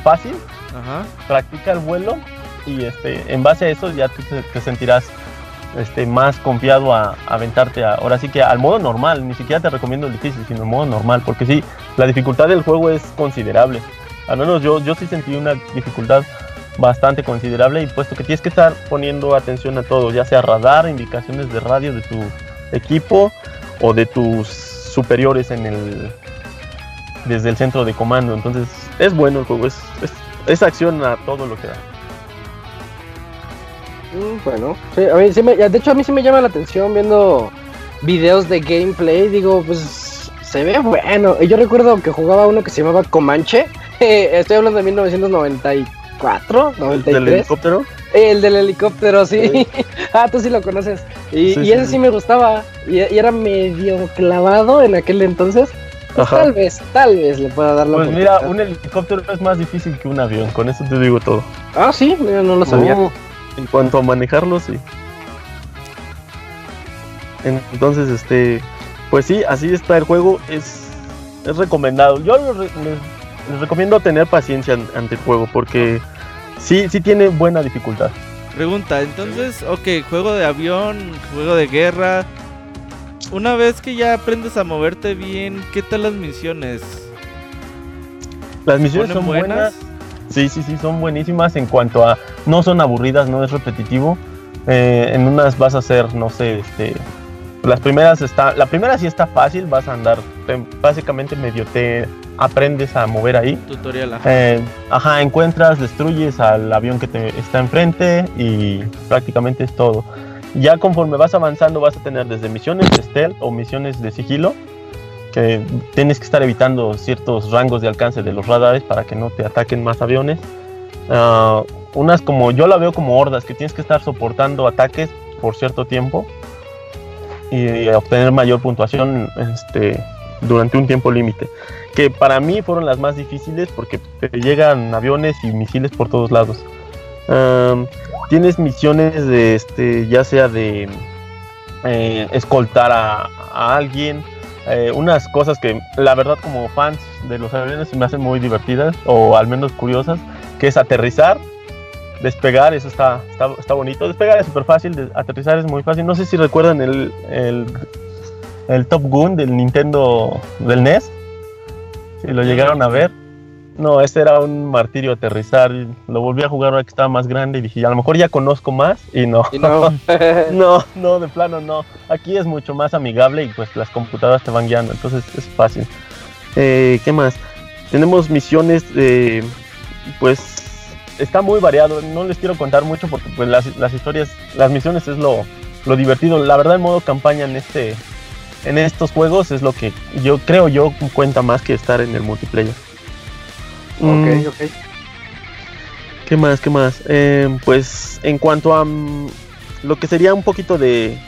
fácil, Ajá. practica el vuelo y este, en base a eso ya tú te, te sentirás este, más confiado a, a aventarte a- ahora sí que al modo normal, ni siquiera te recomiendo el difícil, sino el modo normal, porque sí, la dificultad del juego es considerable. Al menos yo, yo sí sentí una dificultad bastante considerable y puesto que tienes que estar poniendo atención a todo, ya sea radar, indicaciones de radio de tu equipo o de tus superiores en el desde el centro de comando. Entonces es bueno el juego, es, es, es acción a todo lo que da. Mm, bueno, sí, a mí sí me- de hecho a mí sí me llama la atención viendo videos de gameplay, digo, pues se ve bueno. Y Yo recuerdo que jugaba uno que se llamaba Comanche, estoy hablando de 1994, ¿Del 93. helicóptero? El del helicóptero, sí. ah, tú sí lo conoces. Y, Sí, y sí, ese sí. sí me gustaba. Y, y era medio clavado en aquel entonces. Pues Ajá. tal vez, tal vez le pueda dar la Pues mira, un helicóptero es más difícil que un avión, con eso te digo todo. Ah, sí, mira, no lo sabía. Oh, en cuanto a manejarlo, sí. Entonces, este, pues sí, así está el juego, es, es recomendado. Yo lo re- les, les recomiendo tener paciencia an- ante el juego, porque sí, sí tiene buena dificultad. Pregunta, entonces, ok, juego de avión, juego de guerra. Una vez que ya aprendes a moverte bien, ¿qué tal las misiones? Las misiones ¿Ponen son buenas. buenas? Sí, sí, sí, son buenísimas en cuanto a no son aburridas, no es repetitivo. Eh, en unas vas a hacer, no sé, este, las primeras está, la primera sí está fácil, vas a andar, te- básicamente medio te aprendes a mover ahí. Tutorial, ajá. Eh, ajá, encuentras, destruyes al avión que te está enfrente y prácticamente es todo. Ya conforme vas avanzando vas a tener desde misiones de stealth o misiones de sigilo, que tienes que estar evitando ciertos rangos de alcance de los radares para que no te ataquen más aviones. Ah, unas como yo la veo como hordas, que tienes que estar soportando ataques por cierto tiempo y obtener mayor puntuación este, durante un tiempo límite. Que para mí fueron las más difíciles porque te llegan aviones y misiles por todos lados. Tienes misiones de este, ya sea de eh, escoltar a, alguien, eh, unas cosas que la verdad como fans de los aviones me hacen muy divertidas o al menos curiosas, que es aterrizar, despegar, eso está, está, bonito, despegar es súper fácil, aterrizar es muy fácil, no sé si recuerdan el, el Top Gun del Nintendo del NES, si lo llegaron a ver. No, este era un martirio aterrizar. Lo volví a jugar ahora que estaba más grande y dije, a lo mejor ya conozco más y no. Y no. no, no, de plano no. Aquí es mucho más amigable y pues las computadoras te van guiando, entonces es fácil. Eh, ¿Qué más? Tenemos misiones, de, pues está muy variado. No les quiero contar mucho porque pues las, las historias, las misiones es lo, lo divertido. La verdad, el modo campaña en este, en estos juegos es lo que yo creo yo cuenta más que estar en el multiplayer. Mm, Ok, ok. ¿Qué más? ¿Qué más? Eh, pues en cuanto a mm, lo que sería un poquito de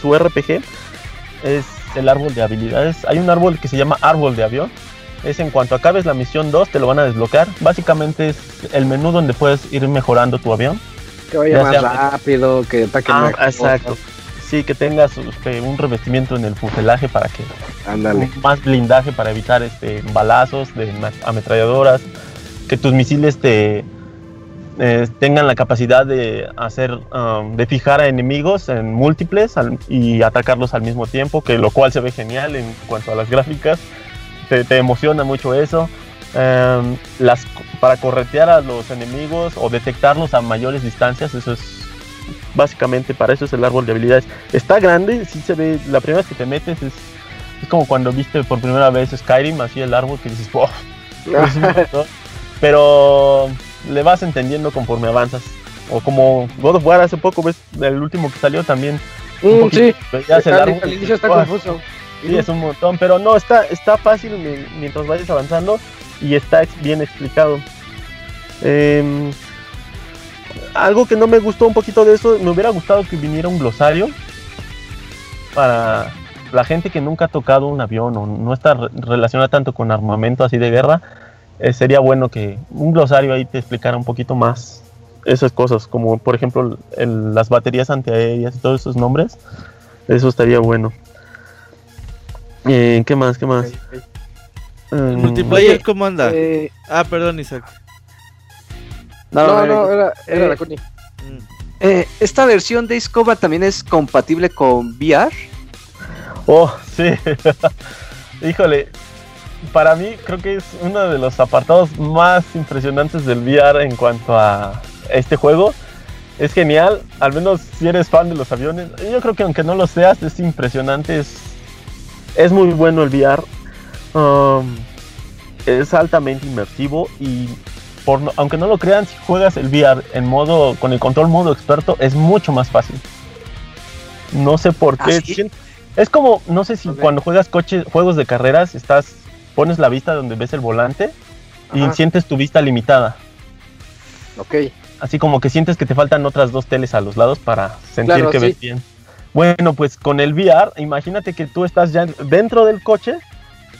su RPG, es el árbol de habilidades. Hay un árbol que se llama árbol de avión. Es en cuanto acabes la misión 2, te lo van a desbloquear. Básicamente es el menú donde puedes ir mejorando tu avión. Que vaya Ya más sea- rápido, que ataque Ah, más exacto. Sí, que tengas este, un revestimiento en el fuselaje para que más blindaje para evitar este balazos de ametralladoras, que tus misiles te eh, tengan la capacidad de hacer um, de fijar a enemigos en múltiples al- y atacarlos al mismo tiempo, que lo cual se ve genial en cuanto a las gráficas. Te, te emociona mucho eso. Em, las, para corretear a los enemigos o detectarlos a mayores distancias, eso es básicamente para eso es el árbol de habilidades. Está grande, sí se ve, la primera vez que te metes es, es como cuando viste por primera vez Skyrim, así el árbol que dices, wow, es un montón". pero le vas entendiendo conforme avanzas. O como God of War hace poco, ves el último que salió también. Mm, poquito, sí, veías el al, árbol al y inicio está confuso. Sí, es un montón, pero no, está, está fácil mi- mientras vayas avanzando y está bien explicado. Em, algo que no me gustó un poquito de eso, me hubiera gustado que viniera un glosario para la gente que nunca ha tocado un avión o no está re- relacionada tanto con armamento así de guerra. eh, sería bueno que un glosario ahí te explicara un poquito más esas cosas, como por ejemplo el- las baterías antiaéreas y todos esos nombres. Eso estaría bueno. Eh, ¿Qué más? ¿Qué más? ¿El Mm, multiplayer cómo anda? Eh, Ah, perdón, Isaac. No, No, no, era, era eh, la Connie. Eh, esta versión de Discover también es compatible con VR. Oh, sí. Híjole, para mí creo que es uno de los apartados más impresionantes del VR en cuanto a este juego. Es genial, al menos si eres fan de los aviones. Yo creo que aunque no lo seas, es impresionante. Es, es muy bueno el VR. Um, es altamente inmersivo y por aunque no lo crean, si juegas el VR en modo, con el control modo experto, es mucho más fácil. No sé por ¿Ah, qué. sí? sien- Es como, no sé si cuando juegas coches, juegos de carreras, estás, pones la vista donde ves el volante y sientes tu vista limitada. Ok. Así como que sientes que te faltan otras dos teles a los lados para sentir Claro, que sí. ves bien. Bueno, pues con el VR, imagínate que tú estás ya dentro del coche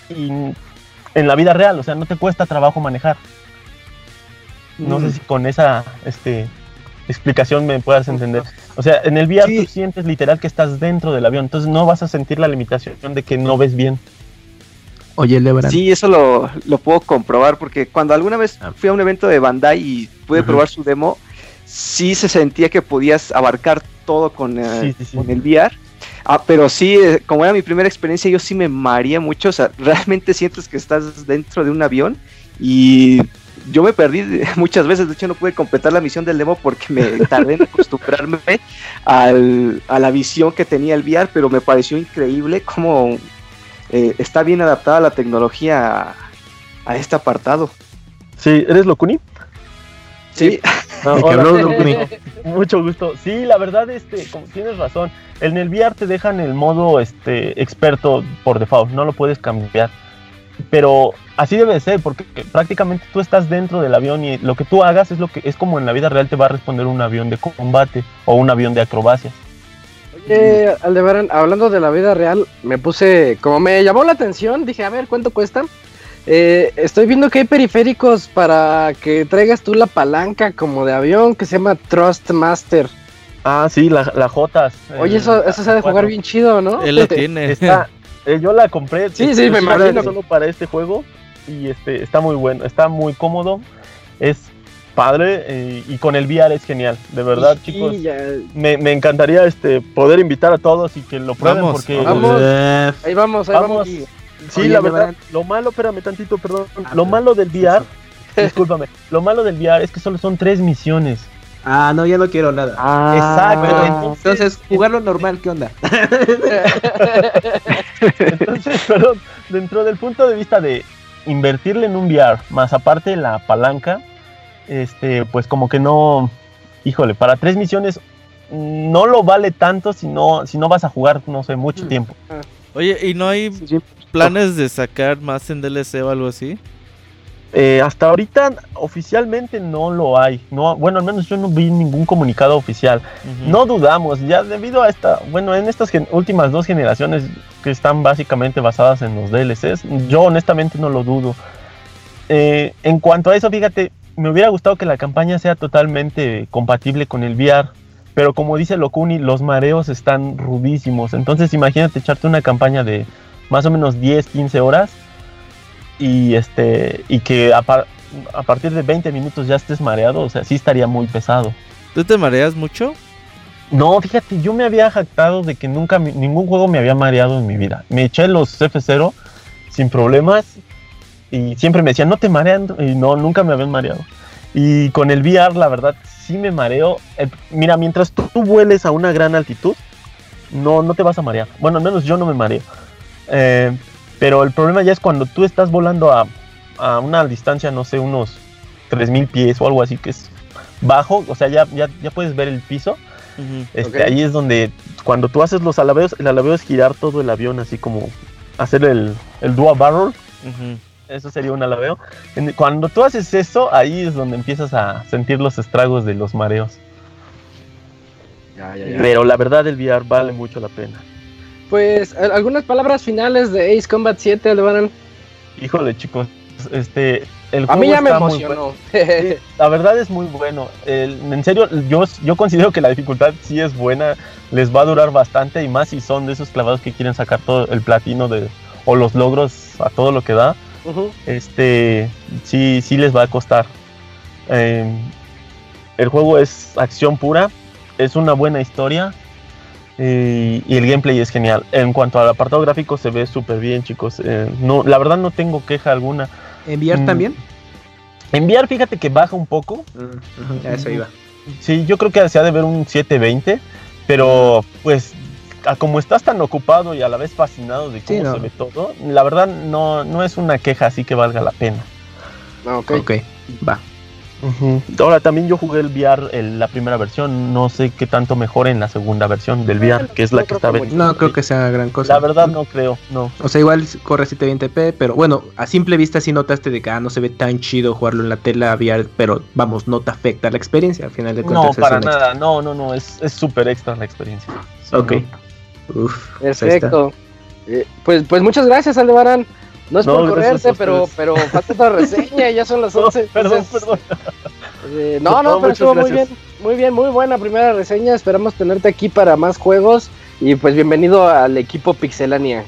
y en la vida real, o sea, no te cuesta trabajo manejar. No Mm. sé si con esa este, explicación me puedas entender. O sea, en el VR Sí. tú sientes literal que estás dentro del avión, entonces no vas a sentir la limitación de que no ves bien. Oye, Lebran. Sí, eso lo, lo puedo comprobar porque cuando alguna vez Ah. fui a un evento de Bandai y pude probar su demo, sí se sentía que podías abarcar todo con, eh, Sí, sí, sí. con el VR. Ah, pero sí, eh, como era mi primera experiencia, yo sí me maría mucho. O sea, realmente sientes que estás dentro de un avión y yo me perdí muchas veces. De hecho, no pude completar la misión del demo porque me tardé en acostumbrarme al- a la visión que tenía el VR, pero me pareció increíble cómo eh, está bien adaptada la tecnología a, a este apartado. Sí, ¿eres Locuni? Sí, Ah, hola. Locuni. Mucho gusto. Sí, la verdad, este, como tienes razón. En el VR te dejan el modo este, experto por default, no lo puedes cambiar. Pero así debe de ser, porque prácticamente tú estás dentro del avión y lo que tú hagas es lo que es como en la vida real te va a responder un avión de combate o un avión de acrobacias. Oye, Aldebarán, hablando de la vida real, me puse, como me llamó la atención, dije, a ver, ¿cuánto cuesta? Eh, estoy viendo que hay periféricos para que traigas tú la palanca como de avión que se llama Trust Master. Ah, sí, la, la Jotas. Oye, eh, eso, eso se ha de jugar bien chido, ¿no? Él lo tiene. Está, eh, yo la compré. Sí, sí, me imagino. Solo para este juego y este está muy bueno, está muy cómodo, es padre eh, y con el VR es genial, de verdad, Sí, chicos. ya- Me, me encantaría este poder invitar a todos y que lo prueben Vamos, porque vamos. Eh, ahí vamos, ahí Vamos. vamos. sí, Oye, la verdad, van- lo malo, espérame tantito, perdón, Ah, lo malo del VR, discúlpame, lo malo del VR es que solo son tres misiones. Ah, no, ya no quiero nada. Exacto, Bueno, entonces- entonces, jugarlo normal, ¿qué onda? Entonces, perdón, dentro del punto de vista de invertirle en un VR, más aparte la palanca, este, pues como que no, híjole, para tres misiones no lo vale tanto si no, si no vas a jugar, no sé, mucho Mm. tiempo. Oye, ¿y no hay planes de sacar más en DLC o algo así? Eh, hasta ahorita oficialmente no lo hay. No, bueno, al menos yo no vi ningún comunicado oficial. No dudamos, ya debido a esta, bueno, en estas últimas dos generaciones que están básicamente basadas en los DLCs, yo honestamente no lo dudo. Eh, en cuanto a eso, fíjate, me hubiera gustado que la campaña sea totalmente compatible con el VR, pero como dice Locuni, los mareos están rudísimos. Entonces imagínate echarte una campaña de más o menos 10, 15 horas y este y que a, par- a partir de 20 minutos ya estés mareado, o sea, sí estaría muy pesado. ¿Tú te mareas mucho? No, fíjate, yo me había jactado de que nunca ningún juego me había mareado en mi vida. Me eché los F0 sin problemas y siempre me decían, no te marean, y no, nunca me habían mareado. Y con el VR, la verdad, sí me mareo. Eh, mira, mientras tú, tú vueles a una gran altitud, no, no te vas a marear. Bueno, al menos yo no me mareo. Eh, pero el problema ya es cuando tú estás volando a, a una distancia, no sé, unos 3000 pies o algo así, que es bajo, o sea, ya, ya, ya puedes ver el piso. Este. Ahí es donde cuando tú haces los alabeos, el alabeo es girar todo el avión, así como hacer el, el dual barrel, eso sería un alabeo. Cuando tú haces eso, ahí es donde empiezas a sentir los estragos de los mareos. Ya, ya, ya. Pero la verdad el VR vale mucho la pena. Pues al- algunas palabras finales de Ace Combat 7, Aldebarán. Híjole chicos, este... El A mí juego ya me bueno. emocionó. La verdad es muy bueno. El- en serio, yo, yo considero que la dificultad sí es buena. Les va a durar bastante y más si son de esos clavados que quieren sacar todo el platino de, o los logros a todo lo que da. Este sí, sí les va a costar. Eh, el juego es acción pura, es una buena historia y el gameplay es genial. En cuanto al apartado gráfico se ve súper bien, chicos. Eh, no, la verdad no tengo queja alguna. ¿Enviar Mm. también? Enviar, fíjate que baja un poco. A eso iba. Sí, yo creo que se ha de ver un 720, pero pues a como estás tan ocupado y a la vez fascinado de cómo Sí, no. se ve todo, la verdad no, no es una queja así que valga la pena. Ah, ok. Ok, va. Ahora también yo jugué el VR, el- la primera versión, no sé qué tanto mejor en la segunda versión del VR, que es la No que está. No creo que sea gran cosa. La verdad no creo, no. O sea, igual corre 720p, pero bueno, a simple vista sí notaste de que ah, no se ve tan chido jugarlo en la tela VR, pero vamos, no te afecta la experiencia al final de cuentas. No, para extra. nada, no, no, no, es es súper extra la experiencia. Sí, Ok. no. Uf. Perfecto. Eh, pues, pues muchas gracias, Aldebarán. No es No, por correrte, pero, pero falta otra reseña, ya son las No, 11. perdón, entonces, perdón. eh, no, no, No, pero muchas estuvo muy bien, muy bien, muy buena primera reseña. Esperamos tenerte aquí para más juegos. Y pues bienvenido al equipo Pixelania.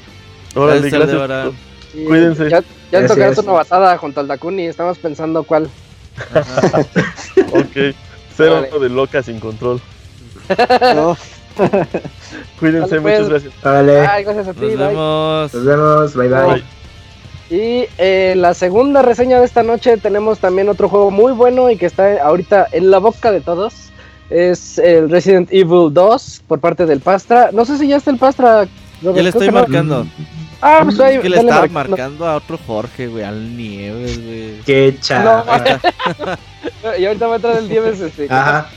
Órale, Gracias, gracias. Y Cuídense. Ya, ya tocaste una basada junto al Dakuni, estamos pensando cuál. Ok. Cero Vale. de loca sin control. No. Cuídense, Vale, pues. muchas gracias. Vale, Ay, gracias a ti, Nos bye. vemos. nos vemos, bye bye. Bye. Y eh, la segunda reseña de esta noche tenemos también otro juego muy bueno y que está ahorita en la boca de todos. Es el Resident Evil 2 por parte del Pastra. No sé si ya está el Pastra. Robert, le estoy no. marcando. Ah, pues ahí, Es que le estaba marcando. a otro Jorge, güey, al Nieves, güey. Qué No, chaval. y ahorita va a entrar el Dieves. Este, Ajá.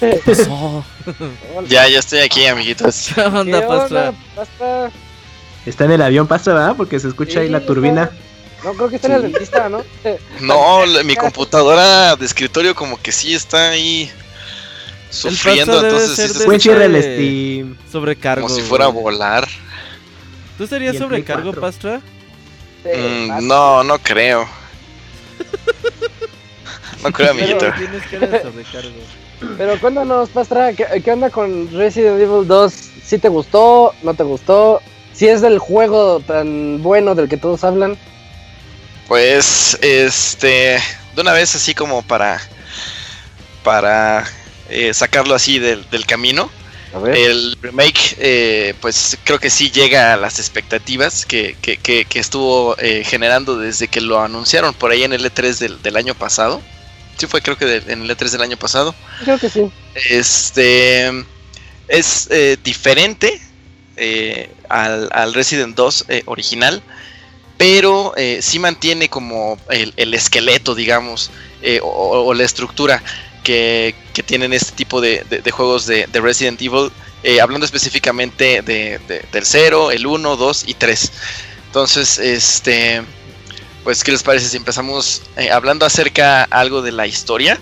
¿Qué pasó? Ya, ya estoy aquí, amiguitos. ¿Qué ¿Qué onda, onda, Pastra? Pastra? Está en el avión, pasa, ¿verdad? Porque se escucha ahí la turbina. No, creo que está en el dentista, ¿no? No, la- mi computadora de escritorio como que sí está ahí sufriendo, paso debe entonces ser sí se el Steam. Sobrecargo. como si fuera a volar. ¿Tú serías sobrecargo, 4. Pastra? Sí, Mm, no, no creo. No creo, amiguito. Pero. Pero cuéntanos, Pastra, ¿qué, qué onda con Resident Evil 2? ¿Sí te gustó? ¿No te gustó? ¿Si es del juego tan bueno del que todos hablan? Pues, este, de una vez así como para, para eh, sacarlo así del, del camino. A ver. El remake, eh, pues creo que sí llega a las expectativas que, que- que- que estuvo eh, generando desde que lo anunciaron por ahí en el E3 del, del año pasado. Sí fue creo que en el E3 del año pasado. Creo que sí. Este es eh, diferente eh, al, al Resident 2 eh, original, pero eh, sí mantiene como el, el esqueleto, digamos, eh, o, o la estructura que, que tienen este tipo de, de- de juegos de, de Resident Evil, hablando específicamente de, de- del 0, el 1, 2 y 3. Entonces, este, pues, ¿qué les parece si empezamos hablando acerca algo de la historia?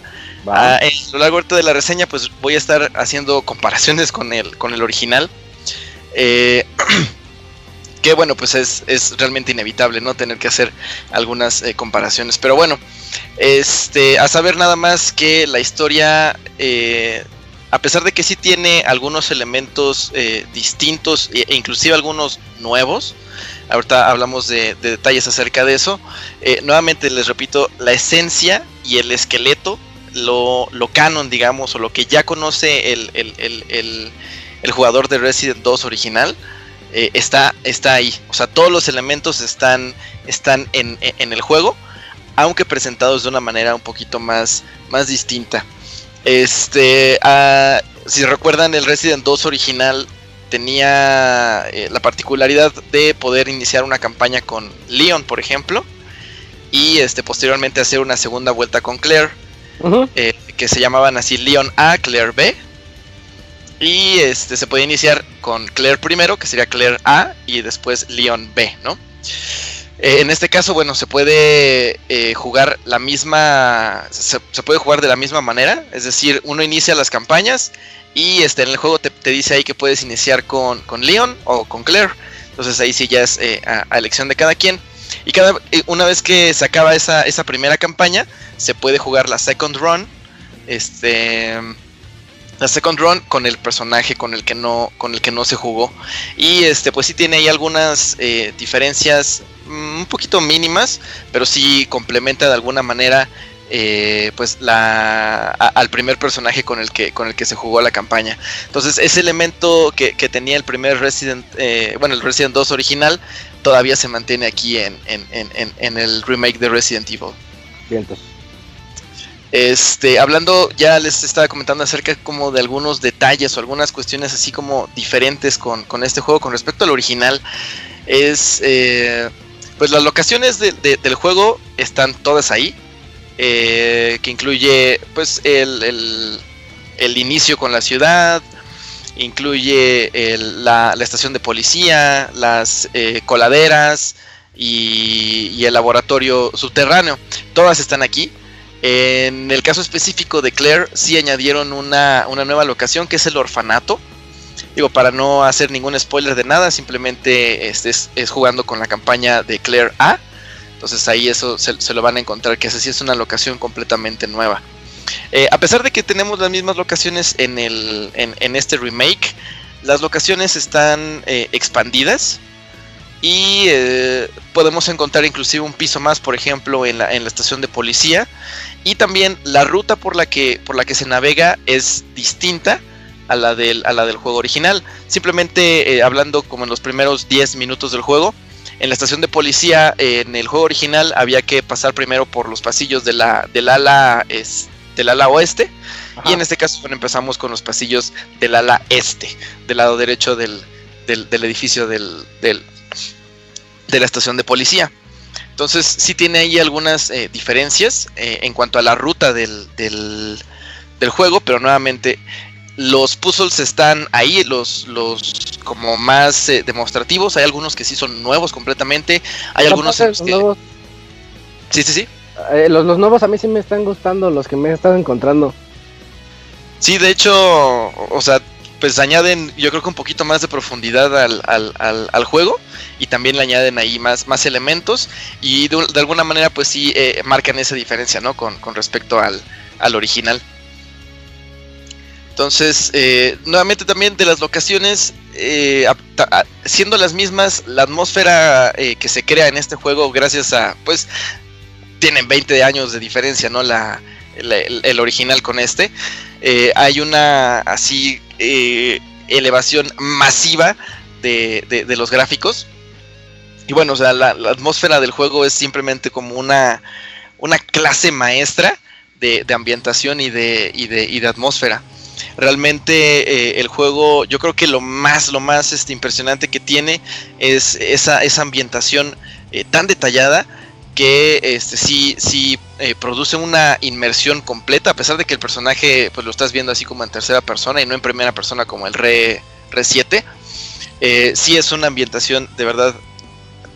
Ah, a lo largo de la reseña, pues voy a estar haciendo comparaciones con el, con el original. Eh, que bueno, pues es, es realmente inevitable, ¿no? Tener que hacer algunas eh, comparaciones. Pero bueno, este, a saber nada más que la historia, eh, a pesar de que sí tiene algunos elementos eh, distintos e e inclusive algunos nuevos, ahorita hablamos de, de detalles acerca de eso, eh, nuevamente les repito, la esencia y el esqueleto lo, lo canon, digamos, o lo que ya conoce el- el- el jugador de Resident 2 original, eh, está, está ahí. O sea, todos los elementos están, están en, en- el juego, aunque presentados de una manera un poquito más, más distinta. Este, ah, si recuerdan, el Resident 2 original tenía eh, la particularidad de poder iniciar una campaña con Leon, por ejemplo, y este, posteriormente hacer una segunda vuelta con Claire eh, que se llamaban así Leon A, Claire B. Y este se puede iniciar con Claire primero, que sería Claire A, y después Leon B, ¿no? Eh, en este caso, bueno, se puede eh, jugar la misma. Se, puede jugar de la misma manera. Es decir, uno inicia las campañas y este, en el juego te, dice ahí que puedes iniciar con, con Leon o con Claire. Entonces ahí sí ya es eh, a, elección de cada quien. Y cada, una vez que se acaba esa, esa primera campaña, se puede jugar la second run. Este. La second run con el personaje con el que no. Con el que no se jugó. Y este, pues sí tiene ahí algunas eh, diferencias. mm, Un poquito mínimas. Pero sí complementa de alguna manera. eh, pues la al primer personaje con el que con el que se jugó la campaña entonces ese elemento que, que tenía el primer Resident eh, bueno el Resident 2 original todavía se mantiene aquí en- en- en el remake de Resident Evil Vientos. Este, hablando, ya les estaba comentando acerca como de algunos detalles o algunas cuestiones así como diferentes con, con este juego con respecto al original. Es, eh, pues las locaciones de- de- del juego están todas ahí. eh, que incluye pues el, el- inicio con la ciudad, incluye la, la estación de policía, las eh, coladeras y, y el laboratorio subterráneo. Todas están aquí. En el caso específico de Claire, sí añadieron una, una nueva locación que es el orfanato. Digo, para no hacer ningún spoiler de nada, simplemente este es, es jugando con la campaña de Claire A. Entonces ahí eso se, lo van a encontrar, que sí es una locación completamente nueva. Eh, a pesar de que tenemos las mismas locaciones en, el, en este remake, las locaciones están eh, expandidas y eh, podemos encontrar inclusive un piso más, por ejemplo, en la, en la estación de policía. Y también la ruta por la que, por la que se navega es distinta a la del, a la del juego original. Simplemente eh, hablando como en los primeros 10 minutos del juego, en la estación de policía, eh, en el juego original, había que pasar primero por los pasillos de la, del, ala, es- del ala oeste. Y en este caso bueno, empezamos con los pasillos del ala este, del lado derecho del, del- del edificio del, del- de la estación de policía. Entonces sí tiene ahí algunas eh, diferencias eh, en cuanto a la ruta del, del, del juego, pero nuevamente los puzzles están ahí, los, los como más eh, demostrativos. Hay algunos que sí son nuevos completamente. Hay No, algunos los que... nuevos, Sí, sí, sí. eh, los, los nuevos a mí sí me están gustando, los que me he estado encontrando. Sí, de hecho, o sea, pues añaden yo creo que un poquito más de profundidad al, al, al, juego y también le añaden ahí más, más elementos y de, alguna manera pues sí eh, marcan esa diferencia, ¿no? Con, con respecto al, al original. Entonces, eh, nuevamente también de las locaciones, eh, siendo las mismas, la atmósfera que se crea en este juego gracias a, pues, tienen 20 años de diferencia, ¿no? La, el original con este. Eh, hay una así eh, elevación masiva de, de- los gráficos. Y bueno, o sea, la, atmósfera del juego es simplemente como una, una clase maestra de, de ambientación y de, y de, y de atmósfera. Realmente eh, el juego, yo creo que lo más, lo más este, impresionante que tiene es esa, esa ambientación tan detallada que este, sí, sí eh, produce una inmersión completa, a pesar de que el personaje pues lo estás viendo así como en tercera persona y no en primera persona como el Re, Re 7. Eh, sí es una ambientación de verdad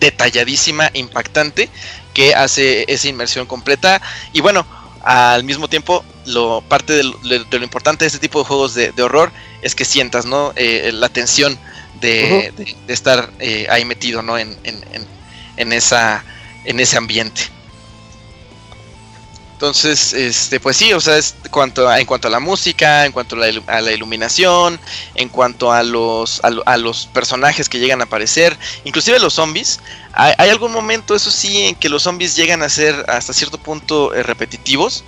detalladísima, impactante, que hace esa inmersión completa. Y bueno, al mismo tiempo, lo, parte de lo, de lo importante de este tipo de juegos de, de horror es que sientas ¿no? Eh, la tensión de- de estar eh, ahí metido ¿no? en, en- en- en esa, en ese ambiente. Entonces, este, pues sí, o sea, es cuanto a- en cuanto a la música, en cuanto a la, ilu- a la iluminación, en cuanto a los, a, lo- a los personajes que llegan a aparecer, inclusive los zombies. Hay, hay algún momento, eso sí, en que los zombies llegan a ser hasta cierto punto eh, repetitivos.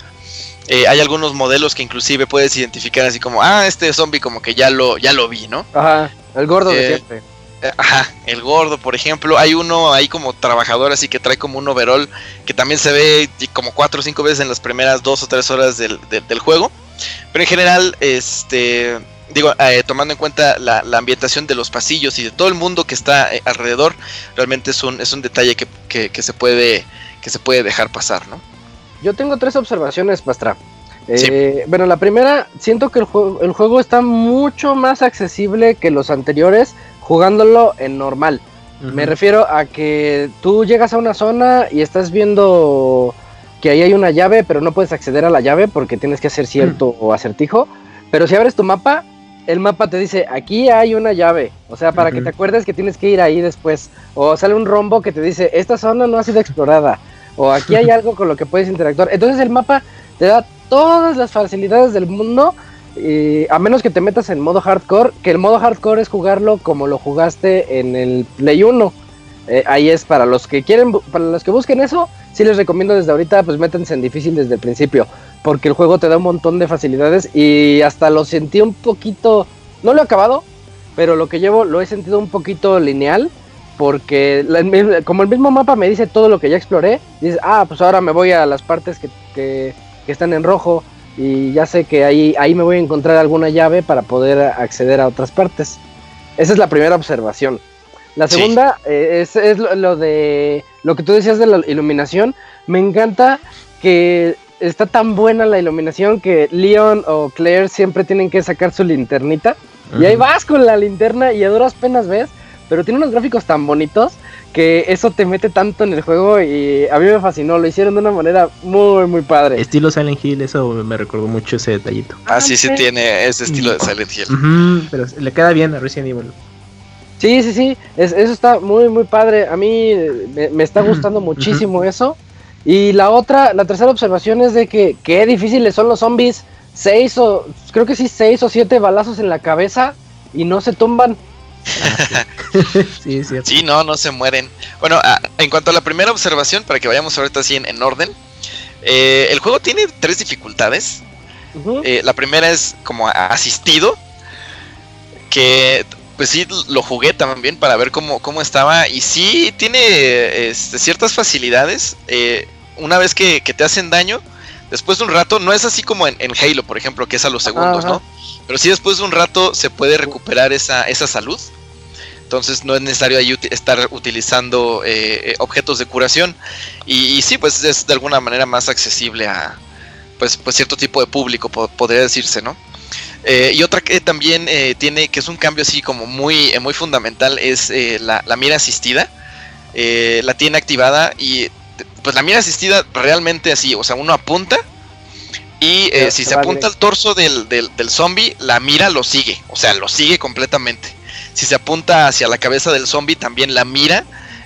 Eh, hay algunos modelos que inclusive puedes identificar así como, ah, este zombie como que ya lo, ya lo vi, ¿no? Ajá, el gordo de Eh, siempre. Ajá, el gordo, por ejemplo. Hay uno ahí como trabajador, así que trae como un overall que también se ve como cuatro o cinco veces en las primeras dos o tres horas del, del- del juego. Pero en general, este, digo, eh, tomando en cuenta la, la ambientación de los pasillos y de todo el mundo que está eh, alrededor, realmente es un, es un detalle que, que- que se puede, que se puede dejar pasar, ¿no? Yo tengo tres observaciones, Pastra. Eh, Bueno, la primera, siento que el juego, el juego está mucho más accesible que los anteriores jugándolo en normal. Me refiero a que tú llegas a una zona y estás viendo que ahí hay una llave, pero no puedes acceder a la llave porque tienes que hacer cierto acertijo. Pero si abres tu mapa, el mapa te dice, aquí hay una llave. O sea, para que te acuerdes que tienes que ir ahí después. O sale un rombo que te dice, esta zona no ha sido explorada. O aquí hay algo con lo que puedes interactuar. Entonces el mapa te da todas las facilidades del mundo. Eh, a menos que te metas en modo hardcore, que el modo hardcore es jugarlo como lo jugaste en el Play 1. Eh, ahí es para los que quieren, para los que busquen eso, sí les recomiendo desde ahorita, pues métanse en difícil desde el principio, porque el juego te da un montón de facilidades y hasta lo sentí un poquito, no lo he acabado, pero lo que llevo lo he sentido un poquito lineal, porque como el mismo mapa me dice todo lo que ya exploré, dices, ah, pues ahora me voy a las partes que- que están en rojo y ya sé que ahí, ahí me voy a encontrar alguna llave para poder acceder a otras partes. Esa es la primera observación. La segunda eh, es, es lo, lo de lo que tú decías de la iluminación. Me encanta que está tan buena la iluminación que Leon o Claire siempre tienen que sacar su linternita. Y ahí vas con la linterna y a duras penas ves, pero tiene unos gráficos tan bonitos que eso te mete tanto en el juego y a mí me fascinó, lo hicieron de una manera muy, muy padre. Estilo Silent Hill, eso me recordó mucho ese detallito. Ah, sí, sí ok. tiene ese estilo de Silent Hill. Pero le queda bien a Resident Evil. Sí, sí, sí, es- eso está muy, muy padre. A mí me, me está gustando muchísimo eso. Y la otra, la tercera observación es de que qué difíciles son los zombies. Seis o, creo que sí, seis o siete balazos en la cabeza y no se tumban. sí, es cierto. Sí, no, no se mueren. Bueno, a- en cuanto a la primera observación, para que vayamos ahorita así en, en orden, eh, el juego tiene tres dificultades. Eh, la primera es como asistido, que pues sí lo jugué también para ver cómo, cómo estaba y sí tiene este, ciertas facilidades. eh, una vez que, que te hacen daño, después de un rato, no es así como en, en Halo, por ejemplo, que es a los segundos, Ajá. ¿no? Pero sí después de un rato se puede recuperar esa, esa salud. Entonces no es necesario ahí estar utilizando eh, eh, objetos de curación. Y, sí, pues es de alguna manera más accesible a pues, pues cierto tipo de público, po- podría decirse, ¿no? Eh, y otra que también tiene, que es un cambio así como muy, muy fundamental, es la, la mira asistida. La tiene activada y pues la mira asistida realmente así, o sea, uno apunta y eh, si se apunta al torso del, del, del zombie, la mira lo sigue, o sea, lo sigue completamente. Si se apunta hacia la cabeza del zombie, también la mira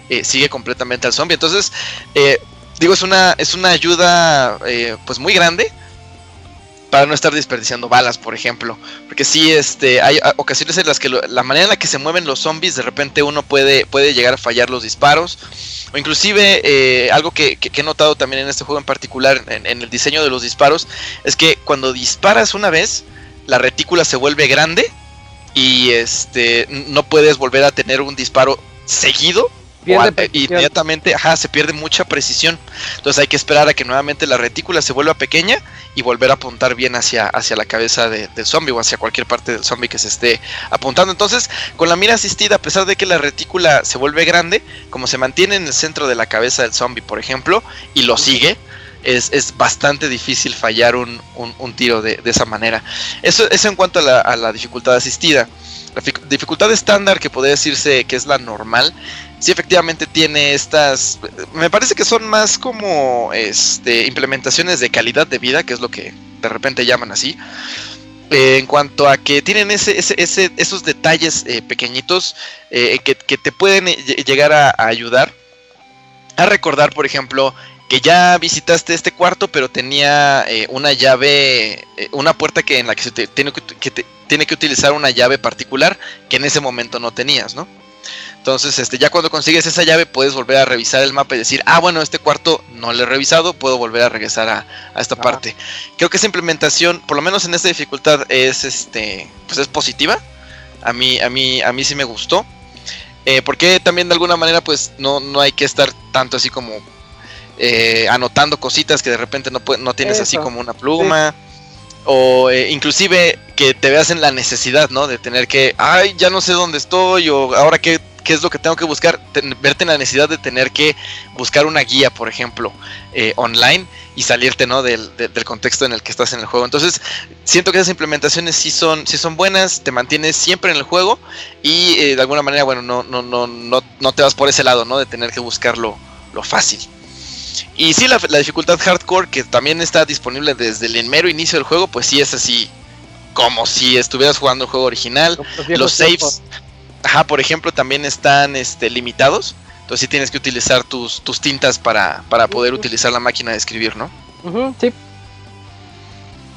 eh, sigue completamente al zombie. Entonces, eh, digo, es una, es una ayuda eh, pues muy grande para no estar desperdiciando balas, por ejemplo. Porque sí, este, hay ah, ocasiones en las que la manera en la que se mueven los zombies, de repente uno puede, puede llegar a fallar los disparos. O inclusive eh, algo que, he notado también en este juego en particular, en, en el diseño de los disparos, es que cuando disparas una vez, la retícula se vuelve grande y este no puedes volver a tener un disparo seguido. Pierde inmediatamente, ajá, se pierde mucha precisión. Entonces hay que esperar a que nuevamente la retícula se vuelva pequeña y volver a apuntar bien hacia, hacia la cabeza de- del zombie o hacia cualquier parte del zombie que se esté apuntando. Entonces, con la mira asistida, a pesar de que la retícula se vuelve grande, como se mantiene en el centro de la cabeza del zombie, por ejemplo, y lo sigue, es, es bastante difícil fallar un, un- un tiro de, de esa manera. Eso, eso en cuanto a la, a la dificultad asistida. La fi- dificultad estándar, que podría decirse que es la normal, sí efectivamente tiene estas, me parece que son más como este, implementaciones de calidad de vida, que es lo que de repente llaman así. Eh, en cuanto a que tienen ese, ese- ese- esos detalles eh, pequeñitos eh, que, te pueden eh, lle- llegar a, ayudar a recordar, por ejemplo, que ya visitaste este cuarto, pero tenía eh, una llave, una puerta que en la que se te, tiene, que, que te- tiene que utilizar una llave particular que en ese momento no tenías, ¿no? Entonces, este, ya cuando consigues esa llave, puedes volver a revisar el mapa y decir, ah, bueno, este cuarto no lo he revisado, puedo volver a regresar a, a esta parte. Creo que esa implementación, por lo menos en esta dificultad, es este, pues es positiva. A mí, a mí, a mí sí me gustó. Eh, porque también de alguna manera, pues, no, no hay que estar tanto así como eh, anotando cositas que de repente no, no tienes así como una pluma. O eh, inclusive que te veas en la necesidad, ¿no? De tener que, ay, ya no sé dónde estoy, o ahora qué, qué es lo que tengo que buscar. Verte en la necesidad de tener que buscar una guía, por ejemplo, eh, online y salirte, ¿no? Del, de- del contexto en el que estás en el juego. Entonces, siento que esas implementaciones sí son, sí son buenas, te mantienes siempre en el juego y eh, de alguna manera, bueno, no, no, no, no, no te vas por ese lado, ¿no? De tener que buscar lo, lo fácil. Y sí, la, la dificultad hardcore, que también está disponible desde el mero inicio del juego, pues sí es así como si estuvieras jugando el juego original. Los Los saves, tiempos. ajá, por ejemplo, también están este, limitados. Entonces sí tienes que utilizar tus, tus tintas para, para poder utilizar la máquina de escribir, ¿no? Sí.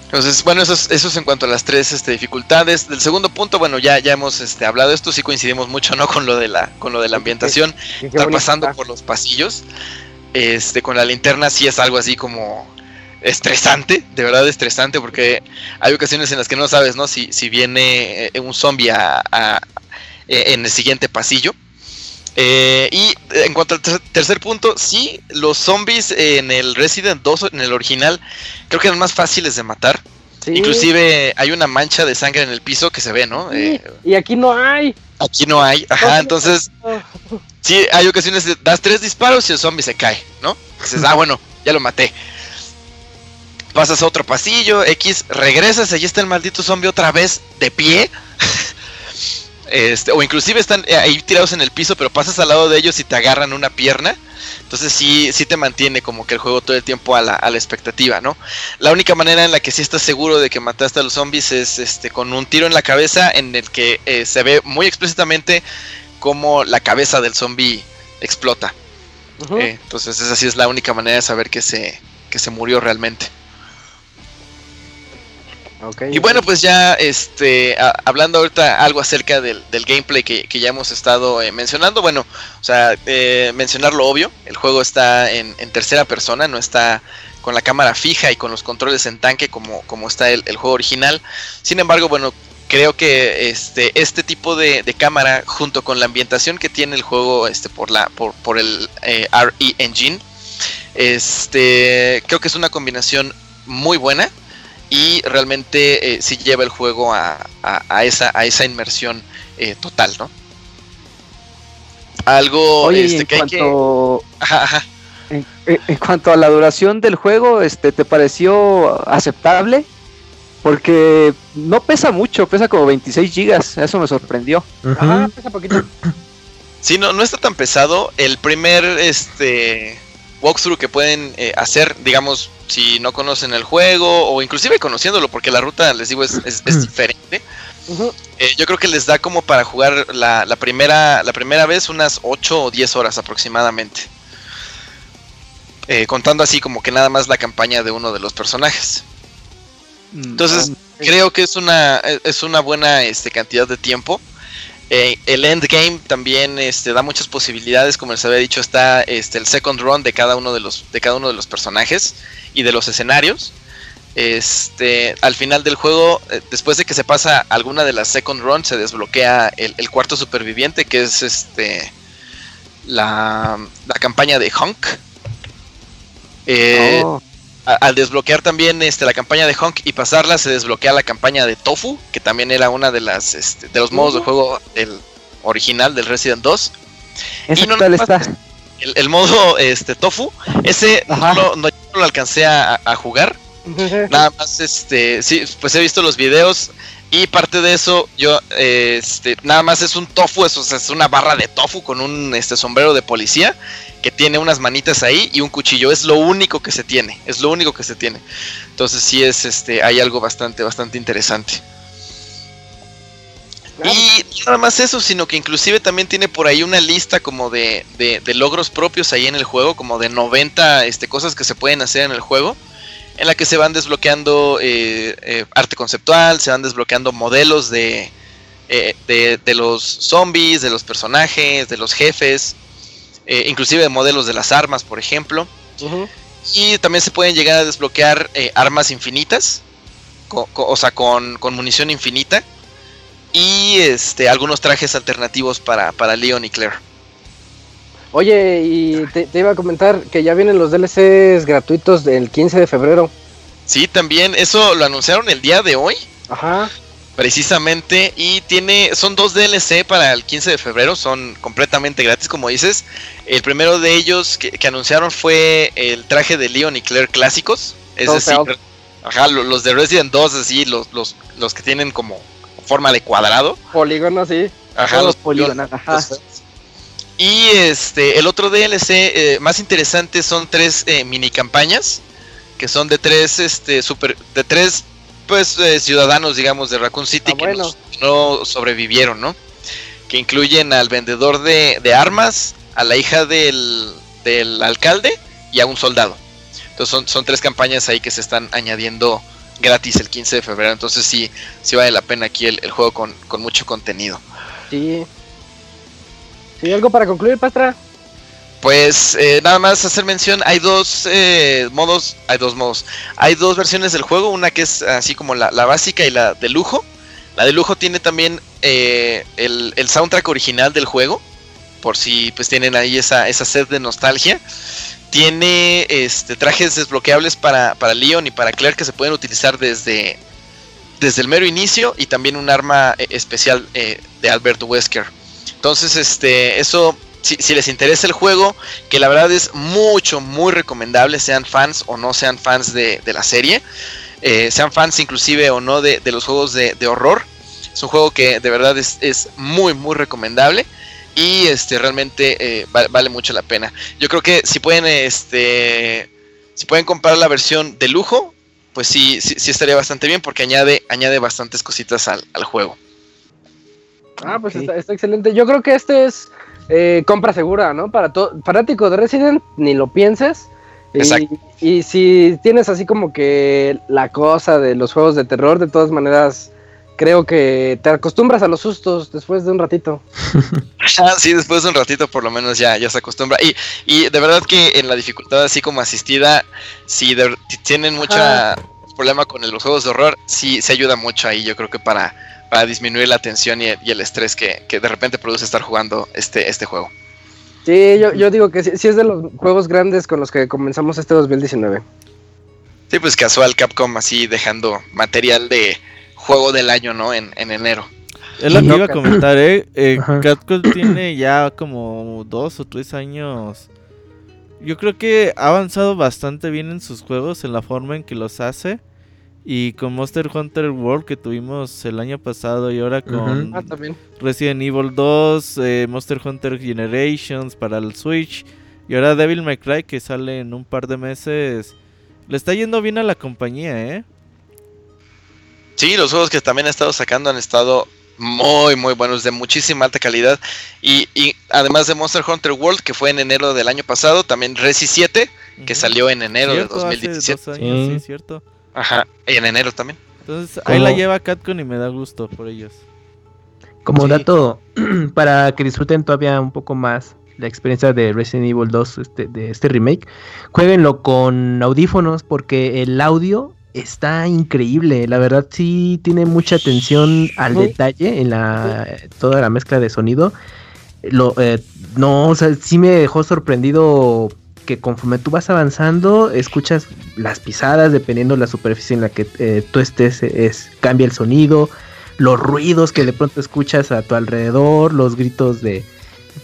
Entonces, bueno, eso es, eso es en cuanto a las tres este, dificultades. Del segundo punto, bueno, ya, ya hemos este, hablado de esto, sí coincidimos mucho, ¿no? Con lo de la, con lo de la ambientación. Qué Estar bonito pasando está. por los pasillos. Este, con la linterna sí es algo así como estresante, de verdad estresante, porque hay ocasiones en las que no sabes, ¿no? Si, si viene eh, un zombie a, a- eh, en el siguiente pasillo. Eh, y en cuanto al ter- tercer punto, sí, los zombies en el Resident 2, en el original, creo que eran más fáciles de matar. Sí. Inclusive hay una mancha de sangre en el piso que se ve, ¿no? Sí, Eh, y aquí no hay. Aquí no hay. Ajá, entonces Sí, hay ocasiones de das tres disparos y el zombie se cae, ¿no? Dices, ah, bueno, ya lo maté. pasas a otro pasillo, X, regresas, allí está el maldito zombie otra vez de pie. Este, o inclusive están eh, ahí tirados en el piso, pero pasas al lado de ellos y te agarran una pierna. Entonces sí, sí te mantiene como que el juego todo el tiempo a la, a la expectativa, ¿no? La única manera en la que sí estás seguro de que mataste a los zombies es este con un tiro en la cabeza en el que eh, se ve muy explícitamente cómo la cabeza del zombie explota. Eh, entonces esa sí es la única manera de saber que se, que se murió realmente. Ok. Y bueno, pues ya este, hablando ahorita algo acerca del, del gameplay que, que ya hemos estado eh, mencionando, bueno, o sea, eh, mencionar lo obvio, el juego está en, en tercera persona, no está con la cámara fija y con los controles en tanque como, como está el, el juego original. Sin embargo, bueno, creo que este, este tipo de, de cámara, junto con la ambientación que tiene el juego este, por, la, por, por el eh, RE Engine, este, creo que es una combinación muy buena y realmente eh, sí lleva el juego a, a- a esa, a esa inmersión eh, total, ¿no? Algo Oye, este, en que hay que- cuanto, Ajá, ajá. en, en- en cuanto a la duración del juego, este, ¿te pareció aceptable? Porque no pesa mucho, pesa como 26 gigas, eso me sorprendió. Ajá, pesa poquito. Sí, no, no está tan pesado. El primer este walkthrough que pueden eh, hacer, digamos, si no conocen el juego o inclusive conociéndolo, porque la ruta, les digo, es, es- es diferente. Eh, yo creo que les da como para jugar la, la primera, la primera vez unas 8 o 10 horas aproximadamente. Eh, contando así como que nada más la campaña de uno de los personajes. Entonces, creo que es una, es una buena este, cantidad de tiempo. Eh, el endgame también este, da muchas posibilidades, como les había dicho, está este, el second run de cada uno de los, de cada uno de los personajes y de los escenarios. Este, al final del juego, eh, después de que se pasa alguna de las second run, se desbloquea el, cuarto superviviente, que es este la, la campaña de Hunk. Eh, Oh, a- al desbloquear también este, la campaña de Honk y pasarla, se desbloquea la campaña de Tofu, que también era una de las este, de los modos de juego del original del Resident 2. ¿Ese y no tal está? El, el modo este Tofu, ese no no lo alcancé a, a jugar. Nada más, este, sí, pues he visto los videos y parte de eso, yo, eh, este, nada más es un tofu, eso es una barra de tofu con un este sombrero de policía que tiene unas manitas ahí y un cuchillo. Es lo único que se tiene, es lo único que se tiene. Entonces sí es, este, hay algo bastante, bastante interesante. Y nada más eso, sino que inclusive también tiene por ahí una lista como de, de- de logros propios ahí en el juego, como de 90 este, cosas que se pueden hacer en el juego, en la que se van desbloqueando eh, eh, arte conceptual, se van desbloqueando modelos de, eh, de, de los zombies, de los personajes, de los jefes, inclusive de modelos de las armas, por ejemplo. Y también se pueden llegar a desbloquear armas infinitas, co- co- o sea, con, con munición infinita. Y este, algunos trajes alternativos para, para Leon y Claire. Oye, y te, te iba a comentar que ya vienen los DLCs gratuitos del 15 de febrero. Sí, también, eso lo anunciaron el día de hoy. Ajá. Precisamente, y tiene, son dos DLC para el 15 de febrero, son completamente gratis, como dices. El primero de ellos que, que anunciaron fue el traje de Leon y Claire clásicos, es Todo decir, ajá, lo- los de Resident 2, así, los, los, los que tienen como forma de cuadrado. Polígono, sí. Ajá, Todos los polígonos, ajá. los. Y este, el otro DLC eh, más interesante son tres eh, mini campañas que son de tres, este, super, de tres, pues, eh, ciudadanos, digamos, de Raccoon City Ah, que, bueno. no, que no sobrevivieron, ¿no? Que incluyen al vendedor de, de armas, a la hija del, del alcalde y a un soldado. Entonces son, son tres campañas ahí que se están añadiendo gratis el 15 de febrero. Entonces sí, sí vale la pena aquí el, el juego con, con mucho contenido. Sí. Sí, algo para concluir, Pastra. Pues eh, nada más hacer mención, hay dos eh, modos, hay dos modos, hay dos versiones del juego, una que es así como la, básica y la de lujo. La de lujo tiene también eh, el, el soundtrack original del juego, por si pues tienen ahí esa, esa sed de nostalgia. Tiene este, trajes desbloqueables para, para Leon y para Claire que se pueden utilizar desde, desde el mero inicio y también un arma especial de Albert Wesker. Entonces, este, eso si, les interesa el juego, que la verdad es mucho, muy recomendable, sean fans o no sean fans de, la serie, eh, sean fans inclusive o no de, los juegos de, horror. Es un juego que de verdad es, muy, muy recomendable. Y este realmente eh, va- vale mucho la pena. Yo creo que si pueden, este, si pueden comprar la versión de lujo, pues sí, sí, sí estaría bastante bien porque añade, añade bastantes cositas al, al juego. Ah, pues está, está excelente. Yo creo que este es eh, compra segura, ¿no? Para todo fanático de Resident, ni lo pienses. Y- Exacto. Y, si tienes así como que la cosa de los juegos de terror, de todas maneras, creo que te acostumbras a los sustos después de un ratito. Ah, sí, después de un ratito por lo menos ya, ya se acostumbra. Y, y de verdad que en la dificultad así como asistida, si, de- si tienen mucha problema con los juegos de horror, sí se ayuda mucho ahí, yo creo que para, para disminuir la tensión y, y el estrés que, que de repente produce estar jugando este, este juego. Sí, yo, yo digo que sí, sí es de los juegos grandes con los que comenzamos este 2019. Sí, pues casual Capcom así dejando material de juego del año, ¿no? En, en enero. Es lo que No, iba a comentar, ¿eh? eh. Capcom tiene ya como dos o tres años. Yo creo que ha avanzado bastante bien en sus juegos, en la forma en que los hace. Y con Monster Hunter World que tuvimos el año pasado y ahora con Ah. Resident Evil 2, eh, Monster Hunter Generations para el Switch y ahora Devil May Cry que sale en un par de meses. Le está yendo bien a la compañía, ¿eh? Sí, los juegos que también ha estado sacando han estado muy, muy buenos, de muchísima alta calidad. Y, y además de Monster Hunter World, que fue en enero del año pasado, también Resi 7, que salió en enero de Cierto, hace 2017. dos años, sí, Sí. cierto. Ajá, y en enero también. Entonces ahí la lleva Catcon y me da gusto por ellos. Como Sí. dato, para que disfruten todavía un poco más la experiencia de Resident Evil 2, este, de este remake, jueguenlo con audífonos porque el audio está increíble. La verdad sí tiene mucha atención al detalle en la toda la mezcla de sonido. Lo, eh, no, o sea, sí me dejó sorprendido que conforme tú vas avanzando, escuchas las pisadas, dependiendo la superficie en la que eh, tú estés, es, cambia el sonido, los ruidos que de pronto escuchas a tu alrededor, los gritos de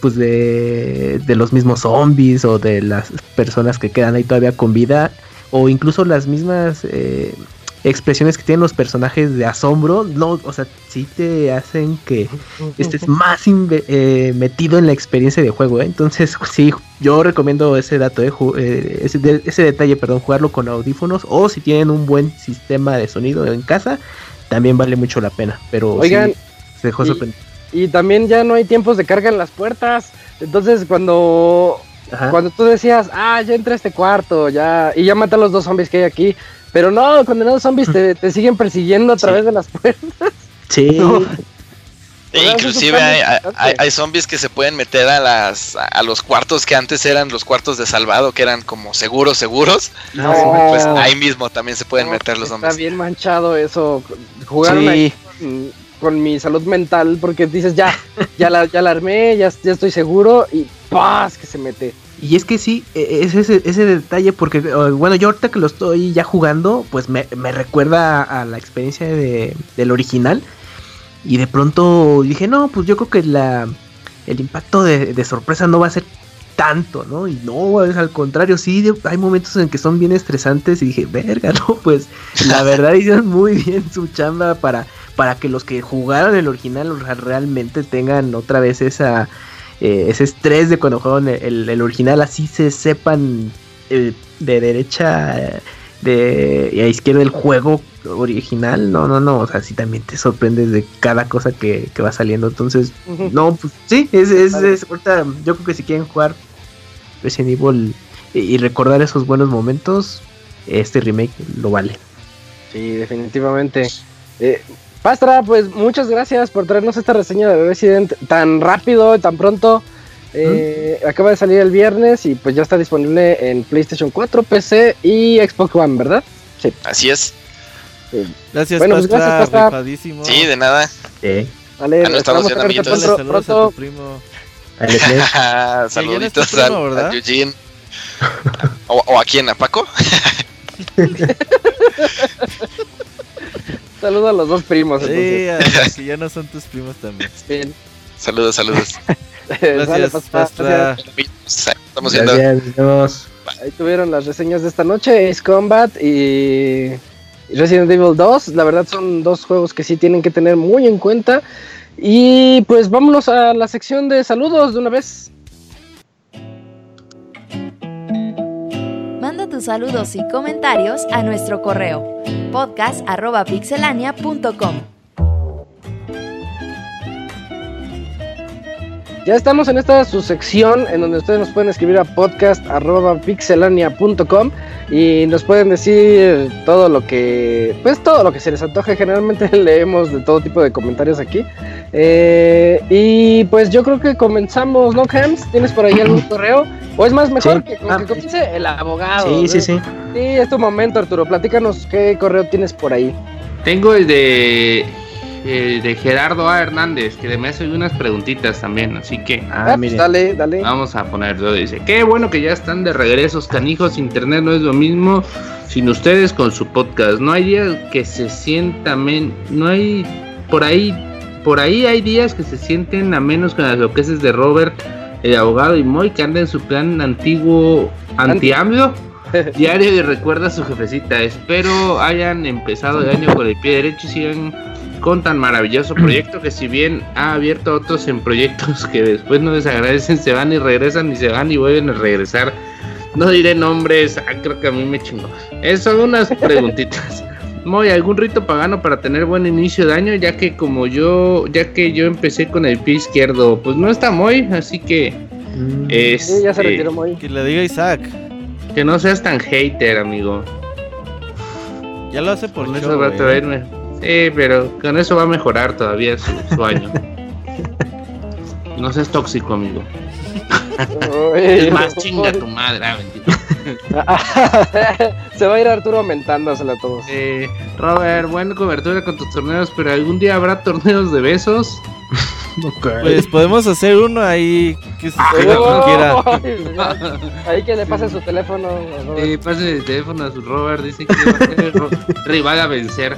pues de, de los mismos zombies o de las personas que quedan ahí todavía con vida o incluso las mismas eh, expresiones que tienen los personajes de asombro, no, o sea, sí te hacen que estés más eh, metido en la experiencia de juego, ¿eh? entonces sí, yo recomiendo ese dato, ¿eh? Eh, ese, de- ese detalle, perdón, jugarlo con audífonos o si tienen un buen sistema de sonido en casa, también vale mucho la pena, pero Oigan, sí, se dejó sorprendido. Y también ya no hay tiempos de carga en las puertas. Entonces cuando Ajá. cuando tú decías, ah, ya entré a este cuarto, ya, y ya maté a los dos zombies que hay aquí. Pero no, condenados zombies te, te siguen persiguiendo a través de las puertas. Sí, E eso es inclusive hay, hay- zombies que se pueden meter a las a los cuartos que antes eran los cuartos de salvado, que eran como seguros, seguros. No. Pues ahí mismo también se pueden No, meter los Está zombies. bien manchado eso. Jugaron Sí. ahí con, con mi salud mental porque dices, ya, ya la, ya la armé, ya, ya estoy seguro y ¡paz! que se mete. Y es que sí, e- es ese, ese detalle porque, eh, bueno, yo ahorita que lo estoy ya jugando, pues me, me recuerda a la experiencia de, del original. Y de pronto dije, no, pues yo creo que la, el impacto de, de sorpresa no va a ser tanto, ¿no? Y no, es al contrario, sí, hay momentos en que son bien estresantes y dije, verga, no, pues la verdad hicieron muy bien su chamba para, para que los que jugaron el original realmente tengan otra vez esa eh, ese estrés de cuando juegan el, el- el original, así se sepan eh, de derecha de y a izquierda el juego original, no, no, no, o sea, sí también te sorprendes de cada cosa que, que va saliendo, entonces, no, pues sí, es, es, es- ahorita yo creo que si quieren jugar Resident Evil y, y recordar esos buenos momentos, este remake lo vale. Sí, definitivamente. Eh, Pastra, pues muchas gracias por traernos esta reseña de Resident tan rápido, tan pronto. Eh, Acaba de salir el viernes y pues ya está disponible en PlayStation 4, PC y Xbox One, ¿verdad? Sí. Así es. Gracias, Bueno, pues, Pastra, gracias, Pastra. Sí, de nada. Eh, Vale, Ah, no estamos amiguitos. Dale pronto, saludos a tu primo. ves. Saluditos tu primo, Eugene. o, o a quién, a Paco. Saludos a los dos primos. Sí, a los que ya no son tus primos también. Bien. Saludos, saludos. Gracias, Pastra. gracias. Estamos. Gracias. Ahí tuvieron las reseñas de esta noche, Ace Combat y y Resident Evil 2. La verdad son dos juegos que sí tienen que tener muy en cuenta. Y pues vámonos a la sección de saludos de una vez. Saludos y comentarios a nuestro correo podcast.pixelania.com. Ya estamos en esta su sección en donde ustedes nos pueden escribir a podcast.pixelania.com y nos pueden decir todo lo que, pues todo lo que se les antoje. Generalmente leemos de todo tipo de comentarios aquí. Eh, y pues yo creo que comenzamos, ¿no, Hams? ¿Tienes por ahí algún correo? ¿O es más mejor Sí. que, que Ah. comience el abogado? Sí, sí, sí. Sí, es tu momento, Arturo. Platícanos qué correo tienes por ahí. Tengo el de, el de Gerardo A. Hernández, que me hace unas preguntitas también, así que Ah, Ah, pues dale, dale. vamos a ponerlo. Dice, qué bueno que ya están de regresos, canijos, internet no es lo mismo sin ustedes con su podcast. No hay días que se sientan, men- no hay, por ahí, por ahí hay días que se sienten a menos con las loqueces de Robert, el abogado y Moy, que anda en su plan antiguo anti-AMLO. Diario y recuerda a su jefecita. Espero hayan empezado el año con el pie derecho y sigan con tan maravilloso proyecto que si bien ha abierto otros en proyectos que después no les agradecen, se van y regresan y se van y vuelven a regresar. No diré nombres, ah, creo que a mí me chingó. Eh, son unas preguntitas. Moy, ¿algún rito pagano para tener buen inicio de año? Ya que como yo, ya que yo empecé con el pie izquierdo, pues no está muy, así que es Sí, ya se retiró muy. Que le diga Isaac. que no seas tan hater, amigo. Ya lo hace por Con eso show, va a eh. pero con eso va a mejorar todavía su, su año. No seas tóxico, amigo. Es más, chinga tu madre. ah, mentira. Se va a ir Arturo aumentándosela a todos. Eh, Robert, buena cobertura con tus torneos, pero algún día habrá torneos de besos. Pues podemos hacer uno ahí que se Oh, quiera. Ahí que le pase su teléfono. a Robert. Eh, pase el teléfono a su Robert, dice que va a ser rival a vencer.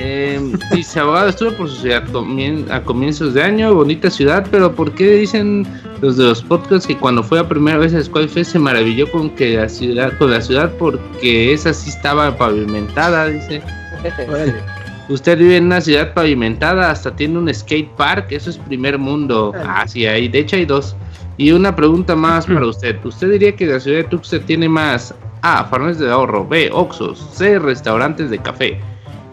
Eh, dice, abogado, estuve por su ciudad comien- a comienzos de año, bonita ciudad, pero ¿por qué dicen los de los podcasts que cuando fue la primera vez a Squad Fest se maravilló con que la ciudad, con la ciudad porque esa sí estaba pavimentada, dice. Usted vive en una ciudad pavimentada, hasta tiene un skate park, eso es primer mundo. Ah, sí, hay, de hecho hay dos. Y una pregunta más para usted. ¿Usted diría que la ciudad de Tuxtla tiene más A, farmacias de ahorro, B, Oxos, C, restaurantes de café?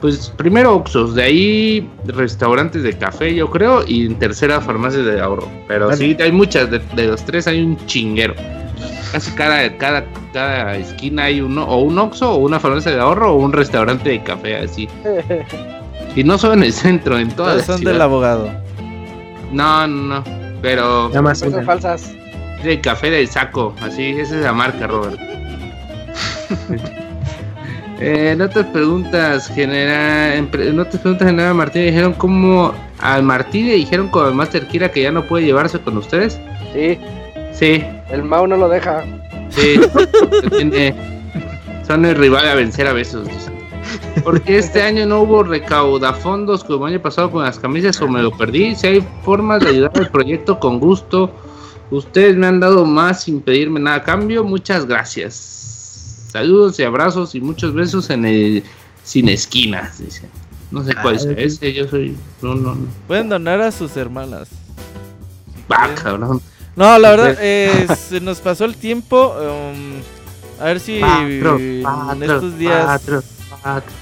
Pues primero Oxos, de ahí restaurantes de café, yo creo, y en tercera farmacias de ahorro. Pero Vale. sí, hay muchas, de, de los tres hay un chinguero. Casi cada, cada, cada esquina hay uno, o un Oxxo, o una farmacia de ahorro, o un restaurante de café, así. Y no solo en el centro, en toda Todos la son ciudad. del abogado. No, no, no. Pero Nada más Pues son falsas. el café del saco, así, esa es la marca, Robert. eh, en otras preguntas, general, en, en otras preguntas, general Martín dijeron cómo al Martín le dijeron con el Master Kira que ya no puede llevarse con ustedes. Sí, Sí, el Mau no lo deja. sí. tiene- son el rival a vencer a besos. dice. Porque este año no hubo recaudafondos como el año pasado con las camisas o me lo perdí. Si hay formas de ayudar al proyecto con gusto. Ustedes me han dado más sin pedirme nada a cambio. Muchas gracias. Saludos y abrazos y muchos besos en el sin esquinas. Dice. No sé cuál es ese. Yo soy. No, no, no. Pueden donar a sus hermanas. Va, cabrón. No, la verdad, eh, se nos pasó el tiempo. um, a ver si Patro, en patro, estos días. patro, patro.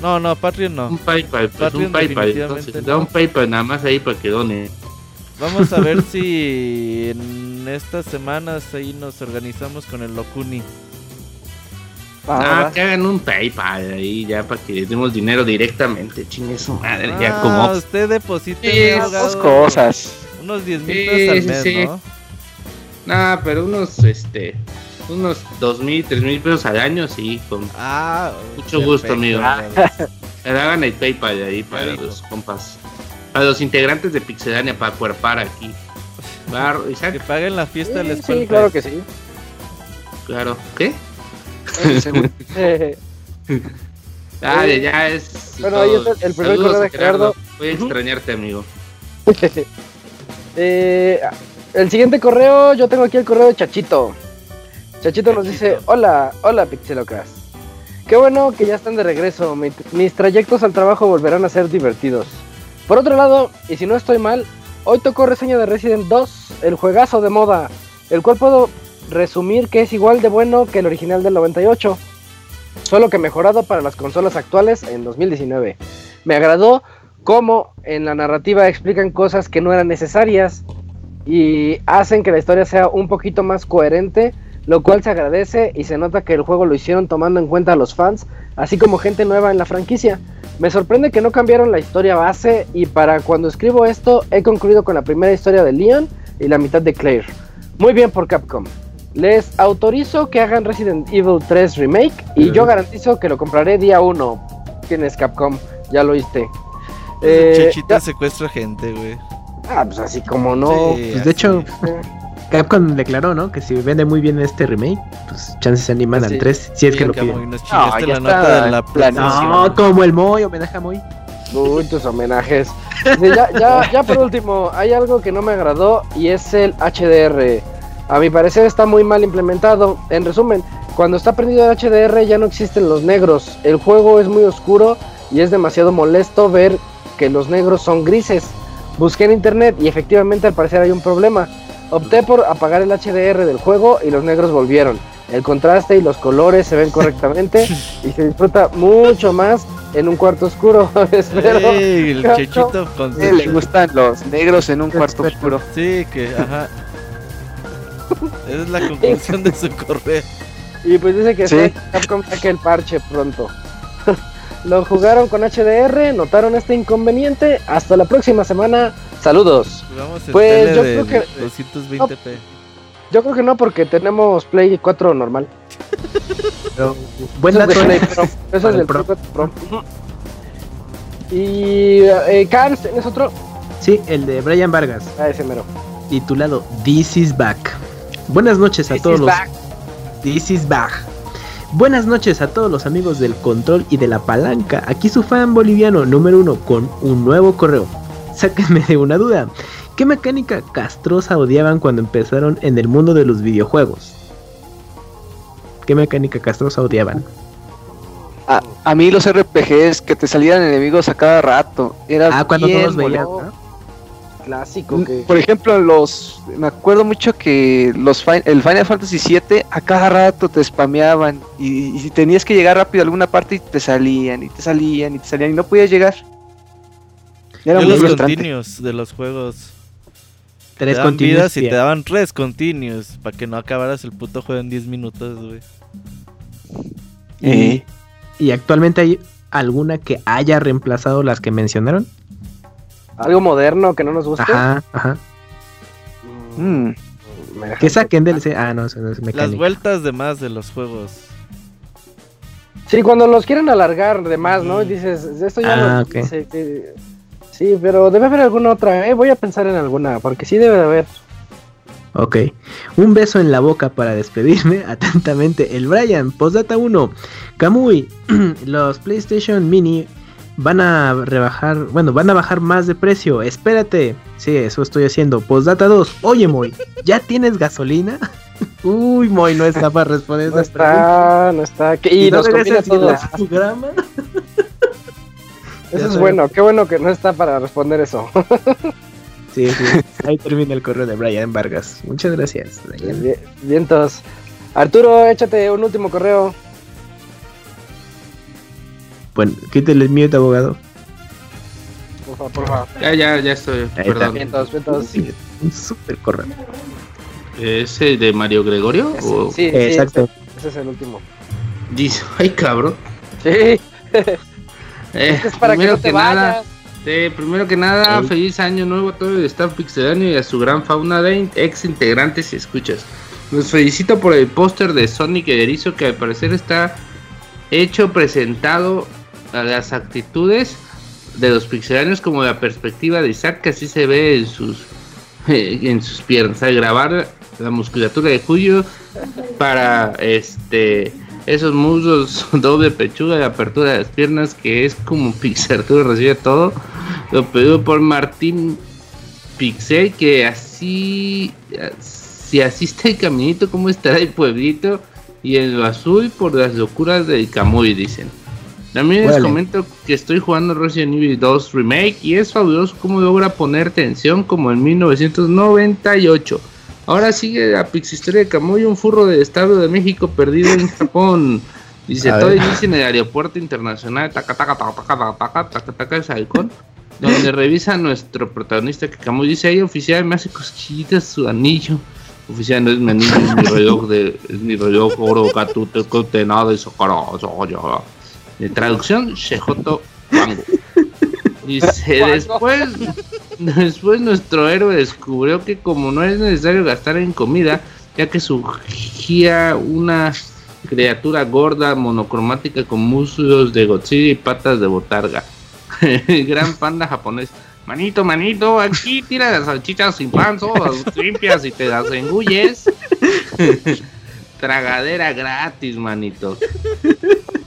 No, no, Patreon no. Un PayPal, pues Patreon un PayPal. Entonces, no. da un PayPal nada más ahí para que done. Vamos a ver si en estas semanas ahí nos organizamos con el Locuni. Ah, Ah, que hagan un PayPal ahí ya para que les demos dinero directamente. Chingue su madre, ya Ah, como. usted deposite Dos cosas. unos 10 mil Sí, pesos al mes, sí. ¿no? Nah, pero unos, este, unos dos mil, tres mil pesos al año, sí, con Ah, mucho gusto, amigo. Que hagan el PayPal ahí para los compas. Para los integrantes de Pixelania para cuerpar aquí. Bar, Que paguen la fiesta sí, les sí, claro que sí. claro. ¿Qué? Eh, Ah, Eh, ya, ya es. bueno, todo. ahí está el primer Saludos correo de Gerardo. Gerardo. Voy a extrañarte, amigo. eh, El siguiente correo, yo tengo aquí el correo de Chachito. Chachito nos dice, hola, hola Pixelocas. Qué bueno que ya están de regreso. Mi- mis trayectos al trabajo volverán a ser divertidos. Por otro lado, y si no estoy mal, hoy tocó reseña de Resident 2, el juegazo de moda, el cual puedo resumir que es igual de bueno que el original del 98, solo que mejorado para las consolas actuales en 2019. Me agradó cómo en la narrativa explican cosas que no eran necesarias y hacen que la historia sea un poquito más coherente, lo cual se agradece y se nota que el juego lo hicieron tomando en cuenta a los fans, así como gente nueva en la franquicia. Me sorprende que no cambiaron la historia base y para cuando escribo esto he concluido con la primera historia de Leon y la mitad de Claire. Muy bien por Capcom. Les autorizo que hagan Resident Evil 3 Remake y yo garantizo que lo compraré día 1. Tienes Capcom, ya lo oíste. Eh, Chechita ya- secuestra gente, güey. Ah, pues así como no. Sí, Pues de hecho. Capcom declaró, ¿no? Que si vende muy bien este remake, pues chances se animan Sí. al 3, si es que lo piden. nos chingaste ya la está nota de la planeado. No, como el Moy, homenaje a Moy. Uy, tus homenajes. Sí, ya, ya, ya por último, hay algo que no me agradó y es el HDR. A mi parecer está muy mal implementado. En resumen, cuando está prendido el HDR ya no existen los negros. El juego es muy oscuro y es demasiado molesto ver que los negros son grises. Busqué en internet y efectivamente al parecer hay un problema. Opté por apagar el HDR del juego y los negros volvieron. El contraste y los colores se ven correctamente y se disfruta mucho más en un cuarto oscuro. Espero. Ey, el Chechito con le gustan los negros en un cuarto oscuro. Sí, que, ajá. Esa es la conclusión de su correo. Y pues dice que Sí. Capcom saque el parche pronto. Lo jugaron con HDR, notaron este inconveniente. Hasta la próxima semana. Saludos. Jugamos en Pues, tele yo creo que- 220p. Yo creo que no, porque tenemos Play 4 normal. Pero, buen Eso es dato, de ¿eh? Play Pro. Eso es del el Pro. Play 4 Pro. Y eh, ¿tienes otro? Sí, el de Brian Vargas, Ah, ese mero. titulado This is Back. Buenas noches a This todos is los. back. This is back. Buenas noches a todos los amigos del control y de la palanca. Aquí su fan boliviano número uno con un nuevo correo. Sáquenme de una duda. ¿Qué mecánica castrosa odiaban cuando empezaron en el mundo de los videojuegos? ¿Qué mecánica castrosa odiaban? A, a mí los RPGs que te salían enemigos a cada rato. Era Ah, cuando bien todos veían. Clásico que. Por ejemplo, los me acuerdo mucho que los el Final Fantasy VII a cada rato te spameaban y, y si tenías que llegar rápido a alguna parte y te salían y te salían y te salían y no podías llegar. Era Yo muy los continuos de los juegos. Tres te daban continuos, vidas y te daban tres continuos para que no acabaras el puto juego en 10 minutos, güey. Eh, ¿Y actualmente hay alguna que haya reemplazado las que mencionaron? Algo moderno que no nos guste. Ajá, ajá. mm, Que saquen DLC. Ah, no, eso no es Las vueltas de más de los juegos. Sí, cuando los quieren alargar de más, ¿no? Mm. Y dices, esto ya Ah, no. ok. sí, sí. Sí, pero debe haber alguna otra, ¿eh? Voy a pensar en alguna, porque sí debe de haber. Ok. Un beso en la boca para despedirme. Atentamente, el Brian. Postdata 1. Kamui. los PlayStation Mini van a rebajar. Bueno, van a bajar más de precio. Espérate. Sí, eso estoy haciendo. Postdata 2. Oye, Moy. ¿Ya tienes gasolina? Uy, Moy, no está para responder No está, no está. Y, no nos combina la programa? Eso es bueno, qué bueno que no está para responder eso. Sí, sí. Ahí termina el correo de Brian Vargas. Muchas gracias. Brian. Bien- Vientos. Arturo, échate un último correo. Bueno, quítale el mute, abogado. Por favor, por favor. Ya, ya, ya estoy. está. Perdón. Vientos, vientos. Sí, un super correo. ¿Ese de Mario Gregorio? Ese- O- sí, sí, Exacto. Ese, ese es el último. Dice, ay cabrón. Sí, Eh, este es para que primero no te que nada, vayas. sí, primero que nada, feliz año nuevo a todo el staff pixeláneo y a su gran fauna de ex integrantes y escuchas. Los felicito por el póster de Sonic Erizo que al parecer está hecho, presentado las actitudes de los pixeláneos como la perspectiva de Isaac que así se ve en sus en sus piernas. Al grabar la musculatura de Julio para este esos muslos doble pechuga de apertura de las piernas que es como Pixel Arturo recibe todo lo pedido por Martín Pixel que así así, si así está el caminito, ¿cómo estará el pueblito? Y en lo azul por las locuras del Camuy, dicen. También les comento que estoy jugando Resident Evil 2 Remake y es fabuloso cómo logra poner tensión como en 1998. Ahora sigue la pixistoria de Camuy, un furro del Estado de México perdido en Japón. Dice, todo inicia en el aeropuerto internacional taca taca taca taca taca taca taca de Saicón, donde revisa a nuestro protagonista que Camuy dice, ay oficial, me hace cosquillitas su anillo. Oficial no es mi anillo, es mi reloj de, es mi reloj oro, catuto, nada de socorro, de traducción, Shejoto Wango. Dice, después, después nuestro héroe descubrió que como no es necesario gastar en comida, ya que surgía una criatura gorda, monocromática con muslos de Godzilla y patas de botarga. El gran panda japonés. Manito, manito, aquí tira las salchichas sin panzo, las limpias y te las engulles. Tragadera gratis, manito.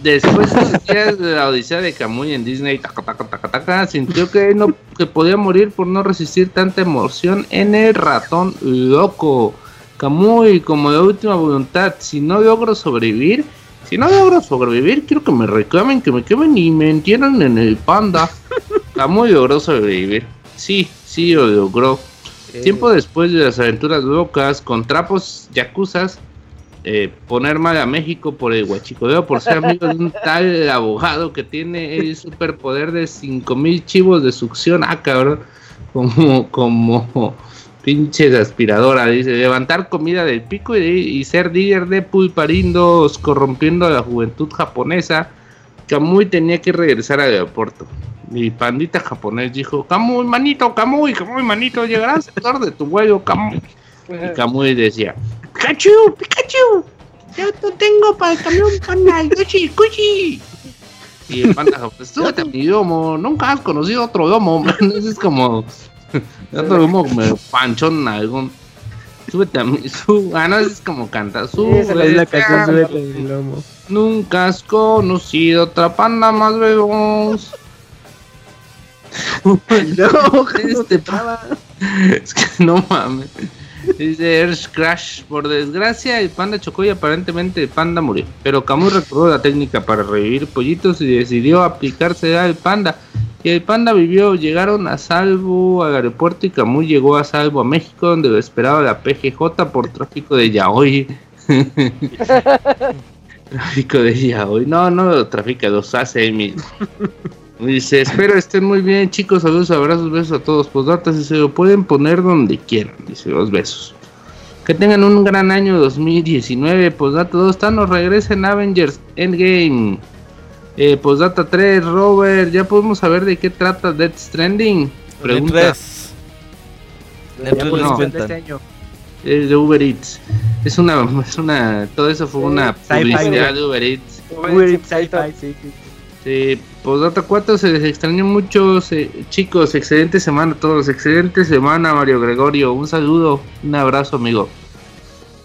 Después de los días de la odisea de Camuy en Disney, taca, taca, taca, taca, sintió que, no, que podía morir por no resistir tanta emoción en el ratón loco. Camuy, como de última voluntad, si no logro sobrevivir, si no logro sobrevivir, quiero que me reclamen, que me quemen y me entierren en el panda. Camuy logró sobrevivir. Sí, sí lo logró. Tiempo después de las aventuras locas con trapos yacuzas, eh, poner mal a México por el guachicodeo, por ser amigo de un tal abogado que tiene el superpoder de 5000 chivos de succión. Ah, cabrón, como, como pinches aspiradora. Dice: levantar comida del pico y, y ser líder de pulparindos, corrompiendo a la juventud japonesa. Camuy tenía que regresar al aeropuerto. Mi pandita japonés dijo: Camuy, manito, Camuy, Camuy, manito, llegarás a de tu vuelo, Camuy. Y Camuy decía: Pikachu, Pikachu, yo te tengo para el camión panda, Yoshi, Kuchi. Y el panda japonés, súbete a mi domo, nunca has conocido otro domo. Es como otro domo como panchón algún. Súbete a mi, su, ah, no, es como canta, súbete. Es la canción a Súbete mi- a mi lomo. Nunca has conocido otra panda más veloz. este pa- es que no mames. Dice Earth Crash. Por desgracia, el panda chocó y aparentemente el panda murió. Pero Camus recordó la técnica para revivir pollitos y decidió aplicarse al panda. Y el panda vivió, llegaron a salvo al aeropuerto y Camus llegó a salvo a México, donde lo esperaba la PGJ por tráfico de yaoi. tráfico de yaoi. No, no lo trafica, los hace él mismo. Dice, espero estén muy bien, chicos. Saludos, abrazos, besos a todos. Postdata, si se lo pueden poner donde quieran. Dice, los besos. Que tengan un gran año 2019. Postdata 2, Thanos regresa en Avengers Endgame. Eh, Postdata 3, Robert, ya podemos saber de qué trata Death Stranding. Pregunta. Pues, les no. Este. Es de Uber Eats. Es una, es una, todo eso fue una publicidad de Uber Eats. Uber Eats, Sci-Fi, sí, sí. Sí, Postdata 4 se les extrañó mucho, se- chicos, excelente semana a todos, excelente semana Mario Gregorio, un saludo, un abrazo amigo.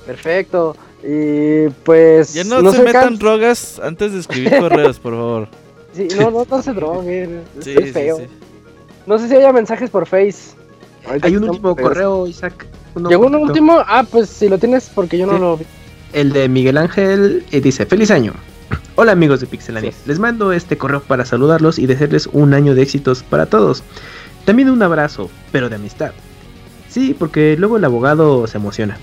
Perfecto. Y pues. Ya no, se metan drogas antes de escribir correos, por favor. Sí, no, no, no se droguen. Sí, es feo. sí. No sé si haya mensajes por Face. Ahorita Hay un último correo, Isaac. uno ¿Llegó un último? Ah, pues si lo tienes, porque yo no lo vi. El de Miguel Ángel eh, dice, feliz año. Hola amigos de Pixelania, les mando este correo para saludarlos y desearles un año de éxitos para todos. También un abrazo, pero de amistad. Sí, porque luego el abogado se emociona.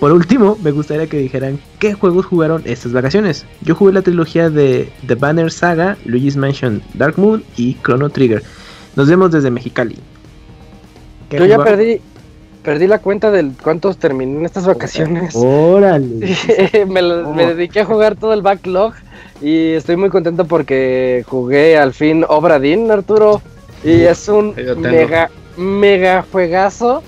Por último, me gustaría que dijeran qué juegos jugaron estas vacaciones. Yo jugué la trilogía de The Banner Saga, Luigi's Mansion Dark Moon y Chrono Trigger. Nos vemos desde Mexicali. ¿Qué Yo ya perdí. Perdí la cuenta de cuántos terminé en estas vacaciones. Órale. me, lo- me Oh. dediqué a jugar todo el backlog y estoy muy contento porque jugué al fin Obra Dinn, Arturo. Y es un mega, mega juegazo.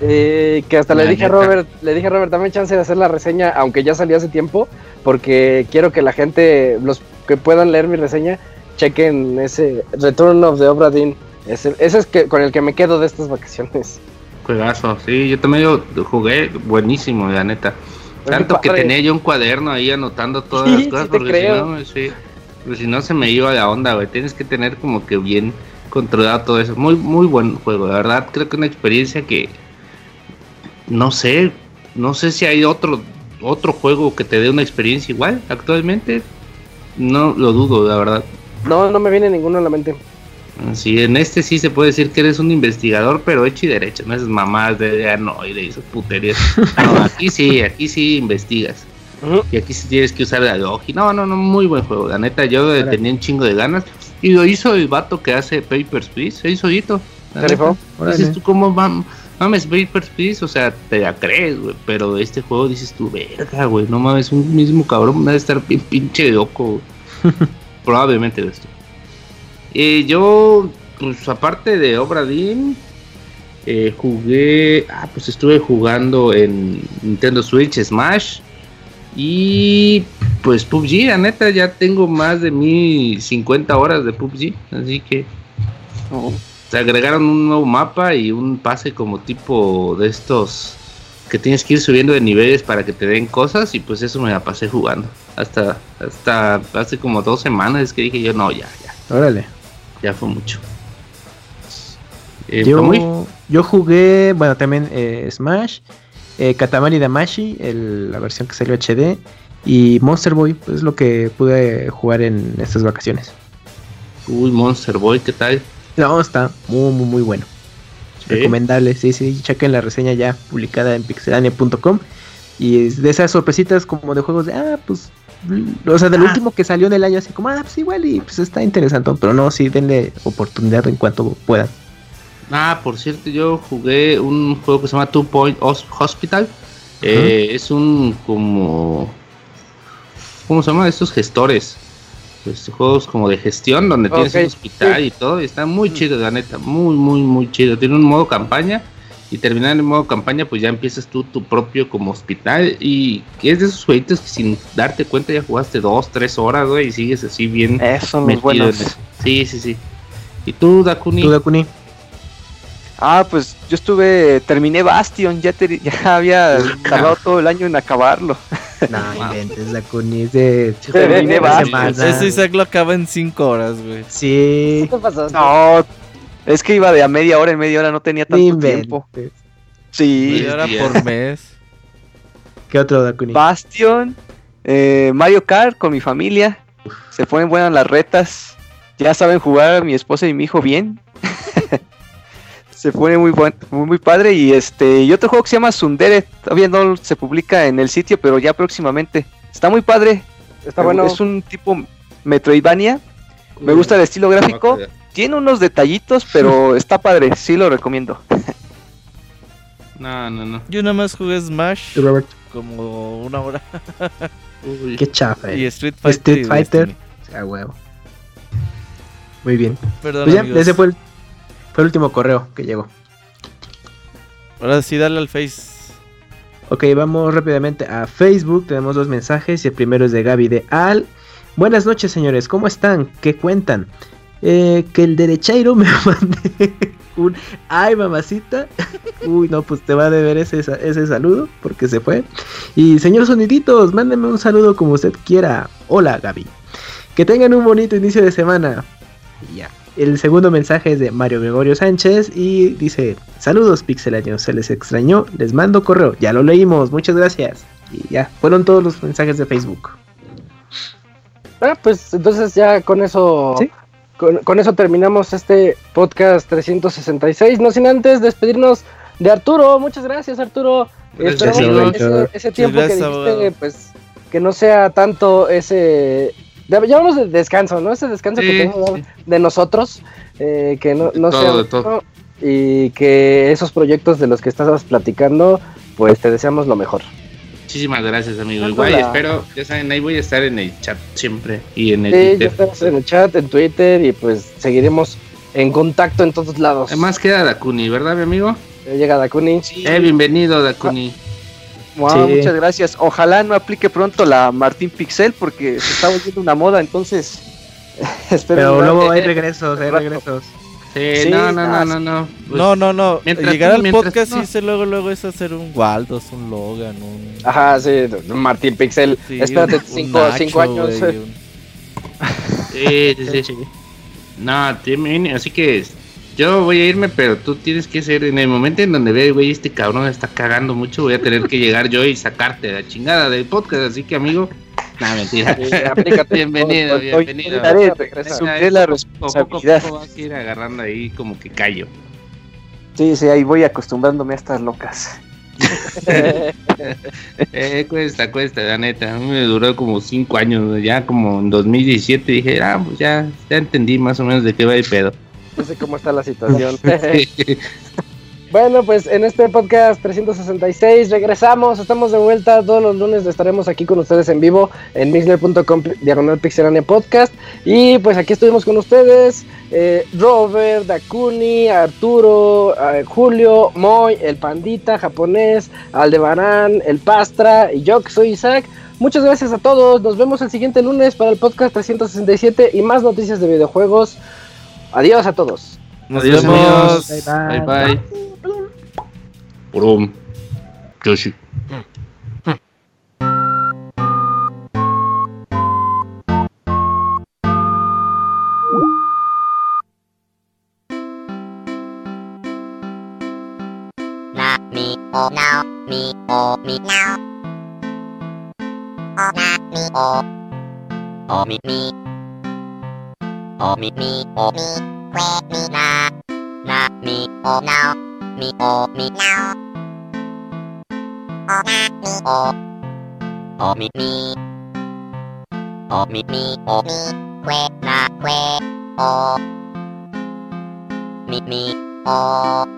eh, que hasta le dije a. Robert, le dije a Robert, dame chance de hacer la reseña, aunque ya salió hace tiempo, porque quiero que la gente, los que puedan leer mi reseña, chequen ese Return of the Obra Dinn. Ese, ese es que, con el que me quedo de estas vacaciones. Juegazo, sí, yo también lo jugué buenísimo, la neta. Tanto que tenía yo un cuaderno ahí anotando todas Sí, las cosas, sí porque si no, sí, porque si no se me iba la onda, güey. Tienes que tener como que bien controlado todo eso. Muy, muy buen juego, la verdad. Creo que una experiencia que no sé, no sé si hay otro otro juego que te dé una experiencia igual actualmente. No lo dudo, la verdad. No, no me viene ninguno a la mente. Sí, en este sí se puede decir que eres un investigador, pero hecho y derecho, no esas mamás de no y de esas puterías. No, aquí sí, aquí sí investigas. Y aquí sí tienes que usar la lógica. No, no, no, muy buen juego. La neta, yo le tenía un chingo de ganas. Y lo hizo el vato que hace Papers, Please. Se hizo neta. Dices tú, ¿cómo mam- mames Papers, Please? O sea, te la crees, güey. Pero este juego dices tú, verga, güey. No mames, un mismo cabrón debe estar bien pinche loco. Probablemente lo estoy. Eh, yo, pues aparte de Obra Dinn, eh, jugué. Ah, pues estuve jugando en Nintendo Switch, Smash. Y pues PUBG, la neta, ya tengo más de 1050 horas de PUBG. Así que se agregaron un nuevo mapa y un pase como tipo de estos que tienes que ir subiendo de niveles para que te den cosas. Y pues eso me la pasé jugando. Hasta, hasta hace como dos semanas que dije yo, no, ya, ya, Órale. Ya fue mucho. Eh, Yo, yo jugué, bueno, también eh, Smash, eh, Katamari Damashi, el- la versión que salió HD, y Monster Boy, pues es lo que pude jugar en estas vacaciones. Uy, Monster Boy, ¿qué tal? No, está muy, muy, muy bueno. ¿Sí? Recomendable, sí, sí, chequen la reseña ya publicada en pixelania.com. Y es de esas sorpresitas como de juegos de, ah, pues, o sea, del Ah. último que salió en el año, así como, ah, pues igual, y pues está interesante, pero no, sí, denle oportunidad en cuanto puedan. Ah, por cierto, yo jugué un juego que se llama Two Point Hos- Hospital. Eh, es un como... ¿Cómo se llama? Estos gestores. Pues, juegos como de gestión donde tienes un hospital sí. y todo. Y está muy chido, la neta. Muy, muy, muy chido. Tiene un modo campaña. Y terminando el modo campaña, pues ya empiezas tú tu propio como hospital. Y es de esos jueguitos que sin darte cuenta ya jugaste dos, tres horas, güey. Y sigues así bien los metido en buenos. eso. Sí, sí, sí. ¿Y tú, Dakuni? ¿Tú, Dakuni? Ah, pues yo estuve, terminé Bastion, ya, te- ya había tardado todo el año en acabarlo. No, inventes, Dakuni, es de... Terminé Bastion. Ese Isaac lo acaba en 5 horas, güey. Sí, ¿Qué te pasó? No, es que iba de a media hora en media hora, no tenía tanto tiempo. Sí, Media hora por mes. ¿Qué otro, Dakuni? Bastion, eh, Mario Kart con mi familia. Se ponen buenas las retas. Ya saben jugar mi esposa y mi hijo bien. se pone muy buen, muy, muy padre. Y este, y otro juego que se llama Sundere. Todavía no se publica en el sitio, pero ya próximamente. Está muy padre. Está bueno. Es un tipo Metroidvania. Me gusta el estilo gráfico. Tiene unos detallitos, pero está padre. Sí lo recomiendo. No, no, no. Yo nada más jugué Smash ¿Tú, Robert? como una hora. Uy. Qué chafa, Y eh. Street Fighter. Street y Fighter. Destiny. A huevo. Muy bien. Perdón, Pues ya, amigos. ese fue el, fue el último correo que llegó. Ahora sí, dale al Face. Ok, vamos rápidamente a Facebook. Tenemos dos mensajes y el primero es de Gaby de Al. Buenas noches, señores. ¿Cómo están? ¿Qué cuentan? Eh, que el derechairo me mande un ay mamacita. Uy, no, pues te va a deber ese, ese saludo porque se fue. Y señor Soniditos, mándenme un saludo como usted quiera. Hola, Gaby. Que tengan un bonito inicio de semana. Y ya. El segundo mensaje es de Mario Gregorio Sánchez y dice: Saludos, pixelaños, se les extrañó, les mando correo, ya lo leímos, muchas gracias. Y ya, fueron todos los mensajes de Facebook. Ah, pues entonces ya con eso Sí. Con, con eso terminamos este podcast 366. No sin antes despedirnos de Arturo. Muchas gracias, Arturo. Gracias, Esperamos que abogado. ese, ese tiempo gracias, que dijiste, abogado. pues que no sea tanto ese. Ya hablamos de descanso, ¿no? Ese descanso que tenemos sí. de nosotros, eh, que no, no todo, sea de todo. y que esos proyectos de los que estabas platicando, pues te deseamos lo mejor. Muchísimas gracias, amigo. Igual espero, ya saben, ahí voy a estar en el chat siempre y en el Sí, ya Twitter. estamos en el chat, en Twitter y pues seguiremos en contacto en todos lados. Además queda Dakuni, ¿verdad, mi amigo? llega Dakuni. Eh, bienvenido, Dakuni. Wow, Sí. muchas gracias. Ojalá no aplique pronto la Martín Pixel porque se está volviendo una moda, entonces espero Pero luego hay regresos, hay regresos. Sí, no, no, no, ah, no, no. Pues, no, no, no. mientras Llegar al mientras podcast no. hice luego, luego es hacer un Waldos, un Logan, un. Ajá, sí, Martín Pixel. sí, Espérate un- un cinco, Nacho, cinco años. un- Sí, sí, sí. No, tiene- así que yo voy a irme, pero tú tienes que ser, en el momento en donde ve, güey, este cabrón está cagando mucho, voy a tener que llegar yo y sacarte la chingada del podcast, así que amigo, nada, mentira. bienvenido, bienvenido. La responsabilidad. Poco a poco vas a ir agarrando ahí como que callo. Sí, sí, ahí voy acostumbrándome a estas locas. eh, cuesta, cuesta, la neta. A mí me duró como cinco años. Ya como en 2017 dije, ah, pues ya, ya entendí más o menos de qué va el pedo. No sé cómo está la situación. Bueno, pues en este podcast 366 regresamos, estamos de vuelta, todos los lunes estaremos aquí con ustedes en vivo en mixler.com diagonal pixelania podcast y pues aquí estuvimos con ustedes, eh, Robert, Dakuni, Arturo, eh, Julio, Moy, el Pandita japonés, Aldebarán, el Pastra y yo que soy Isaac. Muchas gracias a todos, nos vemos el siguiente lunes para el podcast 367 y más noticias de videojuegos. Adiós a todos. Nos Adiós, vemos. amigos. Bye bye. Brum. Yoshi. Na mi o now mi o mi now. O na mi o o mi mi o mi mi o mi que mi na na mi o now mi o mi now. O na mi o o mi mi o mi mi o mi que na que o mi mi o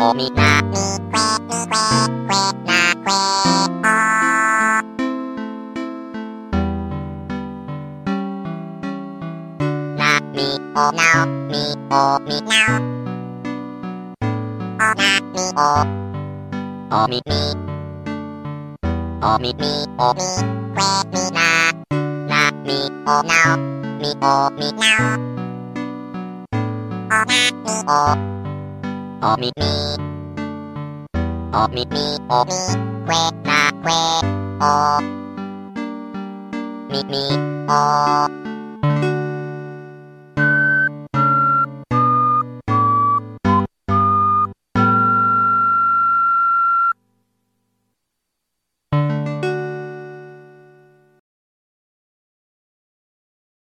O mi na mi que que mi que now que. O mi na mi que mi que que na que o. Na mi o now mi o mi now. O na mi o o mi mi. O mi mi o mi que mi na na mi o now mi o mi now o na おみみおみみおみくえなくえおみみお